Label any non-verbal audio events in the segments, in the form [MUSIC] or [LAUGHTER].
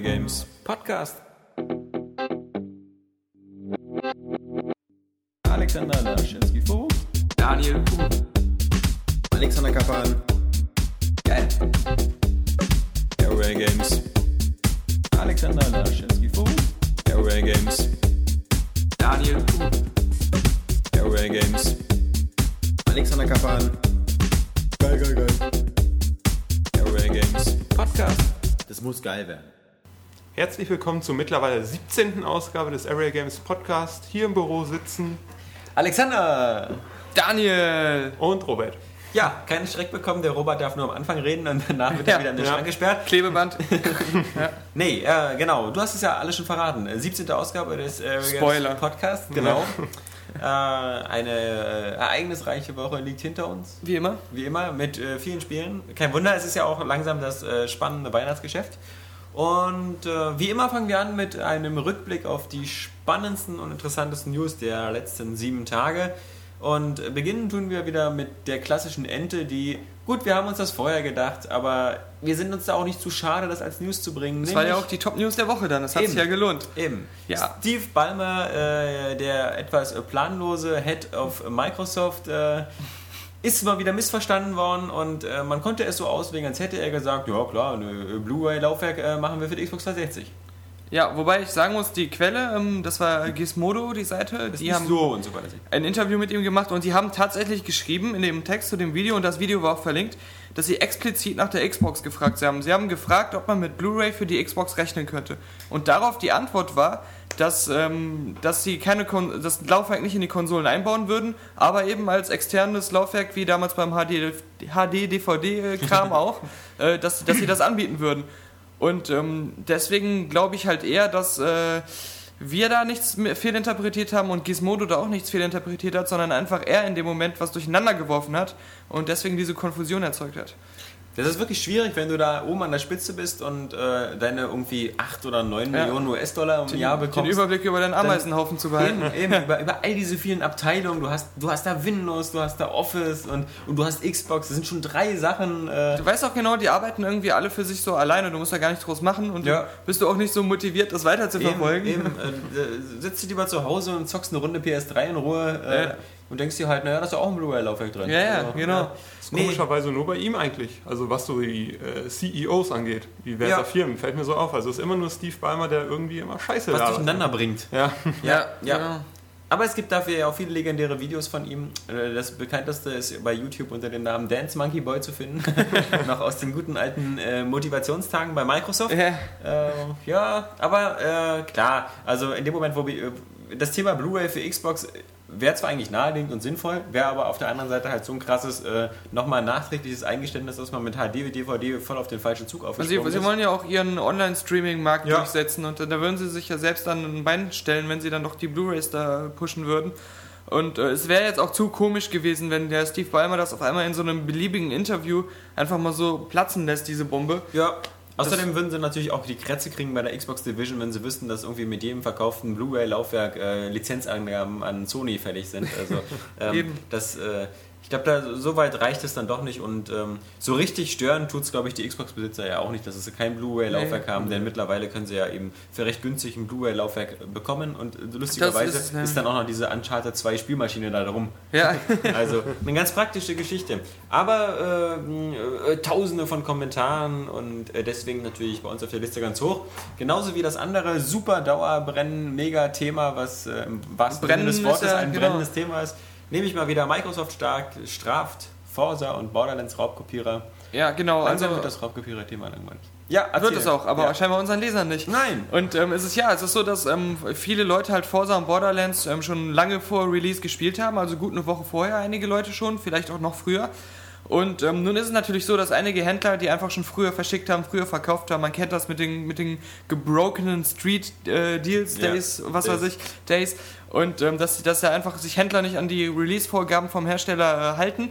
Games Podcast. Alexander Laschinski Foro. Daniel Kuhn. Alexander Kappan. Geil. Airway Games. Alexander Laschinski Foro. Airway Games. Daniel Kuhn. Airway Games. Alexander Kappan. Geil, geil, geil. Airway Games Podcast. Das muss geil werden. Herzlich willkommen zur mittlerweile 17. Ausgabe des Area Games Podcast. Hier im Büro sitzen Alexander. Daniel! und Robert. Ja, keinen Schreck bekommen. Der Robert darf nur am Anfang reden und danach wird er Ja, wieder in den ja. Schrank gesperrt. Klebeband. [LAUGHS] Nee, äh, genau. Du hast es ja alles schon verraten. Äh, 17. Ausgabe des äh, Spoiler. Podcasts, genau. äh, eine äh, ereignisreiche Woche liegt hinter uns. Wie immer. Wie immer, mit äh, vielen Spielen. Kein Wunder, es ist ja auch langsam das äh, spannende Weihnachtsgeschäft. Und äh, wie immer fangen wir an mit einem Rückblick auf die spannendsten und interessantesten News der letzten sieben Tage. Und beginnen tun wir wieder mit der klassischen Ente, die, gut, wir haben uns das vorher gedacht, aber wir sind uns da auch nicht zu schade, das als News zu bringen. Das war ja auch die Top-News der Woche dann. Das hat Eben. sich ja gelohnt. Eben. Ja. Steve Ballmer, äh, der etwas planlose Head of Microsoft, äh, ist mal wieder missverstanden worden und äh, man konnte es so auslegen, als hätte er gesagt, ja klar, ein äh, Blu-ray-Laufwerk äh, machen wir für die Xbox 360. Ja, wobei ich sagen muss, die Quelle, ähm, das war Gizmodo, die Seite, die Nicht haben so und so weiter. ein Interview mit ihm gemacht und die haben tatsächlich geschrieben in dem Text zu dem Video, und das Video war auch verlinkt, dass sie explizit nach der Xbox gefragt haben. Sie haben gefragt, ob man mit Blu-ray für die Xbox rechnen könnte. Und darauf die Antwort war, dass, ähm, dass sie keine Kon das Laufwerk nicht in die Konsolen einbauen würden, aber eben als externes Laufwerk, wie damals beim HD-DVD-Kram [LAUGHS] auch, äh, dass, dass sie das anbieten würden. Und ähm, deswegen glaube ich halt eher, dass äh, wir da nichts fehlinterpretiert haben und Gizmodo da auch nichts fehlinterpretiert hat, sondern einfach er in dem Moment was durcheinander geworfen hat und deswegen diese Konfusion erzeugt hat. Das ist wirklich schwierig, wenn du da oben an der Spitze bist und äh, deine irgendwie 8 oder 9 Ja. Millionen US-Dollar im Jahr Den bekommst. Überblick über den Ameisenhaufen zu behalten. Eben, eben über, über all diese vielen Abteilungen. Du hast, du hast da Windows, du hast da Office und, und du hast Xbox. Das sind schon drei Sachen. Äh, Du weißt auch genau, die arbeiten irgendwie alle für sich so alleine, du musst da gar nicht groß machen und Ja. du bist du auch nicht so motiviert, das weiter zu eben, verfolgen. eben, äh, sitzt du lieber zu Hause und zockst eine Runde PS3 in Ruhe äh. Und denkst dir halt, naja, da ist ja auch ein Blu-ray-Laufwerk drin. Ja, ja, Also, genau. Ist Nee. komischerweise nur bei ihm eigentlich. Also was so die äh, CEOs angeht, diverser Ja. Firmen, fällt mir so auf. Also es ist immer nur Steve Ballmer, der irgendwie immer Scheiße Was durcheinander bringt. Ja. [LAUGHS] Ja, ja. genau. Aber es gibt dafür ja auch viele legendäre Videos von ihm. Äh, Das bekannteste ist bei YouTube unter dem Namen Dance Monkey Boy zu finden. [LAUGHS] Noch aus den guten alten äh, Motivationstagen bei Microsoft. Ja. Äh, ja, aber äh, klar, also in dem Moment, wo wir, äh, das Thema Blu-ray für Xbox wäre zwar eigentlich naheliegend und sinnvoll, wäre aber auf der anderen Seite halt so ein krasses, äh, nochmal nachträgliches Eingeständnis, dass man mit HD, DVD voll auf den falschen Zug Also aufgesprungen sie, sie ist. wollen ja auch ihren Online-Streaming-Markt Ja. durchsetzen und da würden sie sich ja selbst an ein Bein stellen, wenn sie dann doch die Blu-rays da pushen würden. Und äh, es wäre jetzt auch zu komisch gewesen, wenn der Steve Ballmer das auf einmal in so einem beliebigen Interview einfach mal so platzen lässt, diese Bombe. Ja. Außerdem würden sie natürlich auch die Krätze kriegen bei der Xbox Division, wenn sie wüssten, dass irgendwie mit jedem verkauften Blu-ray-Laufwerk äh, Lizenzangaben an Sony fällig sind. Also [LAUGHS] ähm, das, äh, glaube, da so weit reicht es dann doch nicht und ähm, so richtig stören tut es, glaube ich, die Xbox-Besitzer ja auch nicht, dass sie kein Blu-ray-Laufwerk Nee. haben, denn mittlerweile können sie ja eben für recht günstig ein Blu-ray-Laufwerk bekommen und äh, lustigerweise ist, ist, ja. dann auch noch diese Uncharted 2 Spielmaschine da drum. Ja, [LAUGHS] Also eine ganz praktische Geschichte. Aber äh, äh, tausende von Kommentaren und äh, deswegen natürlich bei uns auf der Liste ganz hoch. Genauso wie das andere super Dauerbrennen, mega Thema, was äh, im wahrsten Sinne des ist Wortes ein genau. brennendes Thema ist. Nehme ich mal wieder Microsoft stark, straft Forza und Borderlands Raubkopierer. ja genau. Langsam Also wird das Raubkopierer-Thema langweilig. Ja, wird erzähl. es auch, aber ja. scheinbar unseren Lesern nicht. Nein. Und ähm, es ist ja, es ist so, dass ähm, viele Leute halt Forza und Borderlands ähm, schon lange vor Release gespielt haben, also gut eine Woche vorher einige Leute schon, vielleicht auch noch früher. Und ähm, nun ist es natürlich so, dass einige Händler, die einfach schon früher verschickt haben, früher verkauft haben, man kennt das mit den, mit den gebrokenen Street äh, Deals, Ja, Days, was Days. weiß ich, Days. Und ähm, dass, dass ja einfach sich Händler nicht an die Release-Vorgaben vom Hersteller äh, halten.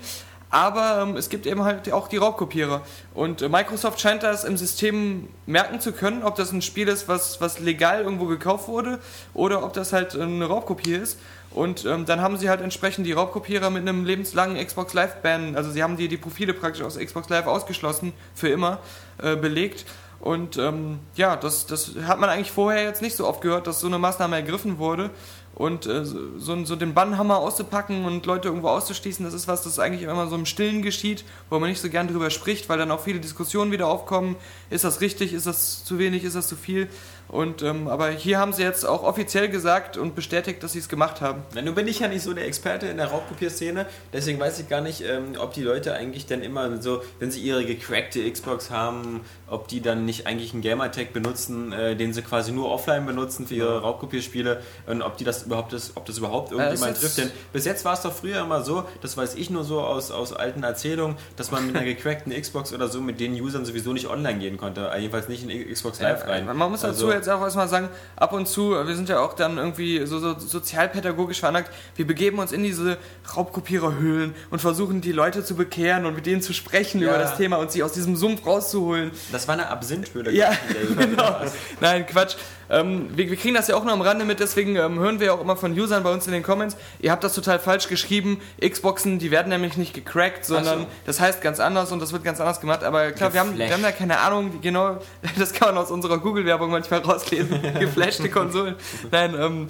Aber ähm, es gibt eben halt auch die Raubkopierer. Und äh, Microsoft scheint das im System merken zu können, ob das ein Spiel ist, was, was legal irgendwo gekauft wurde oder ob das halt eine Raubkopie ist. Und ähm, dann haben sie halt entsprechend die Raubkopierer mit einem lebenslangen Xbox Live Ban, also sie haben die, die Profile praktisch aus Xbox Live ausgeschlossen, für immer äh, belegt. Und ähm, ja, das, das hat man eigentlich vorher jetzt nicht so oft gehört, dass so eine Maßnahme ergriffen wurde. Und äh, so, so den Bannhammer auszupacken und Leute irgendwo auszuschließen, das ist was, das eigentlich immer so im Stillen geschieht, wo man nicht so gern drüber spricht, weil dann auch viele Diskussionen wieder aufkommen. Ist das richtig? Ist das zu wenig? Ist das zu viel? Und ähm, aber hier haben sie jetzt auch offiziell gesagt und bestätigt, dass sie es gemacht haben. Na, nun bin ich ja nicht so der Experte in der Raubkopierszene, deswegen weiß ich gar nicht, ähm, ob die Leute eigentlich dann immer so, wenn sie ihre gecrackte Xbox haben, ob die dann nicht eigentlich einen Gamertag benutzen, äh, den sie quasi nur offline benutzen für ihre Raubkopierspiele und ob die das überhaupt ist, ob das überhaupt irgendjemand jetzt- trifft. Denn bis jetzt war es doch früher immer so, das weiß ich nur so aus, aus alten Erzählungen, dass man mit einer [LAUGHS] gecrackten Xbox oder so mit den Usern sowieso nicht online gehen konnte, äh, jedenfalls nicht in Xbox Live rein. Man muss dazu Also- jetzt auch erstmal sagen, ab und zu, wir sind ja auch dann irgendwie so, so sozialpädagogisch veranlagt, wir begeben uns in diese Raubkopiererhöhlen und versuchen die Leute zu bekehren und mit denen zu sprechen Ja. über das Thema und sie aus diesem Sumpf rauszuholen. Das war eine Absinthhöhle. Ja, [LAUGHS] genau. Nein, Quatsch. Ähm, wir, wir kriegen das ja auch nur am Rande mit, deswegen ähm, hören wir auch immer von Usern bei uns in den Comments, ihr habt das total falsch geschrieben. Xboxen, die werden nämlich nicht gecrackt, sondern so. das heißt ganz anders und das wird ganz anders gemacht. Aber klar, wir haben, wir haben da keine Ahnung, genau, [LAUGHS] das kann man aus unserer Google-Werbung manchmal rauslesen. [LAUGHS] Geflashte Konsolen. Nein, ähm,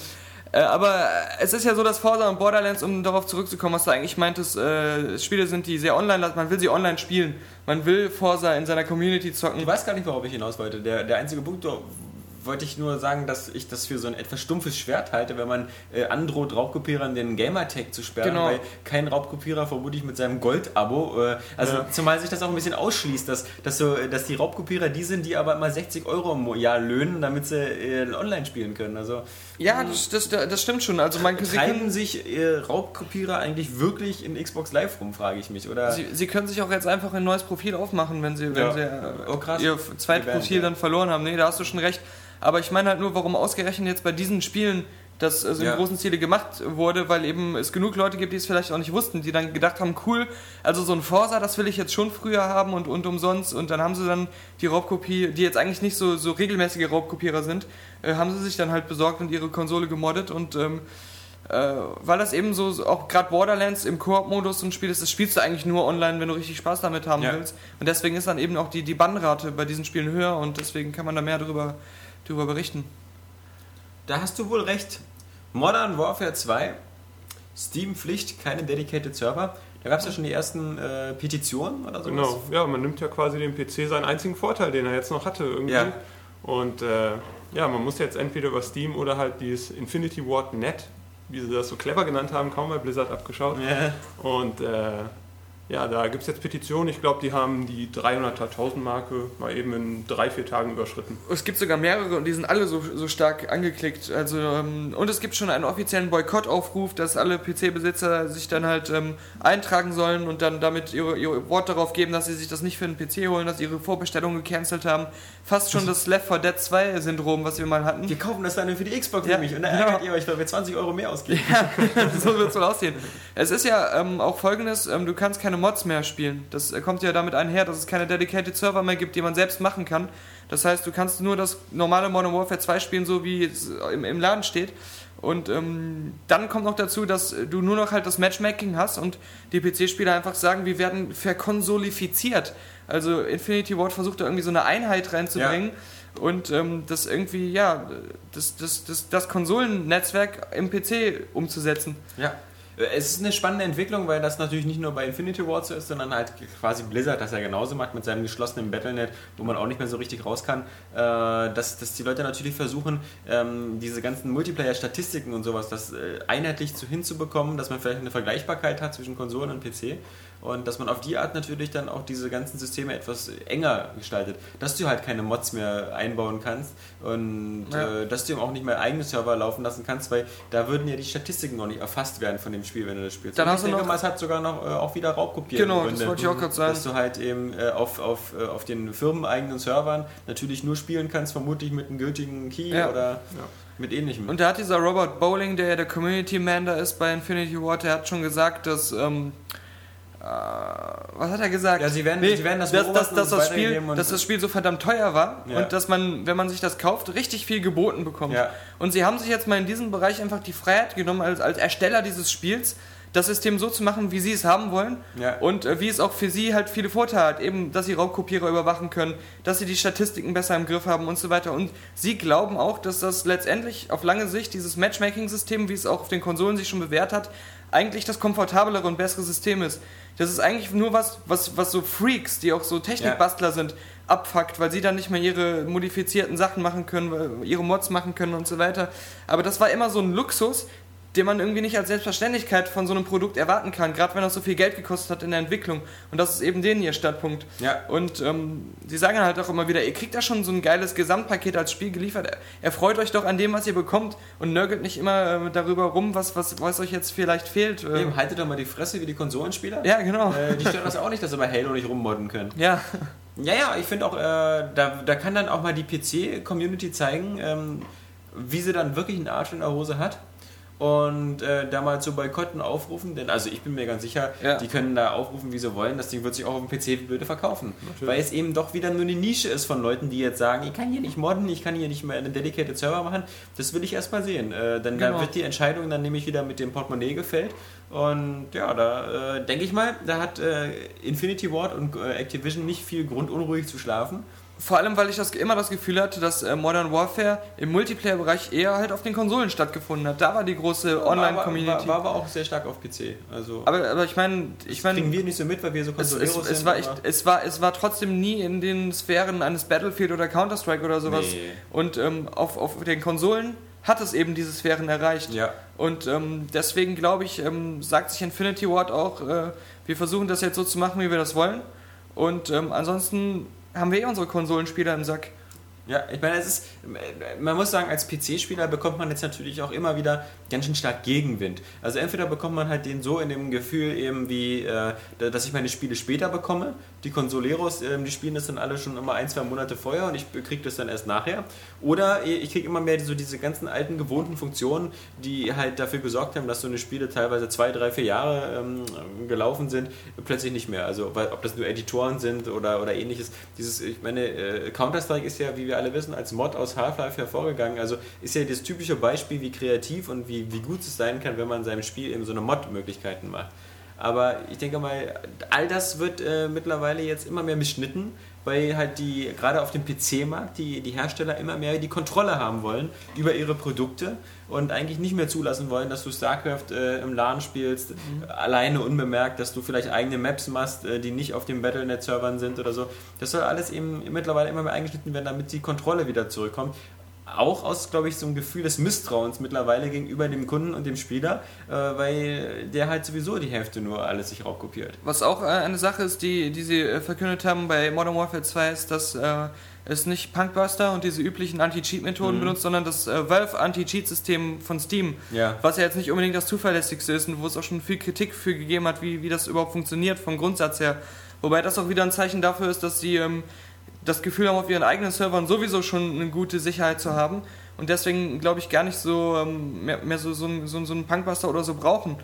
äh, aber es ist ja so, dass Forza und Borderlands, um darauf zurückzukommen, was du eigentlich meintest, äh, Spiele sind, die sehr online, man will sie online spielen. Man will Forza in seiner Community zocken. Ich weiß gar nicht, worauf ich hinaus wollte. Der, der einzige Punkt, wollte ich nur sagen, dass ich das für so ein etwas stumpfes Schwert halte, wenn man äh, androht, Raubkopierern den Gamertag zu sperren, Genau. weil kein Raubkopierer vermutlich mit seinem Gold-Abo, äh, also Ja. zumal sich das auch ein bisschen ausschließt, dass, dass, so, dass die Raubkopierer die sind, die aber immer 60 Euro im Jahr löhnen, damit sie äh, online spielen können. Also Ja, das, das, das stimmt schon. Also man, sie, können, sich äh, Raubkopierer eigentlich wirklich in Xbox Live rum, frage ich mich. Oder sie, sie können sich auch jetzt einfach ein neues Profil aufmachen, wenn sie, wenn Ja. sie äh, Oh, ihr zweites Geband, Profil ja. dann verloren haben. Nee, da hast du schon recht. Aber ich meine halt nur, warum ausgerechnet jetzt bei diesen Spielen das also Ja. im großen Stile gemacht wurde, weil eben es genug Leute gibt, die es vielleicht auch nicht wussten, die dann gedacht haben, cool, also so ein Forsa, das will ich jetzt schon früher haben und, und umsonst und dann haben sie dann die Raubkopie, die jetzt eigentlich nicht so, so regelmäßige Raubkopierer sind, äh, haben sie sich dann halt besorgt und ihre Konsole gemoddet und ähm, äh, weil das eben so, so auch gerade Borderlands im Koop-Modus ein Spiel ist, das spielst du eigentlich nur online, wenn du richtig Spaß damit haben Ja. willst. Und deswegen ist dann eben auch die, die Bannrate bei diesen Spielen höher und deswegen kann man da mehr darüber, darüber berichten. Da hast du wohl recht. Modern Warfare 2, Steam-Pflicht, keine dedicated Server. Da gab es ja schon die ersten äh, Petitionen oder sowas. Genau, ja, man nimmt ja quasi dem PC seinen einzigen Vorteil, den er jetzt noch hatte irgendwie. Ja. Und äh, ja, man muss jetzt entweder über Steam oder halt dieses Infinity Ward Net, wie sie das so clever genannt haben, kaum bei Blizzard abgeschaut. Ja. Und äh, ja, da gibt es jetzt Petitionen. Ich glaube, die haben die 300.000 Marke mal eben in drei, vier Tagen überschritten. Es gibt sogar mehrere und die sind alle so, so stark angeklickt. Also, ähm, und es gibt schon einen offiziellen Boykottaufruf, dass alle PC-Besitzer sich dann halt ähm, eintragen sollen und dann damit ihre, ihr Wort darauf geben, dass sie sich das nicht für einen PC holen, dass sie ihre Vorbestellung gecancelt haben. Fast schon das Left 4 Dead 2 Syndrom, was wir mal hatten. Wir kaufen das dann für die Xbox Ja, nämlich und dann genau. ärgert ihr euch, weil wir 20 Euro mehr ausgeben. [LAUGHS] so wird es wohl aussehen. Es ist ja ähm, auch folgendes, ähm, du kannst keine Mods mehr spielen. Das äh, kommt ja damit einher, dass es keine dedicated Server mehr gibt, die man selbst machen kann. Das heißt, du kannst nur das normale Modern Warfare 2 spielen, so wie es im, im Laden steht. Und ähm, dann kommt noch dazu, dass du nur noch halt das Matchmaking hast und die PC-Spieler einfach sagen, wir werden verkonsolifiziert. Also Infinity Ward versucht da irgendwie so eine Einheit reinzubringen und ähm, das irgendwie, ja, das, das, das, das Konsolennetzwerk im PC umzusetzen. Ja. Äh, Es ist eine spannende Entwicklung, weil das natürlich nicht nur bei Infinity Ward so ist, sondern halt quasi Blizzard das ja genauso macht mit seinem geschlossenen Battlenet, wo man auch nicht mehr so richtig raus kann, äh, dass, dass die Leute natürlich versuchen, ähm, diese ganzen Multiplayer-Statistiken und sowas, das äh, einheitlich zu hinzubekommen, dass man vielleicht eine Vergleichbarkeit hat zwischen Konsolen und PC und dass man auf die Art natürlich dann auch diese ganzen Systeme etwas enger gestaltet, dass du halt keine Mods mehr einbauen kannst und Ja. äh, dass du eben auch nicht mehr eigene Server laufen lassen kannst, weil da würden ja die Statistiken noch nicht erfasst werden von dem Spiel, wenn du das spielst. Dann Und hast ich du denke mal, es hat sogar noch äh, auch wieder Raubkopieren. Genau, Gründe, das wollte ich auch gerade sagen. Dass du halt eben äh, auf, auf, äh, auf den firmeneigenen Servern natürlich nur spielen kannst, vermutlich mit einem gültigen Key Ja. oder mit ähnlichem. Und da hat dieser Robert Bowling, der ja der Community Man da ist bei Infinity Ward, der hat schon gesagt, dass. Ähm, äh, was hat er gesagt? Ja, sie werden- sie werden das dass, dass, dass, das Spiel, dass das Spiel so verdammt teuer war Ja. und dass man, wenn man sich das kauft, richtig viel geboten bekommt. Ja. Und sie haben sich jetzt mal in diesem Bereich einfach die Freiheit genommen, als, als Ersteller dieses Spiels, das System so zu machen, wie sie es haben wollen Ja. und äh, wie es auch für sie halt viele Vorteile hat, eben, dass sie Raubkopierer überwachen können, dass sie die Statistiken besser im Griff haben und so weiter. Und sie glauben auch, dass das letztendlich auf lange Sicht dieses Matchmaking-System, wie es auch auf den Konsolen sich schon bewährt hat, eigentlich das komfortablere und bessere System ist. Das ist eigentlich nur was, was, was so Freaks, die auch so Technikbastler sind, abfuckt, weil sie dann nicht mehr ihre modifizierten Sachen machen können, ihre Mods machen können und so weiter. Aber das war immer so ein Luxus, den man irgendwie nicht als Selbstverständlichkeit von so einem Produkt erwarten kann, gerade wenn das so viel Geld gekostet hat in der Entwicklung. Und das ist eben denen ihr Standpunkt. Ja. Und ähm, sie sagen halt auch immer wieder, ihr kriegt da schon so ein geiles Gesamtpaket als Spiel geliefert. Erfreut euch doch an dem, was ihr bekommt und nörgelt nicht immer äh, darüber rum, was, was, was euch jetzt vielleicht fehlt. Äh, Eben, haltet doch mal die Fresse wie die Konsolenspieler. ja, genau. Äh, die stört das auch nicht, dass sie bei Halo nicht rummodden können. Ja, Ja, ja, ich finde auch, äh, da, da kann dann auch mal die PC-Community zeigen, ähm, wie sie dann wirklich einen Arsch in der Hose hat. Und äh, da mal zu Boykotten aufrufen, denn also ich bin mir ganz sicher, Ja. die können da aufrufen, wie sie wollen. Das Ding wird sich auch auf dem PC blöde verkaufen. Weil es eben doch wieder nur eine Nische ist von Leuten, die jetzt sagen, ich kann hier nicht modden, ich kann hier nicht mehr einen Dedicated Server machen. Das will ich erst mal sehen. Äh, denn Genau. da wird die Entscheidung dann nämlich wieder mit dem Portemonnaie gefällt. Und ja, da äh, denke ich mal, da hat äh, Infinity Ward und äh, Activision nicht viel Grund, unruhig zu schlafen. Vor allem, weil ich das immer das Gefühl hatte, dass äh, Modern Warfare im Multiplayer-Bereich eher halt auf den Konsolen stattgefunden hat. Da war die große Online-Community. War, war, war aber auch sehr stark auf PC. Also Aber, aber ich meine, ich meine, kriegen wir nicht so mit, weil wir so es, Konsoleros es, es, sind. war echt, aber- es, war, es war trotzdem nie in den Sphären eines Battlefield oder Counter-Strike oder sowas. Nee. Und ähm, auf, auf den Konsolen hat es eben diese Sphären erreicht. Ja. Und ähm, deswegen glaube ich, ähm, sagt sich Infinity Ward auch, äh, wir versuchen das jetzt so zu machen, wie wir das wollen. Und ähm, ansonsten haben wir eh unsere Konsolenspieler im Sack. Ja, ich meine, es ist, man muss sagen, als PC-Spieler bekommt man jetzt natürlich auch immer wieder ganz schön stark Gegenwind. Also entweder bekommt man halt den so in dem Gefühl eben wie, äh, dass ich meine Spiele später bekomme. Die Consoleros, ähm, die spielen das dann alle schon immer ein, zwei Monate vorher und ich kriege das dann erst nachher. Oder ich kriege immer mehr so diese ganzen alten gewohnten Funktionen, die halt dafür gesorgt haben, dass so eine Spiele teilweise zwei, drei, vier Jahre ähm, gelaufen sind, plötzlich nicht mehr. Also ob das nur Editoren sind oder, oder ähnliches. Dieses, ich meine, äh, Counter-Strike ist ja, wie wir alle wissen, als Mod aus Half-Life hervorgegangen. Also ist ja das typische Beispiel, wie kreativ und wie, wie gut es sein kann, wenn man seinem Spiel eben so eine Mod-Möglichkeiten macht. Aber ich denke mal, all das wird äh, mittlerweile jetzt immer mehr misschnitten, weil halt die, gerade auf dem PC-Markt, die, die Hersteller immer mehr die Kontrolle haben wollen über ihre Produkte und eigentlich nicht mehr zulassen wollen, dass du StarCraft äh, im LAN spielst, alleine unbemerkt, dass du vielleicht eigene Maps machst, äh, die nicht auf den Battle.net-Servern sind oder so. Das soll alles eben mittlerweile immer mehr eingeschnitten werden, damit die Kontrolle wieder zurückkommt auch aus, glaube ich, so einem Gefühl des Misstrauens mittlerweile gegenüber dem Kunden und dem Spieler, äh, weil der halt sowieso die Hälfte nur alles sich raubkopiert. Was auch äh, eine Sache ist, die, die sie äh, verkündet haben bei Modern Warfare 2, ist, dass äh, es nicht Punkbuster und diese üblichen Anti-Cheat-Methoden Mhm. benutzt, sondern das äh, Valve Anti-Cheat-System von Steam. Ja. Was ja jetzt nicht unbedingt das zuverlässigste ist und wo es auch schon viel Kritik für gegeben hat, wie, wie das überhaupt funktioniert vom Grundsatz her. Wobei das auch wieder ein Zeichen dafür ist, dass sie ähm, das Gefühl haben, auf ihren eigenen Servern sowieso schon eine gute Sicherheit zu haben und deswegen glaube ich gar nicht so ähm, mehr, mehr so, so, so, so einen Punkbuster oder so brauchen.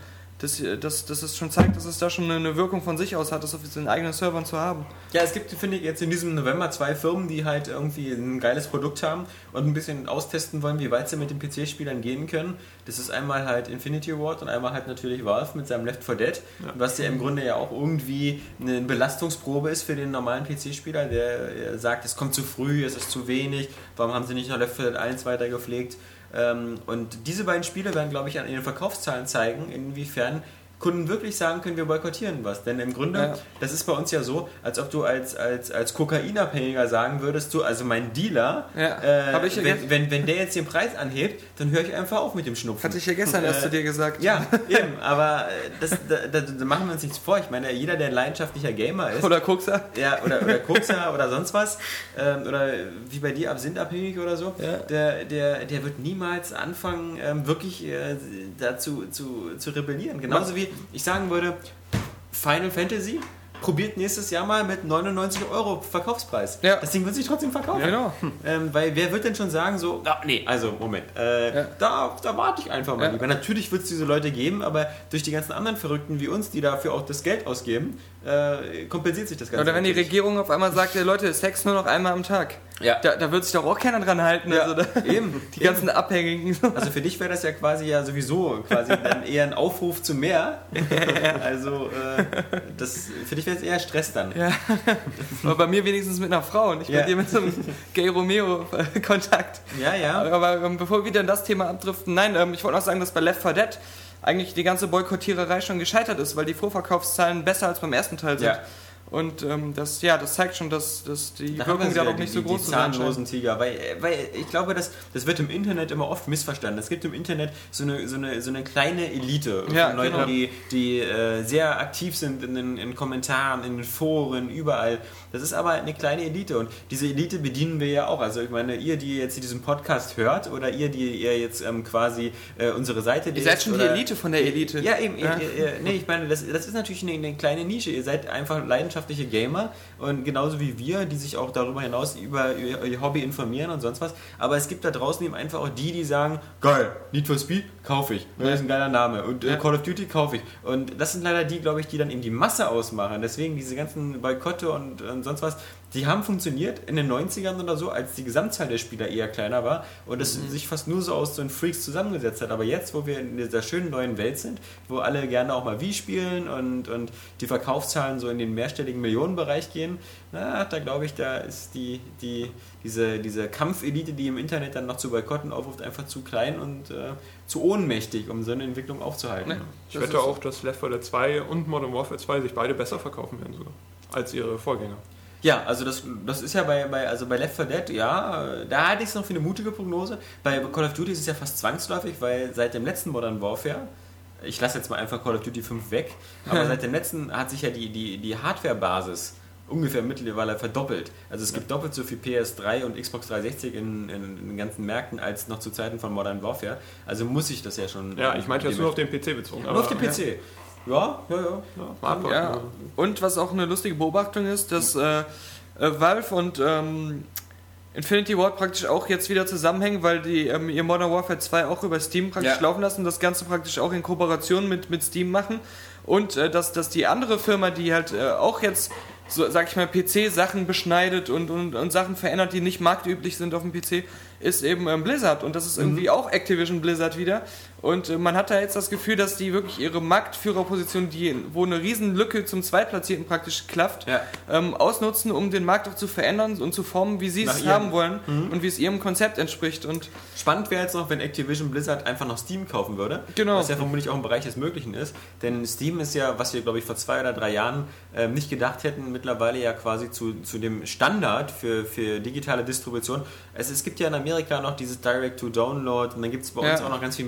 Dass, dass, dass es schon zeigt, dass es da schon eine Wirkung von sich aus hat, das auf den eigenen Servern zu haben. Ja, es gibt, finde ich, jetzt in diesem November zwei Firmen, die halt irgendwie ein geiles Produkt haben und ein bisschen austesten wollen, wie weit sie mit den PC-Spielern gehen können. Das ist einmal halt Infinity Ward und einmal halt natürlich Valve mit seinem Left 4 Dead, was ja im Grunde ja auch irgendwie eine Belastungsprobe ist für den normalen PC-Spieler, der äh, sagt, es kommt zu früh, es ist zu wenig, warum haben sie nicht noch Left 4 Dead 1 weiter gepflegt? Ähm, und diese beiden Spiele werden, glaube ich, an ihren Verkaufszahlen zeigen, inwiefern Kunden wirklich sagen können, wir boykottieren was. Denn im Grunde, Ja. das ist bei uns ja so, als ob du als, als, als Kokainabhängiger sagen würdest, du, also mein Dealer, Ja, äh, wenn, ge- wenn, wenn der jetzt den Preis anhebt, dann höre ich einfach auf mit dem Schnupfen. Hatte ich ja gestern erst Äh, zu dir gesagt. Ja, [LAUGHS] eben, aber äh, das, da, da, da machen wir uns nichts vor. Ich meine, jeder, der ein leidenschaftlicher Gamer ist, Oder Kokser. ja, oder, oder [LAUGHS] Kokser oder sonst was, ähm, oder wie bei dir, absintabhängig oder so, Ja. der, der, der wird niemals anfangen, ähm, wirklich äh, dazu zu, zu rebellieren. Genauso wie ich sagen würde, Final Fantasy probiert nächstes Jahr mal mit 99 Euro Verkaufspreis. Ja. Das Ding wird sich trotzdem verkaufen. Genau. Ähm, weil wer wird denn schon sagen, so, ah, nee, also Moment, äh, Ja. da, da warte ich einfach mal Ja. lieber. Natürlich wird es diese Leute geben, aber durch die ganzen anderen Verrückten wie uns, die dafür auch das Geld ausgeben, äh, kompensiert sich das Ganze. Oder wenn die natürlich. Regierung auf einmal sagt, ey, Leute, Sex nur noch einmal am Tag. Ja. Da, da wird sich doch auch keiner dran halten. Ja, Also da, eben. [LAUGHS] die ganzen Abhängigen. [LAUGHS] Also für dich wäre das ja quasi ja sowieso quasi [LAUGHS] dann eher ein Aufruf zu mehr. Also äh, das, für dich wäre es eher Stress dann. Ja. Aber bei mir wenigstens mit einer Frau, nicht Ja. bei dir mit so einem Gay Romeo-Kontakt. Ja, ja. Aber ähm, bevor wir wieder in das Thema abdriften, nein, ähm, ich wollte noch sagen, dass bei Left 4 Dead eigentlich die ganze Boykottiererei schon gescheitert ist, weil die Vorverkaufszahlen besser als beim ersten Teil sind. Ja. Und ähm, das, ja, das zeigt schon, dass, dass die Da Wirkung da ja, nicht so die, groß die zu sein scheint. zahnlosen Tiger, weil, weil ich glaube, das, das wird im Internet immer oft missverstanden. Es gibt im Internet so eine, so eine, so eine kleine Elite Ja, von Leuten, genau. die, die äh, sehr aktiv sind in den in Kommentaren, in den Foren, überall. Das ist aber eine kleine Elite und diese Elite bedienen wir ja auch. Also ich meine, ihr, die jetzt diesen Podcast hört oder ihr, die ihr jetzt ähm, quasi äh, unsere Seite Ihr seid schon die oder- Elite von der Elite. Ja, eben. Ja. Ihr, ihr, nee, ich meine, das, das ist natürlich eine, eine kleine Nische. Ihr seid einfach leidenschaftliche Gamer und genauso wie wir, die sich auch darüber hinaus über ihr, Hobby informieren und sonst was. Aber es gibt da draußen eben einfach auch die, die sagen, geil, Need for Speed, kaufe ich. Das ist ein geiler Name. Und äh, Ja. Call of Duty kaufe ich. Und das sind leider die, glaube ich, die dann eben die Masse ausmachen. Deswegen diese ganzen Boykotte und, und sonst was, die haben funktioniert in den 90ern oder so, als die Gesamtzahl der Spieler eher kleiner war und es sich fast nur so aus so einen Freaks zusammengesetzt hat. Aber jetzt, wo wir in dieser schönen neuen Welt sind, wo alle gerne auch mal Wii spielen und, und die Verkaufszahlen so in den mehrstelligen Millionenbereich gehen, na, da glaube ich, da ist die, die, diese, diese Kampfelite, die im Internet dann noch zu Boykotten aufruft, einfach zu klein und äh, zu ohnmächtig, um so eine Entwicklung aufzuhalten. Ne. Ich wette auch, dass Left 4 Dead 2 und Modern Warfare 2 sich beide besser verkaufen werden sogar als ihre Vorgänger. Ja, also das, das ist ja bei, bei, also bei Left 4 Dead, ja, da hatte ich es noch für eine mutige Prognose. Bei Call of Duty ist es ja fast zwangsläufig, weil seit dem letzten Modern Warfare, ich lasse jetzt mal einfach Call of Duty 5 weg, aber [LAUGHS] seit dem letzten hat sich ja die, die, die Hardware-Basis ungefähr mittlerweile verdoppelt. Also es gibt doppelt so viel PS3 und Xbox 360 in, in, in den ganzen Märkten als noch zu Zeiten von Modern Warfare. Also muss ich das ja schon. Ja, ich meinte jetzt nur auf den PC bezogen. Nur auf den PC. Ja, ja, ja. Ja, abwarten. Ja, und was auch eine lustige Beobachtung ist, dass äh, äh, Valve und ähm, Infinity Ward praktisch auch jetzt wieder zusammenhängen, weil die ähm, ihr Modern Warfare 2 auch über Steam praktisch Ja. laufen lassen, das Ganze praktisch auch in Kooperation mit, mit Steam machen. Und äh, dass, dass die andere Firma, die halt äh, auch jetzt, so, sag ich mal, PC-Sachen beschneidet und, und, und Sachen verändert, die nicht marktüblich sind auf dem PC, ist eben ähm, Blizzard. Und das ist irgendwie auch Activision Blizzard wieder. Und äh, man hat da jetzt das Gefühl, dass die wirklich ihre Marktführerposition, die, wo eine riesen Lücke zum Zweitplatzierten praktisch klafft, Ja. ähm, ausnutzen, um den Markt auch zu verändern und zu formen, wie sie Nach es ihrem- haben wollen und wie es ihrem Konzept entspricht. Und Spannend wäre jetzt noch, wenn Activision Blizzard einfach noch Steam kaufen würde. Genau. Was ja vermutlich auch im Bereich des Möglichen ist. Denn Steam ist ja, was wir, glaube ich, vor zwei oder drei Jahren ähm, nicht gedacht hätten, mittlerweile ja quasi zu, zu dem Standard für, für digitale Distribution. Es, es gibt ja in Amerika noch dieses Direct-to-Download und dann gibt es bei uns Ja. auch noch ganz viel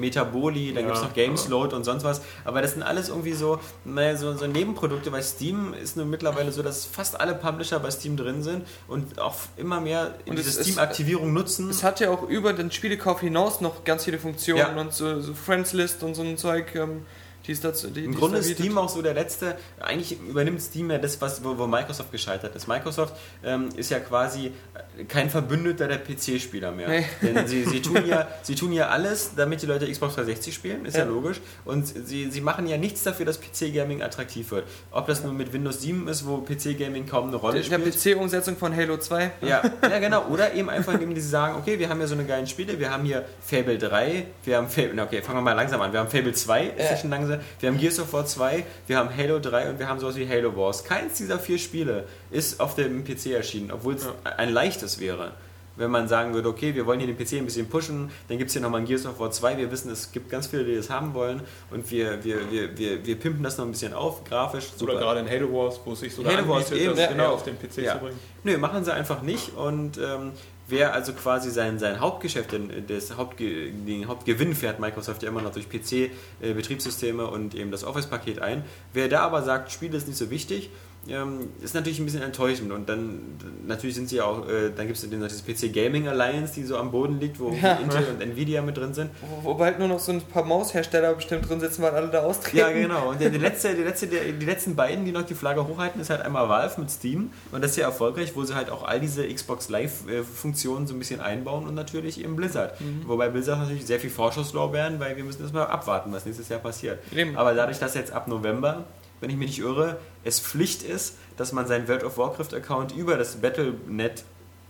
Metaboli, dann Ja, gibt es noch Gamesload und sonst was. Aber das sind alles irgendwie so, naja, so, so Nebenprodukte, weil Steam ist nun mittlerweile so, dass fast alle Publisher bei Steam drin sind und auch immer mehr in diese Steam-Aktivierung nutzen. es hat ja auch über den Spielekauf hinaus noch ganz viele Funktionen und so, so Friends List und so ein Zeug, ähm, die es dazu die, Im die Grunde ist. Steam auch so der letzte, eigentlich übernimmt Steam ja das, was, wo, wo Microsoft gescheitert ist. Microsoft ähm, ist ja quasi äh, kein Verbündeter der PC-Spieler mehr. Nee. Denn sie, sie, tun ja, [LAUGHS] sie tun ja alles, damit die Leute Xbox 360 spielen, ist ja, Ja. logisch. Und sie, sie machen ja nichts dafür, dass PC-Gaming attraktiv wird. Ob das nun mit Windows 7 ist, wo PC-Gaming kaum eine Rolle Der, der spielt. PC-Umsetzung von Halo 2. Ja, ja, genau. Oder eben einfach, indem sie sagen, okay, wir haben ja so eine geilen Spiele, wir haben hier Fable 3, wir haben Fable, okay, fangen wir mal langsam an. Wir haben Fable 2, ist Ja. schon langsam, wir haben Gears of War 2, wir haben Halo 3 und wir haben sowas wie Halo Wars. Keins dieser vier Spiele ist auf dem PC erschienen, obwohl es ein leichtes wäre. Wenn man sagen würde, okay, wir wollen hier den PC ein bisschen pushen, dann gibt es hier nochmal ein Gears of War 2. Wir wissen, es gibt ganz viele, die das haben wollen und wir, wir, wir, wir, wir pimpen das noch ein bisschen auf, grafisch. Oder gerade in Halo Wars, wo es sich sogar Halo Wars anbietet, eben, das ja, eher genau. auf den PC Ja. zu bringen. Nö, machen sie einfach nicht. Und ähm, wer also quasi sein, sein Hauptgeschäft, denn das Hauptge den Hauptgewinn fährt Microsoft ja immer noch durch PC-Betriebssysteme und eben das Office-Paket ein. Wer da aber sagt, Spiele ist nicht so wichtig, ähm, ist natürlich ein bisschen enttäuschend. Und dann natürlich sind sie auch, äh, dann gibt es diese PC Gaming Alliance, die so am Boden liegt, wo Ja. Intel und Nvidia mit drin sind. Wo, wo halt nur noch so ein paar Maushersteller bestimmt drin sitzen, weil alle da austreten. Ja, genau. Und der, der letzte, der letzte, der, die letzten beiden, die noch die Flagge hochhalten, ist halt einmal Valve mit Steam. Und das ist ja erfolgreich, wo sie halt auch all diese Xbox Live-Funktionen so ein bisschen einbauen und natürlich eben Blizzard. Mhm. Wobei Blizzard natürlich sehr viel Vorschusslorbeeren, weil wir müssen erstmal abwarten, was nächstes Jahr passiert. Eben. Aber dadurch, dass jetzt ab November wenn ich mich nicht irre, es Pflicht ist, dass man seinen World of Warcraft-Account über das Battle.net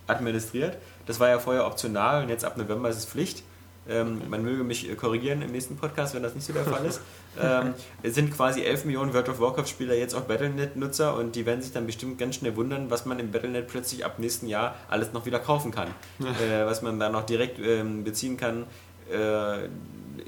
administriert. Das war ja vorher optional und jetzt ab November ist es Pflicht. Ähm, man möge mich äh, korrigieren im nächsten Podcast, wenn das nicht so der Fall ist. [LAUGHS] Ähm, es sind quasi 11 Millionen World of Warcraft-Spieler jetzt auch Battle.net-Nutzer und die werden sich dann bestimmt ganz schnell wundern, was man im Battle.net plötzlich ab nächsten Jahr alles noch wieder kaufen kann. Äh, was man dann noch direkt ähm, beziehen kann. Äh,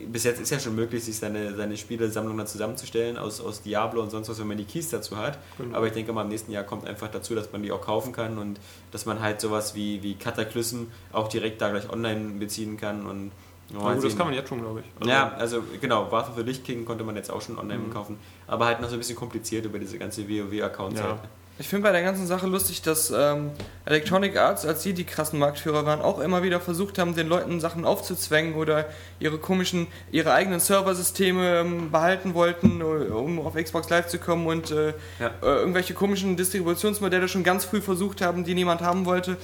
bis jetzt ist ja schon möglich, sich seine, seine Spielesammlung dann zusammenzustellen aus, aus Diablo und sonst was, wenn man die Keys dazu hat. Genau. Aber ich denke mal, im nächsten Jahr kommt einfach dazu, dass man die auch kaufen kann und dass man halt sowas wie, wie Cataclysm auch direkt da gleich online beziehen kann und Ja, gut, das kann man jetzt schon, glaube ich. Also, ja, also genau, Wrath of the Lich King konnte man jetzt auch schon online Mhm. kaufen, aber halt noch so ein bisschen kompliziert über diese ganze WoW-Accounts. Ja. Halt. Ich finde bei der ganzen Sache lustig, dass ähm, Electronic Arts, als sie die krassen Marktführer waren, auch immer wieder versucht haben, den Leuten Sachen aufzuzwängen oder ihre komischen, ihre eigenen Serversysteme ähm, behalten wollten, äh, um auf Xbox Live zu kommen und äh, Ja. äh, irgendwelche komischen Distributionsmodelle schon ganz früh versucht haben, die niemand haben wollte.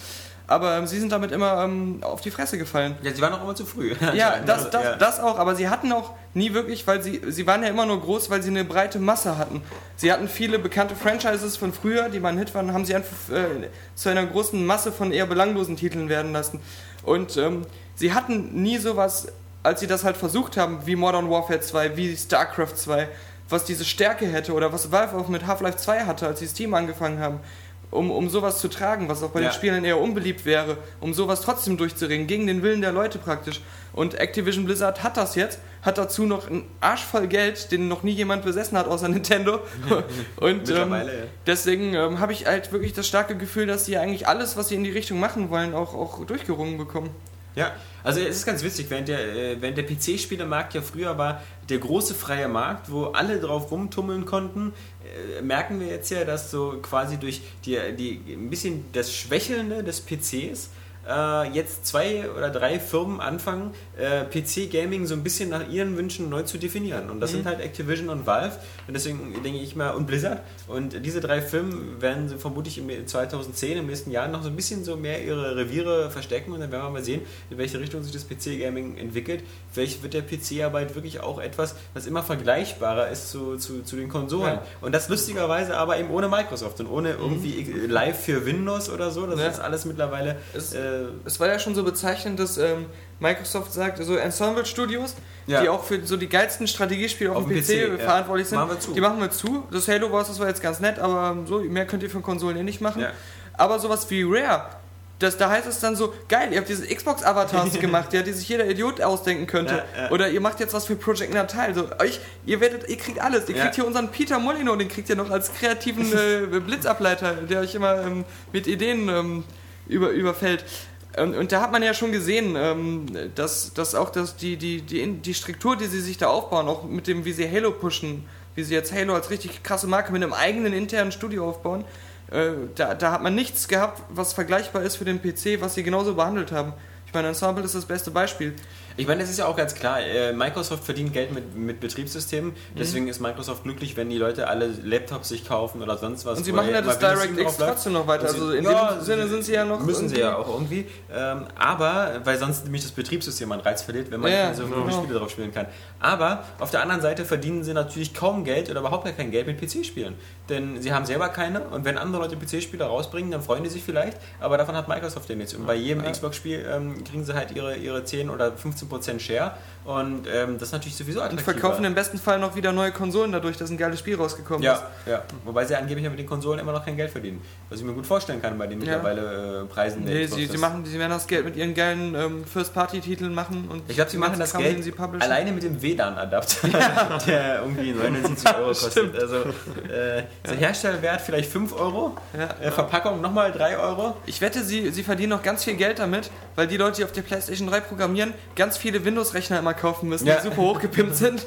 Aber ähm, sie sind damit immer ähm, auf die Fresse gefallen. Ja, sie waren auch immer zu früh. Ja, [LAUGHS] das, das, Ja. das auch, aber sie hatten auch nie wirklich, weil sie, sie waren ja immer nur groß, weil sie eine breite Masse hatten. Sie hatten viele bekannte Franchises von früher, die mal ein Hit waren, haben sie einfach äh, zu einer großen Masse von eher belanglosen Titeln werden lassen. Und ähm, sie hatten nie sowas, als sie das halt versucht haben, wie Modern Warfare 2, wie StarCraft 2, was diese Stärke hätte oder was Valve auch mit Half-Life 2 hatte, als sie Steam angefangen haben. Um, um sowas zu tragen, was auch bei Ja. den Spielern eher unbeliebt wäre, um sowas trotzdem durchzuringen, gegen den Willen der Leute praktisch. Und Activision Blizzard hat das jetzt, hat dazu noch einen Arsch voll Geld, den noch nie jemand besessen hat außer [LAUGHS] Nintendo. Und ähm, ja. deswegen ähm, habe ich halt wirklich das starke Gefühl, dass sie eigentlich alles, was sie in die Richtung machen wollen, auch, auch durchgerungen bekommen. Ja, also es ist ganz witzig, während der, äh, während der PC-Spielemarkt ja früher war der große freie Markt, wo alle drauf rumtummeln konnten, äh, merken wir jetzt ja, dass so quasi durch die, die ein bisschen das Schwächelnde des PCs äh, jetzt zwei oder drei Firmen anfangen, äh, PC-Gaming so ein bisschen nach ihren Wünschen neu zu definieren. Und das sind halt Activision und Valve. Und deswegen denke ich mal, und Blizzard. Und diese drei Firmen werden vermutlich im 2010, im nächsten Jahr, noch so ein bisschen so mehr ihre Reviere verstecken. Und dann werden wir mal sehen, in welche Richtung sich das PC-Gaming entwickelt. Vielleicht wird der PC-Arbeit wirklich auch etwas, was immer vergleichbarer ist zu, zu, zu den Konsolen. Ja. Und das lustigerweise aber eben ohne Microsoft und ohne irgendwie live für Windows oder so. Das Ja. ist alles mittlerweile. Es- äh, Es war ja schon so bezeichnend, dass ähm, Microsoft sagt, so Ensemble Studios, Ja. die auch für so die geilsten Strategiespiele auf, Auf dem PC, PC, ja. verantwortlich sind, Machen die machen wir zu. Das Halo Wars, das war jetzt ganz nett, aber so mehr könnt ihr für Konsolen eh nicht machen. Ja. Aber sowas wie Rare, das, da heißt es dann so, geil, ihr habt diese Xbox-Avatars [LAUGHS] gemacht, ja, die sich jeder Idiot ausdenken könnte. Ja, ja. Oder ihr macht jetzt was für Project Natal. So, euch, ihr werdet, ihr kriegt alles. Ihr Ja. kriegt hier unseren Peter Molyneux, den kriegt ihr noch als kreativen [LAUGHS] äh, Blitzableiter, der euch immer ähm, mit Ideen ähm, über, überfällt. Und, und da hat man ja schon gesehen, ähm, dass, dass auch das, die, die, die, die Struktur, die sie sich da aufbauen, auch mit dem, wie sie Halo pushen, wie sie jetzt Halo als richtig krasse Marke mit einem eigenen internen Studio aufbauen, äh, da, da hat man nichts gehabt, was vergleichbar ist für den PC, was sie genauso behandelt haben. Ich meine, Ensemble ist das beste Beispiel. Ich meine, das ist ja auch ganz klar. äh, Microsoft verdient Geld mit, mit Betriebssystemen. Mhm. Deswegen ist Microsoft glücklich, wenn die Leute alle Laptops sich kaufen oder sonst was. Und sie machen ja das DirectX trotzdem noch weiter. Also in ja, dem Sinne sind sie ja noch. Müssen sie ja auch irgendwie. Ähm, aber, weil sonst nämlich das Betriebssystem an Reiz verliert, wenn man Ja, so genau. viele Spiele drauf spielen kann. Aber auf der anderen Seite verdienen sie natürlich kaum Geld oder überhaupt gar kein Geld mit PC-Spielen. Denn sie haben selber keine und wenn andere Leute PC-Spiele rausbringen, dann freuen die sich vielleicht. Aber davon hat Microsoft ja nichts. Und bei jedem. Xbox-Spiel ähm, kriegen sie halt ihre, ihre 10 oder 15% Share. Und ähm, das ist natürlich sowieso Und attraktiver. verkaufen im besten Fall noch wieder neue Konsolen dadurch, dass ein geiles Spiel rausgekommen ist. Ja, ja. Wobei sie angeblich ja mit den Konsolen immer noch kein Geld verdienen. Was ich mir gut vorstellen kann bei den Ja. mittlerweile äh, Preisen Nee, sie, sie, machen, sie werden das Geld mit ihren geilen ähm, First-Party-Titeln machen. Und Ich glaube, sie machen das Kram, Geld den sie publishen. alleine mit dem WLAN-Adapter, [LAUGHS] der irgendwie 79 Euro [LAUGHS] kostet. Also äh, der Herstellerwert vielleicht 5 Euro, Ja. äh, Verpackung nochmal 3 Euro. Ich wette, sie, sie verdienen noch ganz viel Geld damit, weil die Leute, die auf der PlayStation 3 programmieren, ganz viele Windows-Rechner immer kaufen müssen, Ja. die super hochgepimpt [LAUGHS] sind.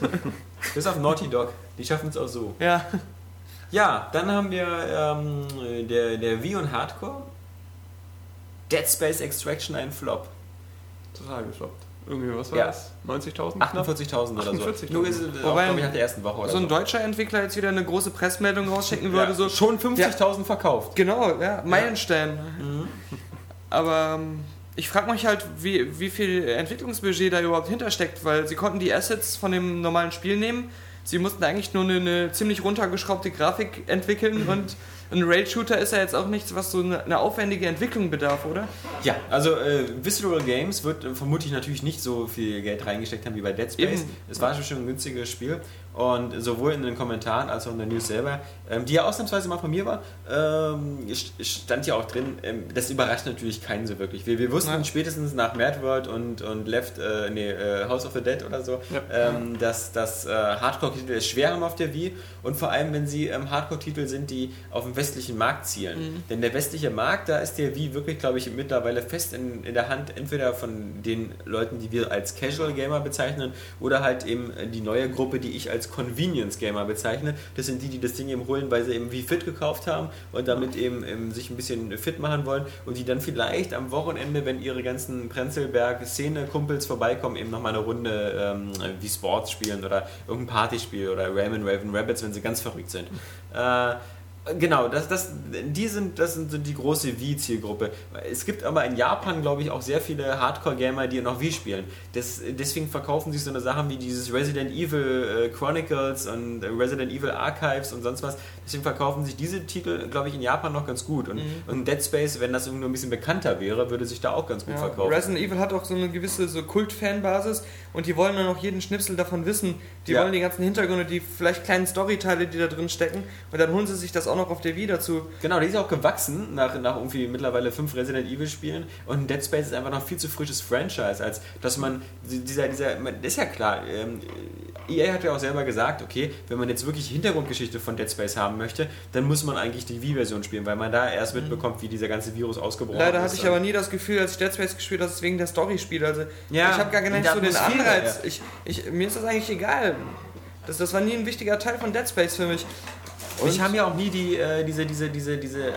Bis auf Naughty Dog, die schaffen es auch so. ja. Ja, dann haben wir ähm, der, der Wii und Hardcore. Dead Space Extraction ein Flop. Total gefloppt. Irgendwie, was war Ja. das? 90.000? knapp? 48.000 oder so. 48.000. Nur ist es, Wobei, auch, ich, nach der ersten Woche oder So ein deutscher Entwickler jetzt wieder eine große Pressmeldung rausschicken würde, ja, so schon 50.000 verkauft. Genau, ja, Meilenstein. Mhm. Aber ähm, ich frage mich halt, wie, wie viel Entwicklungsbudget da überhaupt hintersteckt, weil sie konnten die Assets von dem normalen Spiel nehmen, Sie mussten eigentlich nur eine, eine ziemlich runtergeschraubte Grafik entwickeln und ein Rail-Shooter ist ja jetzt auch nichts, was so eine, eine aufwendige Entwicklung bedarf, oder? Ja, also äh, Visceral Games wird äh, vermutlich natürlich nicht so viel Geld reingesteckt haben wie bei Dead Space. Eben. Es war schon ein günstiges Spiel. Und sowohl in den Kommentaren als auch in der News selber, ähm, die ja ausnahmsweise mal von mir war, ähm, st- stand ja auch drin, ähm, das überrascht natürlich keinen so wirklich. Wir, wir wussten Ja. spätestens nach Mad World und, und Left, äh, nee, äh, House of the Dead oder so, Ja. ähm, dass, dass äh, Hardcore-Titel es schwer haben auf der Wii und vor allem, wenn sie ähm, Hardcore-Titel sind, die auf den westlichen Markt zielen. Denn der westliche Markt, da ist der Wii wirklich, glaube ich, mittlerweile fest in, in der Hand, entweder von den Leuten, die wir als Casual Gamer bezeichnen, oder halt eben die neue Gruppe, die ich als Convenience Gamer bezeichne. Das sind die, die das Ding eben holen, weil sie eben Wii Fit gekauft haben und damit eben, ähm, sich ein bisschen fit machen wollen und die dann vielleicht am Wochenende, wenn ihre ganzen Prenzlberg-Szene-Kumpels vorbeikommen, eben nochmal eine Runde ähm, wie Sports spielen oder irgendein Partyspiel oder Rayman Raven Rabbits, wenn sie ganz verrückt sind. Äh, Genau, das, das, die sind, das sind so die große Wii-Zielgruppe. Es gibt aber in Japan, glaube ich, auch sehr viele Hardcore-Gamer, die noch Wii spielen. Das, deswegen verkaufen sich so eine Sachen wie dieses Resident Evil äh, Chronicles und Resident Evil Archives und sonst was. Deswegen verkaufen sich diese Titel, glaube ich, in Japan noch ganz gut. Und, und Dead Space, wenn das irgendwie nur ein bisschen bekannter wäre, würde sich da auch ganz gut Ja, verkaufen. Resident Evil hat auch so eine gewisse so Kult-Fanbasis und die wollen dann auch jeden Schnipsel davon wissen. Die Ja. wollen die ganzen Hintergründe, die vielleicht kleinen Storyteile, die da drin stecken und dann holen sie sich das auch noch auf der Wii dazu. Genau, die ist auch gewachsen nach, nach irgendwie mittlerweile fünf Resident Evil Spielen und Dead Space ist einfach noch viel zu frisches Franchise, als dass man dieser, dieser, ist ja klar, ähm, EA hat ja auch selber gesagt, okay, wenn man jetzt wirklich Hintergrundgeschichte von Dead Space haben möchte, dann muss man eigentlich die Wii-Version spielen, weil man da erst mitbekommt, wie dieser ganze Virus ausgebrochen Leider ist. hatte ich aber nie das Gefühl, als ich Dead Space gespielt habe, dass es wegen der Story spielt. Also Ja, ich habe gar nicht so den Anreiz. ja. Ich, ich, mir ist das eigentlich egal. Das, das war nie ein wichtiger Teil von Dead Space für mich. Und ich habe ja auch nie die, äh, diese, diese, diese, diese äh,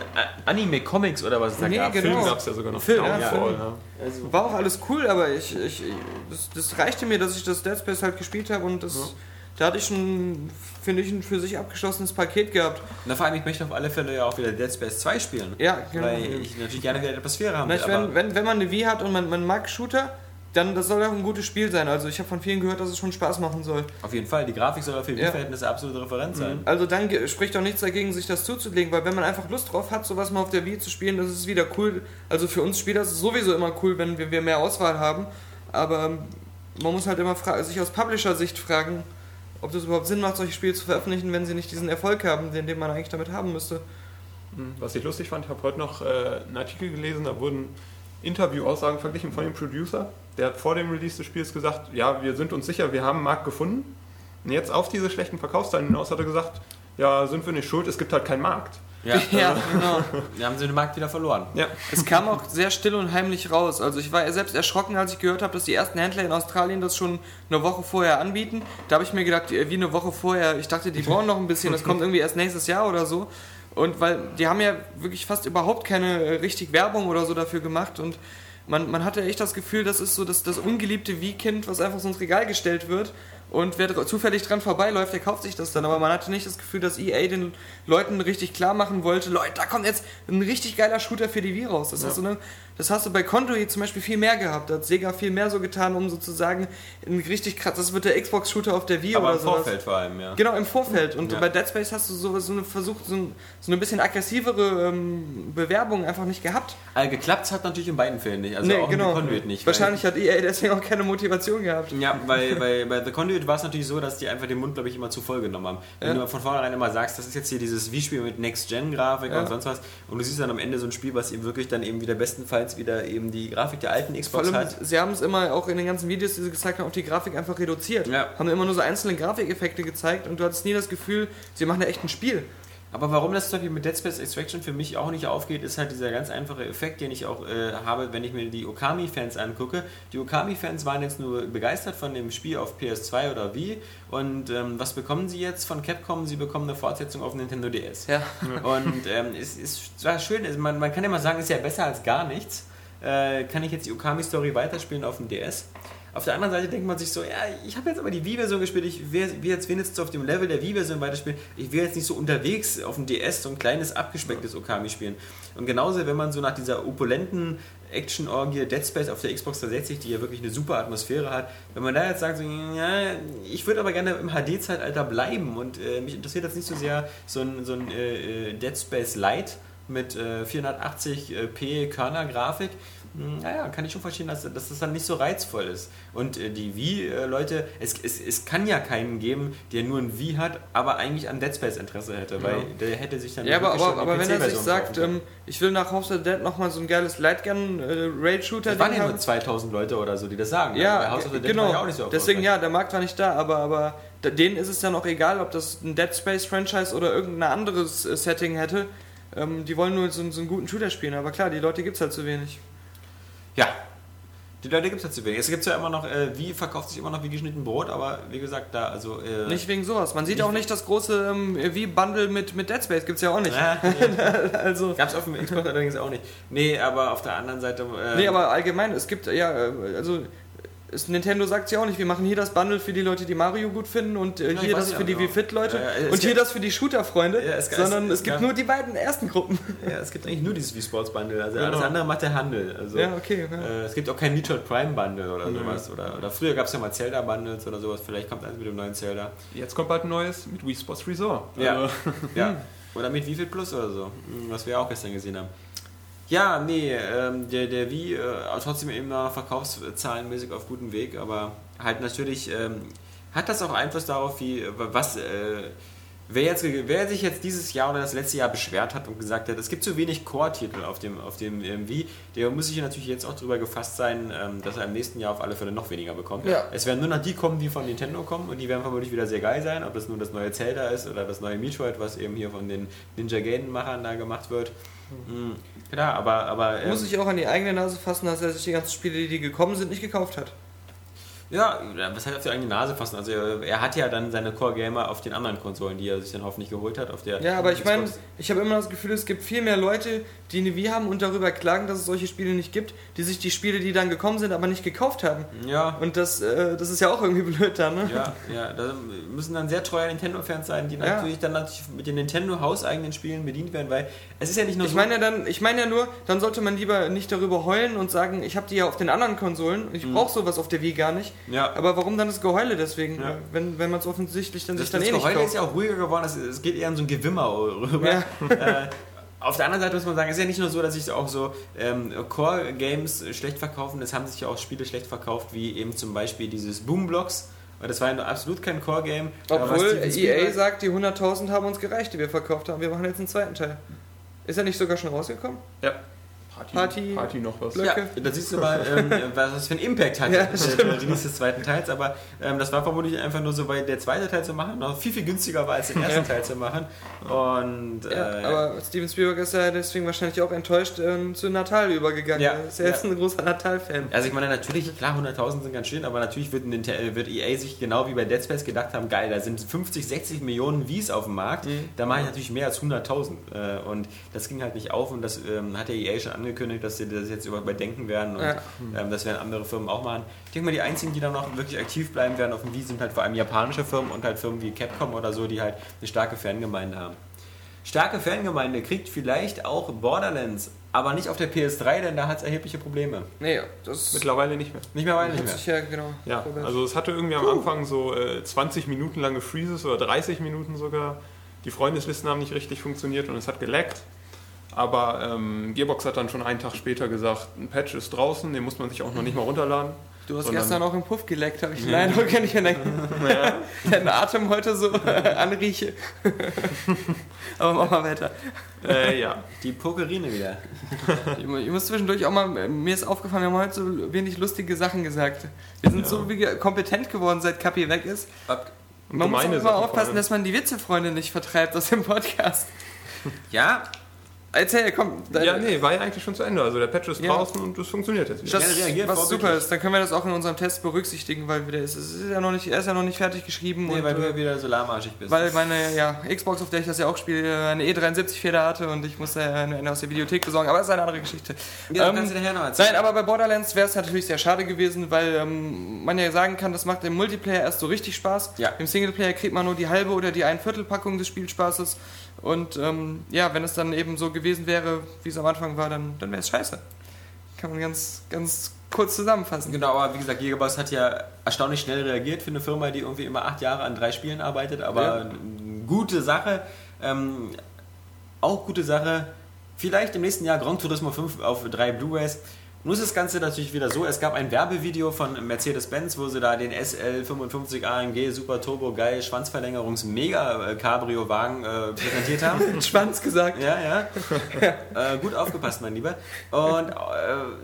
Anime-Comics oder was es da Nee, gab. genau. Film gab es ja sogar noch. Film, ja, Film. ja. war auch alles cool, aber ich, ich, ich das, das reichte mir, dass ich das Dead Space halt gespielt habe und das, da hatte ich schon, finde ich, ein für sich abgeschlossenes Paket gehabt. Na, vor allem, ich möchte auf alle Fälle ja auch wieder Dead Space 2 spielen. Ja, genau. Weil ich natürlich gerne wieder die Atmosphäre haben Na, will. wenn, wenn, wenn man eine Wii hat und man, man mag Shooter, dann das soll auch ein gutes Spiel sein. Also ich habe von vielen gehört, dass es schon Spaß machen soll. Auf jeden Fall, die Grafik soll für Ja. Wii-Verhältnisse absolute Referenz sein. Also dann spricht doch nichts dagegen, sich das zuzulegen, weil wenn man einfach Lust drauf hat, sowas mal auf der Wii zu spielen, das ist wieder cool. Also für uns Spieler ist es sowieso immer cool, wenn wir, wir mehr Auswahl haben. Aber ähm, man muss halt immer sich aus Publisher-Sicht fragen, ob das überhaupt Sinn macht, solche Spiele zu veröffentlichen, wenn sie nicht diesen Erfolg haben, den, den man eigentlich damit haben müsste. Hm, Was ich lustig fand, ich habe heute noch äh, einen Artikel gelesen, da wurden Interview-Aussagen verglichen von dem Producer. Der hat vor dem Release des Spiels gesagt, ja, wir sind uns sicher, wir haben einen Markt gefunden. Und jetzt auf diese schlechten Verkaufszahlen hinaus hat er gesagt, ja, sind wir nicht schuld, es gibt halt keinen Markt. Ja, [LAUGHS] Ja, genau. [LAUGHS] wir haben sie den Markt wieder verloren. Ja, Es kam auch sehr still und heimlich raus. Also ich war selbst erschrocken, als ich gehört habe, dass die ersten Händler in Australien das schon eine Woche vorher anbieten. Da habe ich mir gedacht, äh, wie eine Woche vorher. Ich dachte, die brauchen noch ein bisschen. Das kommt irgendwie erst nächstes Jahr oder so. Und weil die haben ja wirklich fast überhaupt keine äh, richtig Werbung oder so dafür gemacht und man, man hatte echt das Gefühl, das ist so das, das ungeliebte Wie-Kind, was einfach so ins Regal gestellt wird. Und wer zufällig dran vorbeiläuft, der kauft sich das dann. Aber man hatte nicht das Gefühl, dass EA den Leuten richtig klar machen wollte, Leute, da kommt jetzt ein richtig geiler Shooter für die Wii raus. Das, ist so eine, das hast du bei Conduit zum Beispiel viel mehr gehabt. Da hat Sega viel mehr so getan, um sozusagen ein richtig krass, das wird der Xbox-Shooter auf der Wii Aber oder im sowas. Vorfeld vor allem, ja. Genau, im Vorfeld. Und Ja. bei Dead Space hast du so, so eine versucht, so, ein, so eine bisschen aggressivere ähm, Bewerbung einfach nicht gehabt. Also geklappt hat natürlich in beiden Fällen nicht. Also Nee, auch genau. in The Conduit nicht. Wahrscheinlich hat EA deswegen auch keine Motivation gehabt. Ja, weil, weil bei The Conduit war es natürlich so, dass die einfach den Mund, glaube ich, immer zu voll genommen haben. Wenn Ja. du von vornherein immer sagst, das ist jetzt hier dieses Wii-Spiel mit Next-Gen-Grafik Ja. und sonst was und du siehst dann am Ende so ein Spiel, was eben wirklich dann eben wieder bestenfalls wieder eben die Grafik der alten Xbox allem, hat. sie haben es immer auch in den ganzen Videos, die sie gezeigt haben, auf die Grafik einfach reduziert. Ja. Haben immer nur so einzelne Grafikeffekte gezeigt und du hattest nie das Gefühl, sie machen da echt ein Spiel. Aber warum das zum Beispiel mit Dead Space Extraction für mich auch nicht aufgeht, ist halt dieser ganz einfache Effekt, den ich auch äh, habe, wenn ich mir die Okami-Fans angucke. Die Okami-Fans waren jetzt nur begeistert von dem Spiel auf PS2 oder Wii. Und ähm, was bekommen sie jetzt von Capcom? Sie bekommen eine Fortsetzung auf Nintendo DS. Ja. Und ähm, es ist zwar schön, es- man, man kann ja mal sagen, es ist ja besser als gar nichts. Äh, kann ich jetzt die Okami-Story weiterspielen auf dem DS? Auf der anderen Seite denkt man sich so, ja, ich habe jetzt aber die Wii-Version gespielt, ich will, will jetzt wenigstens auf dem Level der Wii-Version weiterspielen. Ich will jetzt nicht so unterwegs auf dem DS so ein kleines, abgespecktes Okami spielen. Und genauso, wenn man so nach dieser opulenten Action-Orgie Dead Space auf der Xbox 360, die ja wirklich eine super Atmosphäre hat, wenn man da jetzt sagt, so, ja, ich würde aber gerne im HD-Zeitalter bleiben und äh, mich interessiert jetzt nicht so sehr so ein, so ein äh, äh, Dead Space Lite mit äh, 480p Körner-Grafik, hm, naja, kann ich schon verstehen, dass, dass das dann nicht so reizvoll ist. Und äh, die Wii-Leute, es, es, es kann ja keinen geben, der nur ein Wii hat, aber eigentlich an Dead Space Interesse hätte, weil der hätte sich dann Ja, aber, aber, aber wenn er sich sagt, ähm, ich will nach House of the Dead nochmal so ein geiles Lightgun äh, das waren ja haben. nur 2000 Leute oder so, die das sagen. Ja, Bei House of the Dead genau. war ja auch nicht so Deswegen ja, der Markt war nicht da, aber, aber denen ist es dann auch egal, ob das ein Dead Space Franchise oder irgendein anderes äh, Setting hätte. Ähm, die wollen nur so, so einen guten Shooter spielen, aber klar, die Leute gibt es halt zu wenig. Ja. Die Leute gibt es ja zu wenig. Es gibt ja immer noch, äh, Wii verkauft sich immer noch wie geschnitten Brot, aber wie gesagt, da, also. Äh, Nicht wegen sowas. Man sieht auch nicht das große ähm, wie Bundle mit, mit Dead Space, gibt's ja auch nicht. Ja, [LAUGHS] Also. Gab es auf dem Xbox allerdings auch nicht. Nee, aber auf der anderen Seite. Äh, Nee, aber allgemein, es gibt ja, äh, also es, Nintendo sagt ja auch nicht, wir machen hier das Bundle für die Leute, die Mario gut finden und äh, Ja, hier das für die genau. Wii Fit Leute Ja, und hier das für die Shooter-Freunde, Ja, es- sondern es- es, gibt ja. nur die beiden ersten Gruppen. Ja, es gibt eigentlich nur dieses Wii Sports Bundle. Also Genau. alles andere macht der Handel. Also, Ja, okay. Ja. äh, es gibt auch kein Metroid Prime Bundle oder sowas. Oder, oder früher gab es ja mal Zelda Bundles oder sowas. Vielleicht kommt eins mit dem neuen Zelda. Jetzt kommt bald ein neues mit Wii Sports Resort. Ja. Also, Ja. [LAUGHS] Oder mit Wii Fit Plus oder so. Hm, Was wir auch gestern gesehen haben. Ja, nee, ähm, der, der Wii äh, trotzdem eben noch verkaufszahlenmäßig auf gutem Weg, aber halt natürlich ähm, hat das auch Einfluss darauf, wie was äh, wer, jetzt, wer sich jetzt dieses Jahr oder das letzte Jahr beschwert hat und gesagt hat, es gibt zu wenig Core-Titel auf dem, auf dem ähm, Wii, der muss sich natürlich jetzt auch darüber gefasst sein, ähm, dass er im nächsten Jahr auf alle Fälle noch weniger bekommt. Ja. Es werden nur noch die kommen, die von Nintendo kommen und die werden vermutlich wieder sehr geil sein, ob das nun das neue Zelda ist oder das neue Metroid, was eben hier von den Ninja Gaiden-Machern da gemacht wird. Mhm. Klar, aber, aber ähm, Muss ich auch an die eigene Nase fassen, dass er sich die ganzen Spiele, die gekommen sind, nicht gekauft hat. Ja, was heißt auf die eigene Nase fassen? Also er, er hat ja dann seine Core-Gamer auf den anderen Konsolen, die er sich dann hoffentlich geholt hat. Auf der Ja, aber ich meine, ich habe immer das Gefühl, es gibt viel mehr Leute, die eine Wii haben und darüber klagen, dass es solche Spiele nicht gibt, die sich die Spiele, die dann gekommen sind, aber nicht gekauft haben. Ja, Und das, äh, das ist ja auch irgendwie [LAUGHS] blöd dann, ne? ja, ja, da müssen dann sehr treue Nintendo-Fans sein, die Ja. natürlich dann natürlich mit den Nintendo-hauseigenen Spielen bedient werden, weil es ist ja nicht nur Ich so. meine ja dann, ich meine ja nur, dann sollte man lieber nicht darüber heulen und sagen, ich habe die ja auf den anderen Konsolen und ich Mhm. brauche sowas auf der Wii gar nicht. Ja, Aber warum dann das Geheule deswegen, Ja. wenn, wenn man es offensichtlich dann das, sich dann das eh nicht Geheule ist ja auch ruhiger geworden, es, es geht eher in so ein Gewimmer rüber. Ja. [LAUGHS] äh, auf der anderen Seite muss man sagen, es ist ja nicht nur so, dass sich auch so ähm, Core-Games schlecht verkaufen, es haben sich ja auch Spiele schlecht verkauft, wie eben zum Beispiel dieses Boomblocks. Weil Das war ja absolut kein Core-Game. Obwohl EA Spielberg- sagt, die 100.000 haben uns gereicht, die wir verkauft haben. Wir machen jetzt einen zweiten Teil. Ist er nicht sogar schon rausgekommen? ja. Party, Party- Party noch was. Blöcke. Ja, da siehst du mal, ähm, was das für einen Impact hat, Ja, der Release des zweiten Teils. Aber ähm, das war vermutlich einfach nur so, weil der zweite Teil zu machen noch viel, viel günstiger war, als den [LAUGHS] ersten Teil zu machen. Und Ja, äh, aber Steven Spielberg ist ja deswegen wahrscheinlich auch enttäuscht ähm, zu Natal übergegangen. Ja, Er ist ja jetzt ja. ein großer Natal-Fan. Also ich meine natürlich, klar, 100.000 sind ganz schön, aber natürlich wird, Nintendo, wird EA sich genau wie bei Dead Space gedacht haben, geil, da sind 50, 60 Millionen Wies auf dem Markt, Mhm. da mache ich natürlich mehr als 100.000. Äh, Und das ging halt nicht auf und das ähm, hat der EA schon angekündigt, dass sie das jetzt überdenken werden und Ja. ähm, das werden andere Firmen auch machen. Ich denke mal, die einzigen, die dann noch wirklich aktiv bleiben werden auf dem Wii, sind halt vor allem japanische Firmen und halt Firmen wie Capcom oder so, die halt eine starke Fangemeinde haben. Starke Fangemeinde kriegt vielleicht auch Borderlands, aber nicht auf der PS3, denn da hat es erhebliche Probleme. Nee, das Mittlerweile nicht mehr. Nicht mehr, weil nicht mehr. sich ja genau. Ja, also es hatte irgendwie am Anfang so äh, 20 Minuten lange Freezes oder 30 Minuten sogar. Die Freundeslisten haben nicht richtig funktioniert und es hat geleckt. Aber ähm, Gearbox hat dann schon einen Tag später gesagt, ein Patch ist draußen, den muss man sich auch noch nicht mal runterladen. Du hast sondern- gestern auch im Puff geleckt, habe ich den Eindruck, kann ich denken. Den Atem heute so anrieche. [LAUGHS] Aber mach mal weiter. Äh, ja. Die Pokerine wieder. Ich ich muss zwischendurch auch mal, mir ist aufgefallen, wir haben heute so wenig lustige Sachen gesagt. Wir sind so wie kompetent geworden, seit Kapi weg ist. Man muss auch immer aufpassen, dass man die Witzefreunde nicht vertreibt aus dem Podcast. Ja, Erzähl, komm. deine- Ja, nee, war ja eigentlich schon zu Ende. Also der Patch ist Ja. draußen und das funktioniert jetzt wieder. Das, reagiert, was super ist, dann können wir das auch in unserem Test berücksichtigen, weil das, es ist ja noch nicht, er ist ja noch nicht fertig geschrieben Nee, und weil du äh, ja wieder so lahmarschig bist. weil meine ja, Xbox, auf der ich das ja auch spiele, eine E E73-Feder hatte und ich musste eine, eine aus der Videothek besorgen, aber das ist eine andere Geschichte. ja, Ähm, kannst du nachher noch erzählen. Nein, aber bei Borderlands wäre es natürlich sehr schade gewesen, weil ähm, man ja sagen kann, das macht im Multiplayer erst so richtig Spaß. Ja. Im Singleplayer kriegt man nur die halbe oder die ein Viertel Packung des Spielspaßes. Und ähm, ja, wenn es dann eben so gewesen wäre, wie es am Anfang war, dann, dann wäre es scheiße. Kann man ganz, ganz kurz zusammenfassen. Genau, aber wie gesagt, Gigaboss hat ja erstaunlich schnell reagiert für eine Firma, die irgendwie immer acht Jahre an drei Spielen arbeitet, aber Ja. gute Sache. Ähm, auch gute Sache. Vielleicht im nächsten Jahr Gran Turismo 5 auf drei Blu-rays. Nun ist das Ganze natürlich wieder so, es gab ein Werbevideo von Mercedes-Benz, wo sie da den SL55 AMG Super Turbo Geil Schwanzverlängerungs Mega äh, Cabrio Wagen äh, präsentiert haben. [LAUGHS] Schwanz gesagt. Ja, ja. äh, gut aufgepasst, mein Lieber. Und äh,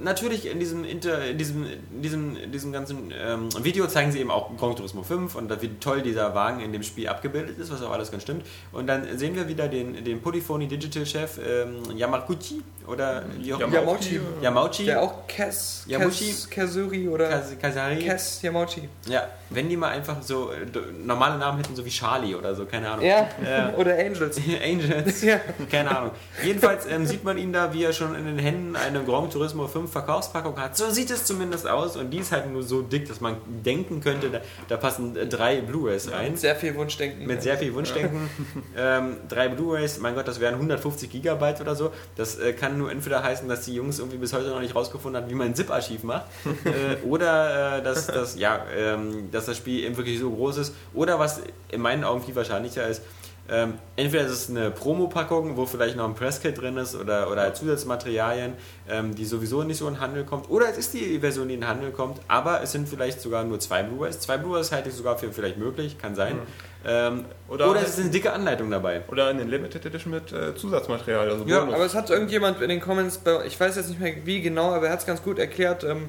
natürlich in diesem, Inter, in diesem, in diesem, in diesem ganzen ähm, Video zeigen sie eben auch Gran Turismo 5 und wie toll dieser Wagen in dem Spiel abgebildet ist, was auch alles ganz stimmt. Und dann sehen wir wieder den, den Polyphony Digital Chef ähm, Yamaguchi oder wie auch immer. Yamauchi. Yamauchi. Der auch Kes, Yamushi. Kes, Kesuri oder Kas- Kasari. Kes Yamauchi. Ja, wenn die mal einfach so äh, normale Namen hätten, so wie Charlie oder so, keine Ahnung. Ja, Ja. [LAUGHS] oder Angels. [LAUGHS] Angels. Ja. Keine Ahnung. Jedenfalls ähm, sieht man ihn da, wie er schon in den Händen eine Gran Turismo 5 Verkaufspackung hat. So sieht es zumindest aus und die ist halt nur so dick, dass man denken könnte, da, da passen äh, drei Blu-rays rein. Sehr viel Wunschdenken. Mit sehr viel Wunschdenken. ähm, drei Blu-rays, mein Gott, das wären 150 Gigabyte oder so. Das äh, kann nur entweder heißen, dass die Jungs irgendwie bis heute noch nicht rausgefunden haben, wie man ein ZIP-Archiv macht. [LAUGHS] äh, oder äh, dass, dass, ja, ähm, dass das Spiel eben wirklich so groß ist. Oder was in meinen Augen viel wahrscheinlicher ist, ähm, entweder ist es eine Promo-Packung, wo vielleicht noch ein Presskit drin ist oder, oder Zusatzmaterialien, ähm, die sowieso nicht so in den Handel kommt. Oder es ist die Version, die in den Handel kommt, aber es sind vielleicht sogar nur zwei Blu-rays. Zwei Blu-rays halte ich sogar für vielleicht möglich, kann sein. Ähm, oder, Oder- es ist eine dicke Anleitung dabei. Oder eine Limited Edition mit äh, Zusatzmaterial. Also Ja, Bonus. aber es hat irgendjemand in den Comments, bei- ich weiß jetzt nicht mehr wie genau, aber er hat es ganz gut erklärt, ähm,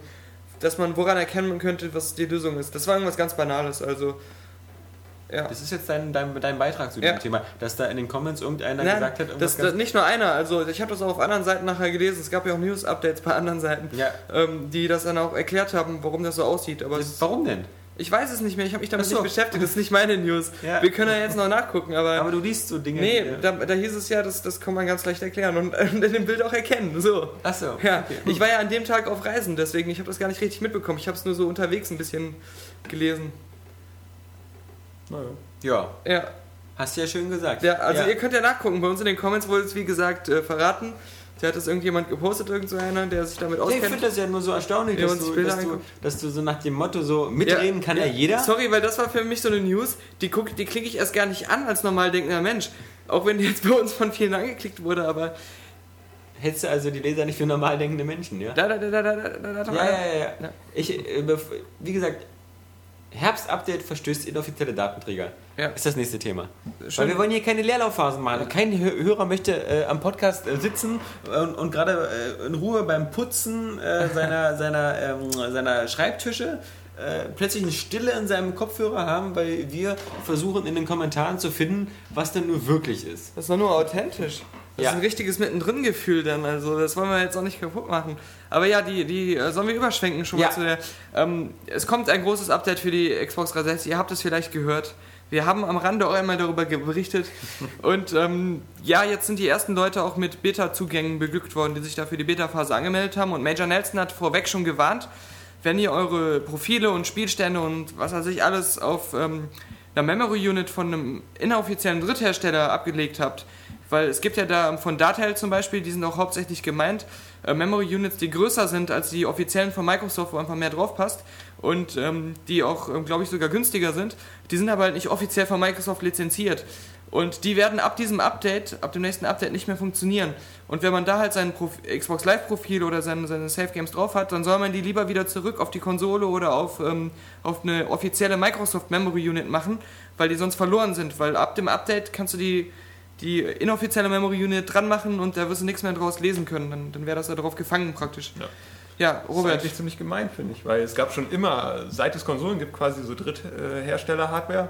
dass man woran erkennen könnte, was die Lösung ist. Das war irgendwas ganz Banales, also ja. Das ist jetzt dein, dein, dein Beitrag zu Ja. diesem Thema, dass da in den Comments irgendeiner Nein, gesagt hat, das, das nicht nur einer, also ich habe das auch auf anderen Seiten nachher gelesen, es gab ja auch News-Updates bei anderen Seiten, Ja. ähm, die das dann auch erklärt haben, warum das so aussieht. Aber Warum denn? ich weiß es nicht mehr, ich habe mich damit Ach so. nicht beschäftigt, das ist nicht meine News. Ja. Wir können ja jetzt noch nachgucken, aber... Aber du liest so Dinge. Nee, da, da hieß es ja, das, das kann man ganz leicht erklären und, und in dem Bild auch erkennen. So. Achso. Ja, ich war ja an dem Tag auf Reisen, deswegen ich habe das gar nicht richtig mitbekommen. Ich habe es nur so unterwegs ein bisschen gelesen. Naja. Ja, Ja, hast du ja schön gesagt. ja also ja. ihr könnt ja nachgucken. Bei uns in den Comments wurde es wie gesagt äh, verraten. Da hat das irgendjemand gepostet, irgend so einer, der sich damit Ja, ich auskennt. finde das ja nur so erstaunlich, Ja, dass, du, dass, du, dass du so nach dem Motto so mitreden kann ja, jeder. Sorry, weil das war für mich so eine News, die, guck, die klicke ich erst gar nicht an als normal denkender Mensch. Auch wenn die jetzt bei uns von vielen angeklickt wurde, aber Hältst du also die Leser nicht für normal denkende Menschen, ja? da, da, da, da, da, da, da, Ja, ja, ja. ja. Ja. Ich, äh, wie gesagt, Herbst-Update verstößt inoffizielle Datenträger. Ja. Ist das nächste Thema. Schön. Weil wir wollen hier keine Leerlaufphasen machen. Kein Hö- Hörer möchte äh, am Podcast äh, sitzen und, und gerade äh, in Ruhe beim Putzen äh, [LAUGHS] seiner, seiner, ähm, seiner Schreibtische äh, plötzlich eine Stille in seinem Kopfhörer haben, weil wir versuchen in den Kommentaren zu finden, was denn nur wirklich ist. Das ist doch nur authentisch. Das Ja. ist ein richtiges Mittendrin-Gefühl dann, also das wollen wir jetzt auch nicht kaputt machen. Aber ja, die, die äh, sollen wir überschwenken schon Ja. mal zu der. Ähm, es kommt ein großes Update für die Xbox 360, ihr habt es vielleicht gehört. Wir haben am Rande auch einmal darüber berichtet. [LAUGHS] Und ähm, ja, jetzt sind die ersten Leute auch mit Beta-Zugängen beglückt worden, die sich da für die Beta-Phase angemeldet haben. Und Major Nelson hat vorweg schon gewarnt, wenn ihr eure Profile und Spielstände und was weiß ich alles auf ähm, einer Memory Unit von einem inoffiziellen Dritthersteller abgelegt habt, weil es gibt ja da von Datel zum Beispiel, die sind auch hauptsächlich gemeint, äh, Memory Units, die größer sind als die offiziellen von Microsoft, wo einfach mehr drauf passt und ähm, die auch, ähm, glaube ich, sogar günstiger sind. Die sind aber halt nicht offiziell von Microsoft lizenziert. Und die werden ab diesem Update, ab dem nächsten Update nicht mehr funktionieren. Und wenn man da halt sein Prof Xbox Live-Profil oder seine, seine Save Games drauf hat, dann soll man die lieber wieder zurück auf die Konsole oder auf, ähm, auf eine offizielle Microsoft Memory Unit machen, weil die sonst verloren sind. Weil ab dem Update kannst du die, die inoffizielle Memory Unit dran machen und da wirst du nichts mehr draus lesen können. Dann, dann wäre das da drauf gefangen praktisch. Ja. Ja, Das ist Robert. eigentlich ziemlich gemein, finde ich, weil es gab schon immer, seit es Konsolen gibt, quasi so Dritthersteller-Hardware.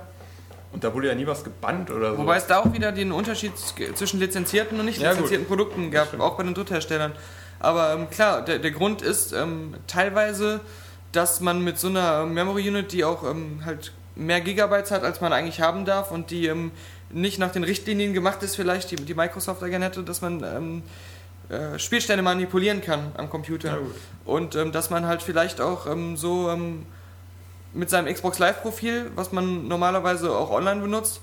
Und da wurde ja nie was gebannt oder so. Wobei es da auch wieder den Unterschied zwischen lizenzierten und nicht Ja, lizenzierten Produkten gab, auch bei den Drittherstellern. Aber ähm, klar, der, der Grund ist ähm, teilweise, dass man mit so einer Memory Unit, die auch ähm, halt mehr Gigabytes hat, als man eigentlich haben darf und die ähm, nicht nach den Richtlinien gemacht ist, vielleicht, die, die Microsoft da gerne hätte, dass man ähm, äh, Spielstände manipulieren kann am Computer. Ja. Und ähm, dass man halt vielleicht auch ähm, so ähm, mit seinem Xbox Live-Profil, was man normalerweise auch online benutzt,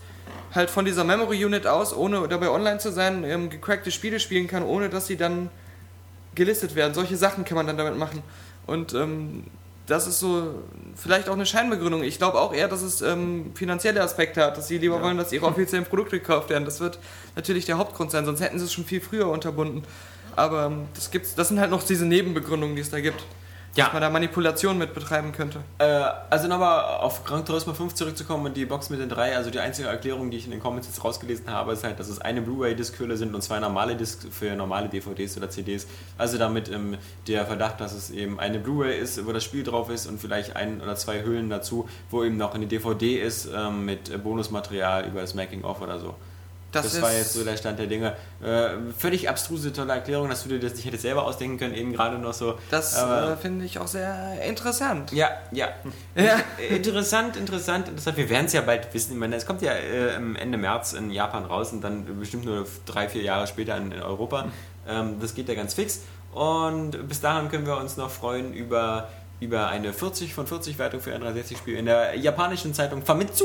halt von dieser Memory Unit aus, ohne dabei online zu sein, ähm, gecrackte Spiele spielen kann, ohne dass sie dann gelistet werden. Solche Sachen kann man dann damit machen. Und ähm, das ist so vielleicht auch eine Scheinbegründung. Ich glaube auch eher, dass es ähm, finanzielle Aspekte hat, dass sie lieber wollen, dass ihre offiziellen Produkte gekauft werden. Das wird natürlich der Hauptgrund sein, sonst hätten sie es schon viel früher unterbunden. Aber ähm, das, gibt's, das sind halt noch diese Nebenbegründungen, die es da gibt. Ja. Dass man da Manipulation mit betreiben könnte. Äh, also nochmal auf Gran Turismo 5 zurückzukommen und die Box mit den drei, also die einzige Erklärung, die ich in den Comments jetzt rausgelesen habe, ist halt, dass es eine Blu-ray-Diskhülle sind und zwei normale Discs für normale DVDs oder CDs. Also damit ähm, der Verdacht, dass es eben eine Blu-ray ist, wo das Spiel drauf ist und vielleicht ein oder zwei Hüllen dazu, wo eben noch eine DVD ist ähm, mit Bonusmaterial über das Making-of oder so. Das, Das, war jetzt so der Stand der Dinge. Äh, völlig abstruse, tolle Erklärung, dass du dir das nicht hättest selber ausdenken können, eben gerade noch so. Das äh, finde ich auch sehr interessant. Ja, ja. [LAUGHS] Ja. Interessant, interessant, interessant. Wir werden es ja bald wissen. Ich meine, es kommt ja äh, Ende März in Japan raus und dann bestimmt nur drei, vier Jahre später in, in Europa. Ähm, das geht ja ganz fix. Und bis dahin können wir uns noch freuen über, über eine 40 von 40 Wertung für ein 360-Spiel in der japanischen Zeitung Famitsu.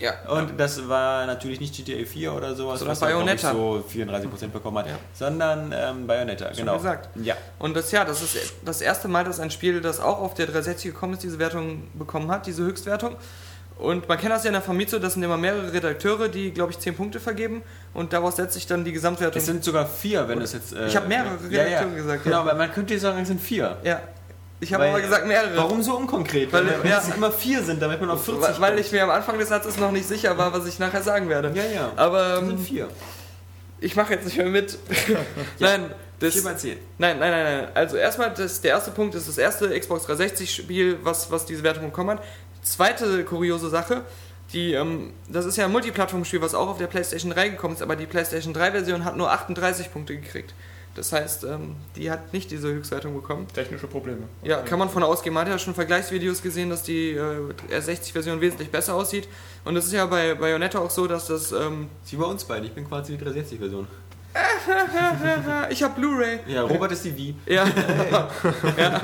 Ja. Und das war natürlich nicht GTA 4 oder sowas, Sondern was ja, Bayonetta. so 34% bekommen hat, sondern ähm, Bayonetta, genau. gesagt. Ja. Und das ja, das ist das erste Mal, dass ein Spiel, das auch auf der 360 gekommen ist, diese Wertung bekommen hat, diese Höchstwertung. Und man kennt das ja in der Famitsu, das sind immer mehrere Redakteure, die, glaube ich, 10 Punkte vergeben und daraus setzt sich dann die Gesamtwertung. Es sind sogar vier, wenn es jetzt. äh, Ich habe mehrere ja, ja. Redakteure gesagt, Genau, ja. aber man könnte sagen, es sind vier. ja. Ich habe aber gesagt mehrere. Warum so unkonkret? Weil- Weil, ja. es immer vier sind, damit man auf 40 Weil, weil ich mir am Anfang des Satzes noch nicht sicher war, was ich nachher sagen werde. Ja, ja. Aber sind ähm, vier. ich mache jetzt nicht mehr mit. [LAUGHS] Nein, das, Vier mal zehn. Nein, nein, nein, nein. Also erstmal, das, der erste Punkt ist das erste Xbox 360-Spiel, was, was diese Wertung bekommen hat. Zweite kuriose Sache, die, ähm, das ist ja ein Multiplattform-Spiel, was auch auf der PlayStation 3 gekommen ist, aber die PlayStation 3-Version hat nur 38 Punkte gekriegt. Das heißt, ähm, die hat nicht diese Höchstwertung bekommen. Technische Probleme. Ja, kann man von ausgehen. Man hat ja schon Vergleichsvideos gesehen, dass die äh, R60-Version wesentlich besser aussieht. Und es ist ja bei Bayonetta auch so, dass das. Ähm, Sie bei uns beide, ich bin quasi die 360-Version. [LAUGHS] ich habe Blu-ray. Ja, Robert ist die Wie. Ja. [LAUGHS] ja.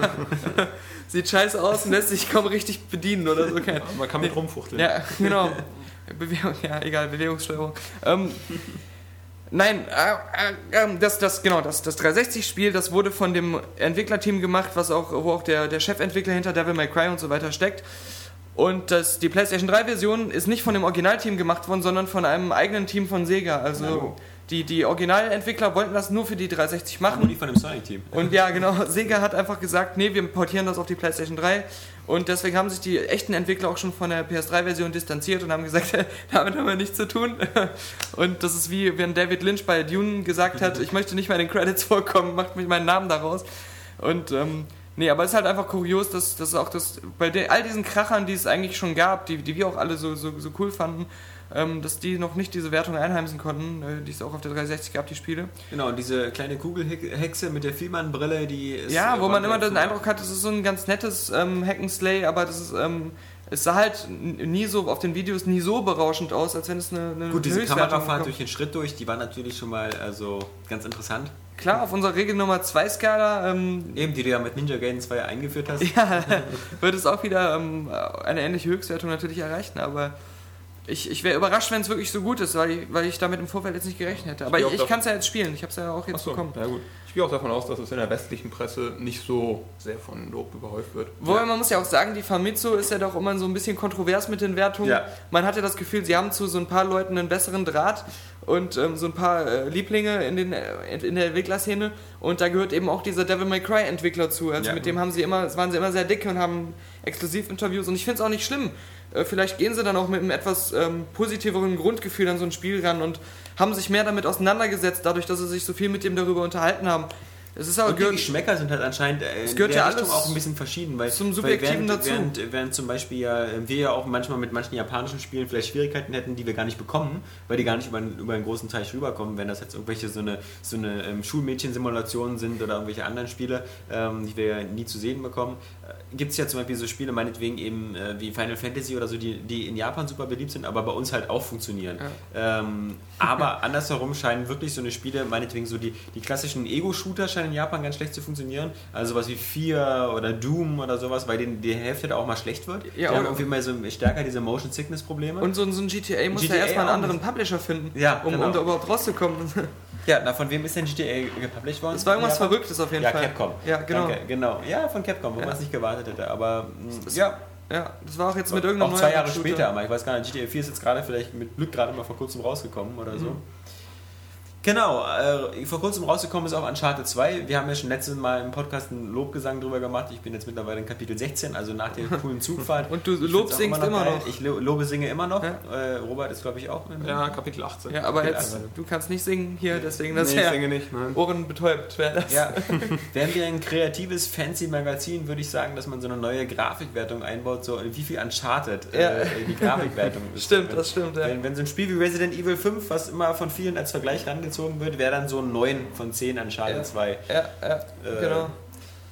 Sieht scheiße aus und lässt sich kaum richtig bedienen oder so. Man kann mit rumfuchteln. Ja, genau. Bewegung, ja, egal, Bewegungssteuerung. Ähm, nein, äh, äh, das, das, genau, das, das 360-Spiel, das wurde von dem Entwicklerteam gemacht, was auch, wo auch der, der Chefentwickler hinter Devil May Cry und so weiter steckt. Und das, die PlayStation 3-Version ist nicht von dem Originalteam gemacht worden, sondern von einem eigenen Team von Sega. Also Oh. Die, die Originalentwickler wollten das nur für die 360 machen. Nur die von dem Sonic-Team. Und ja, genau, Sega hat einfach gesagt, nee, wir portieren das auf die PlayStation 3. Und deswegen haben sich die echten Entwickler auch schon von der PS3-Version distanziert und haben gesagt, [LAUGHS] damit haben wir nichts zu tun. [LAUGHS] Und das ist wie, wenn David Lynch bei Dune gesagt hat, ich möchte nicht mehr in den Credits vorkommen, macht mich meinen Namen daraus. Und ähm, nee, aber es ist halt einfach kurios, dass, dass auch das, bei all diesen Krachern, die es eigentlich schon gab, die, die wir auch alle so, so, so cool fanden, ähm, dass die noch nicht diese Wertung einheimsen konnten, äh, die es auch auf der 360 gab, die Spiele. Genau, und diese kleine Kugelhexe mit der Vielmann-Brille, die ist. Ja, wo äh, man immer den Eindruck hat, das ist so ein ganz nettes ähm, Hack'n'Slay, aber das ist, ähm, es sah halt nie so auf den Videos nie so berauschend aus, als wenn es eine, eine Gut, diese Kamerafahrt durch den Schritt durch, die war natürlich schon mal also ganz interessant. Klar, auf unserer Regel Nummer 2 Skala ähm, Eben, die du ja mit Ninja Gaiden 2 eingeführt hast. [LAUGHS] ja, wird es auch wieder ähm, eine ähnliche Höchstwertung natürlich erreichen, aber ich, ich wäre überrascht, wenn es wirklich so gut ist, weil ich, weil ich damit im Vorfeld jetzt nicht gerechnet hätte. Aber ich, ich kann es ja jetzt spielen, ich habe es ja auch jetzt Achso, bekommen. ja gut. Ich gehe auch davon aus, dass es in der westlichen Presse nicht so sehr von Lob überhäuft wird. Wobei man muss ja auch sagen, die Famitsu ist ja doch immer so ein bisschen kontrovers mit den Wertungen. Ja. Man hatte das Gefühl, sie haben zu so ein paar Leuten einen besseren Draht und ähm, so ein paar äh, Lieblinge in, den, äh, in der Entwicklerszene. Und da gehört eben auch dieser Devil May Cry Entwickler zu. Also Ja. mit dem haben sie immer, waren sie immer sehr dick und haben Exklusivinterviews. Und ich finde es auch nicht schlimm. Äh, vielleicht gehen sie dann auch mit einem etwas ähm, positiveren Grundgefühl an so ein Spiel ran und haben sich mehr damit auseinandergesetzt, dadurch, dass sie sich so viel mit dem darüber unterhalten haben. Es ist aber Und die Geschmäcker sind halt anscheinend äh, Es in gehört der ja Richtung alles auch ein bisschen verschieden, weil, zum weil Subjektiven während, dazu. Während, während zum Beispiel ja äh, wir ja auch manchmal mit manchen japanischen Spielen vielleicht Schwierigkeiten hätten, die wir gar nicht bekommen, weil die gar nicht über, einen- über einen großen Teich rüberkommen, wenn das jetzt irgendwelche so eine, so eine ähm, Schulmädchen-Simulationen sind oder irgendwelche anderen Spiele, ähm, die wir ja nie zu sehen bekommen. Äh, Gibt es ja zum Beispiel so Spiele, meinetwegen eben äh, wie Final Fantasy oder so, die, die in Japan super beliebt sind, aber bei uns halt auch funktionieren. Ähm, [LAUGHS] aber andersherum scheinen wirklich so eine Spiele, meinetwegen so die, die klassischen Ego-Shooter scheinen in Japan ganz schlecht zu funktionieren. Also sowas wie Fear oder Doom oder sowas, weil denen die Hälfte da auch mal schlecht wird. Ja, die haben und- irgendwie mal so stärker diese Motion Sickness Probleme. und so, so ein GTA muss GTA ja erstmal einen anderen Publisher finden, Ja, um, genau. um da überhaupt rauszukommen. [LAUGHS] ja, na, von wem ist denn GTA gepublished worden? Das war irgendwas? Verrücktes auf jeden ja, Fall. Capcom. Ja, genau. Danke, genau. Ja, von Capcom, wo Ja. man es nicht gewartet hätte. Aber mh, ja, Ja, das war auch jetzt mit irgendeinem auch zwei Jahre später, aber ich weiß gar nicht, GTA 4 ist jetzt gerade vielleicht mit Glück gerade mal vor kurzem rausgekommen oder Mhm. Genau, äh, vor kurzem rausgekommen ist auch Uncharted 2. Wir haben ja schon letztes Mal im Podcast einen Lobgesang drüber gemacht. Ich bin jetzt mittlerweile in Kapitel 16, also nach der coolen Zugfahrt. [LAUGHS] Und du Ich find's Lob auch singst immer geil. noch. Ich lo- Lobe singe immer noch. Ja. Äh, Robert ist, glaube ich, auch. in- Ja, Kapitel 18. Ja, aber Okay, jetzt, also- du kannst nicht singen hier, deswegen das nee, ich singe nicht. Nein. ohrenbetäubt wäre das. Ja, [LAUGHS] wären wir ein kreatives, fancy Magazin, würde ich sagen, dass man so eine neue Grafikwertung einbaut, so wie viel Uncharted Ja. äh, die Grafikwertung [LAUGHS] ist. Stimmt, das stimmt, ja. Wenn, wenn so ein Spiel wie Resident Evil 5, was immer von vielen als Vergleich rangezogen wird, wäre dann so ein 9 von 10 Uncharted Ja. 2. Ja, ja, Äh, genau.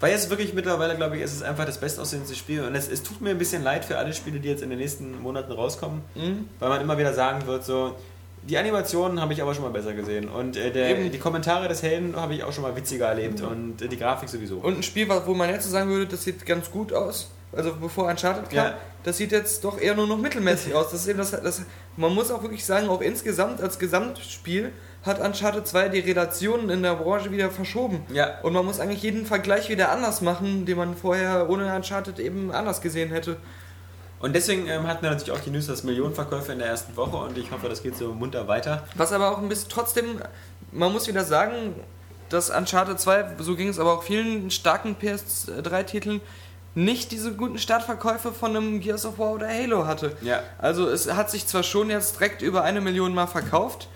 Weil es wirklich mittlerweile, glaube ich, es ist einfach das bestaussehendste Spiel und es, es tut mir ein bisschen leid für alle Spiele, die jetzt in den nächsten Monaten rauskommen, Mhm. weil man immer wieder sagen wird, so, die Animationen habe ich aber schon mal besser gesehen und äh, der, die Kommentare des Helden habe ich auch schon mal witziger erlebt und äh, die Grafik sowieso. Und ein Spiel, wo man jetzt so sagen würde, das sieht ganz gut aus. Also bevor Uncharted kam, Ja. das sieht jetzt doch eher nur noch mittelmäßig aus. Das ist eben das, das, man muss auch wirklich sagen, auch insgesamt als Gesamtspiel hat Uncharted 2 die Relationen in der Branche wieder verschoben. Ja. Und man muss eigentlich jeden Vergleich wieder anders machen, den man vorher ohne Uncharted eben anders gesehen hätte. Und deswegen ähm, hatten wir natürlich auch die News, dass Millionenverkäufe in der ersten Woche und ich hoffe, das geht so munter weiter. Was aber auch ein bisschen trotzdem, man muss wieder sagen, dass Uncharted 2, so ging es aber auch vielen starken PS3-Titeln, nicht diese guten Startverkäufe von einem Gears of War oder Halo hatte. Ja. Also es hat sich zwar schon jetzt direkt über eine Million Mal verkauft,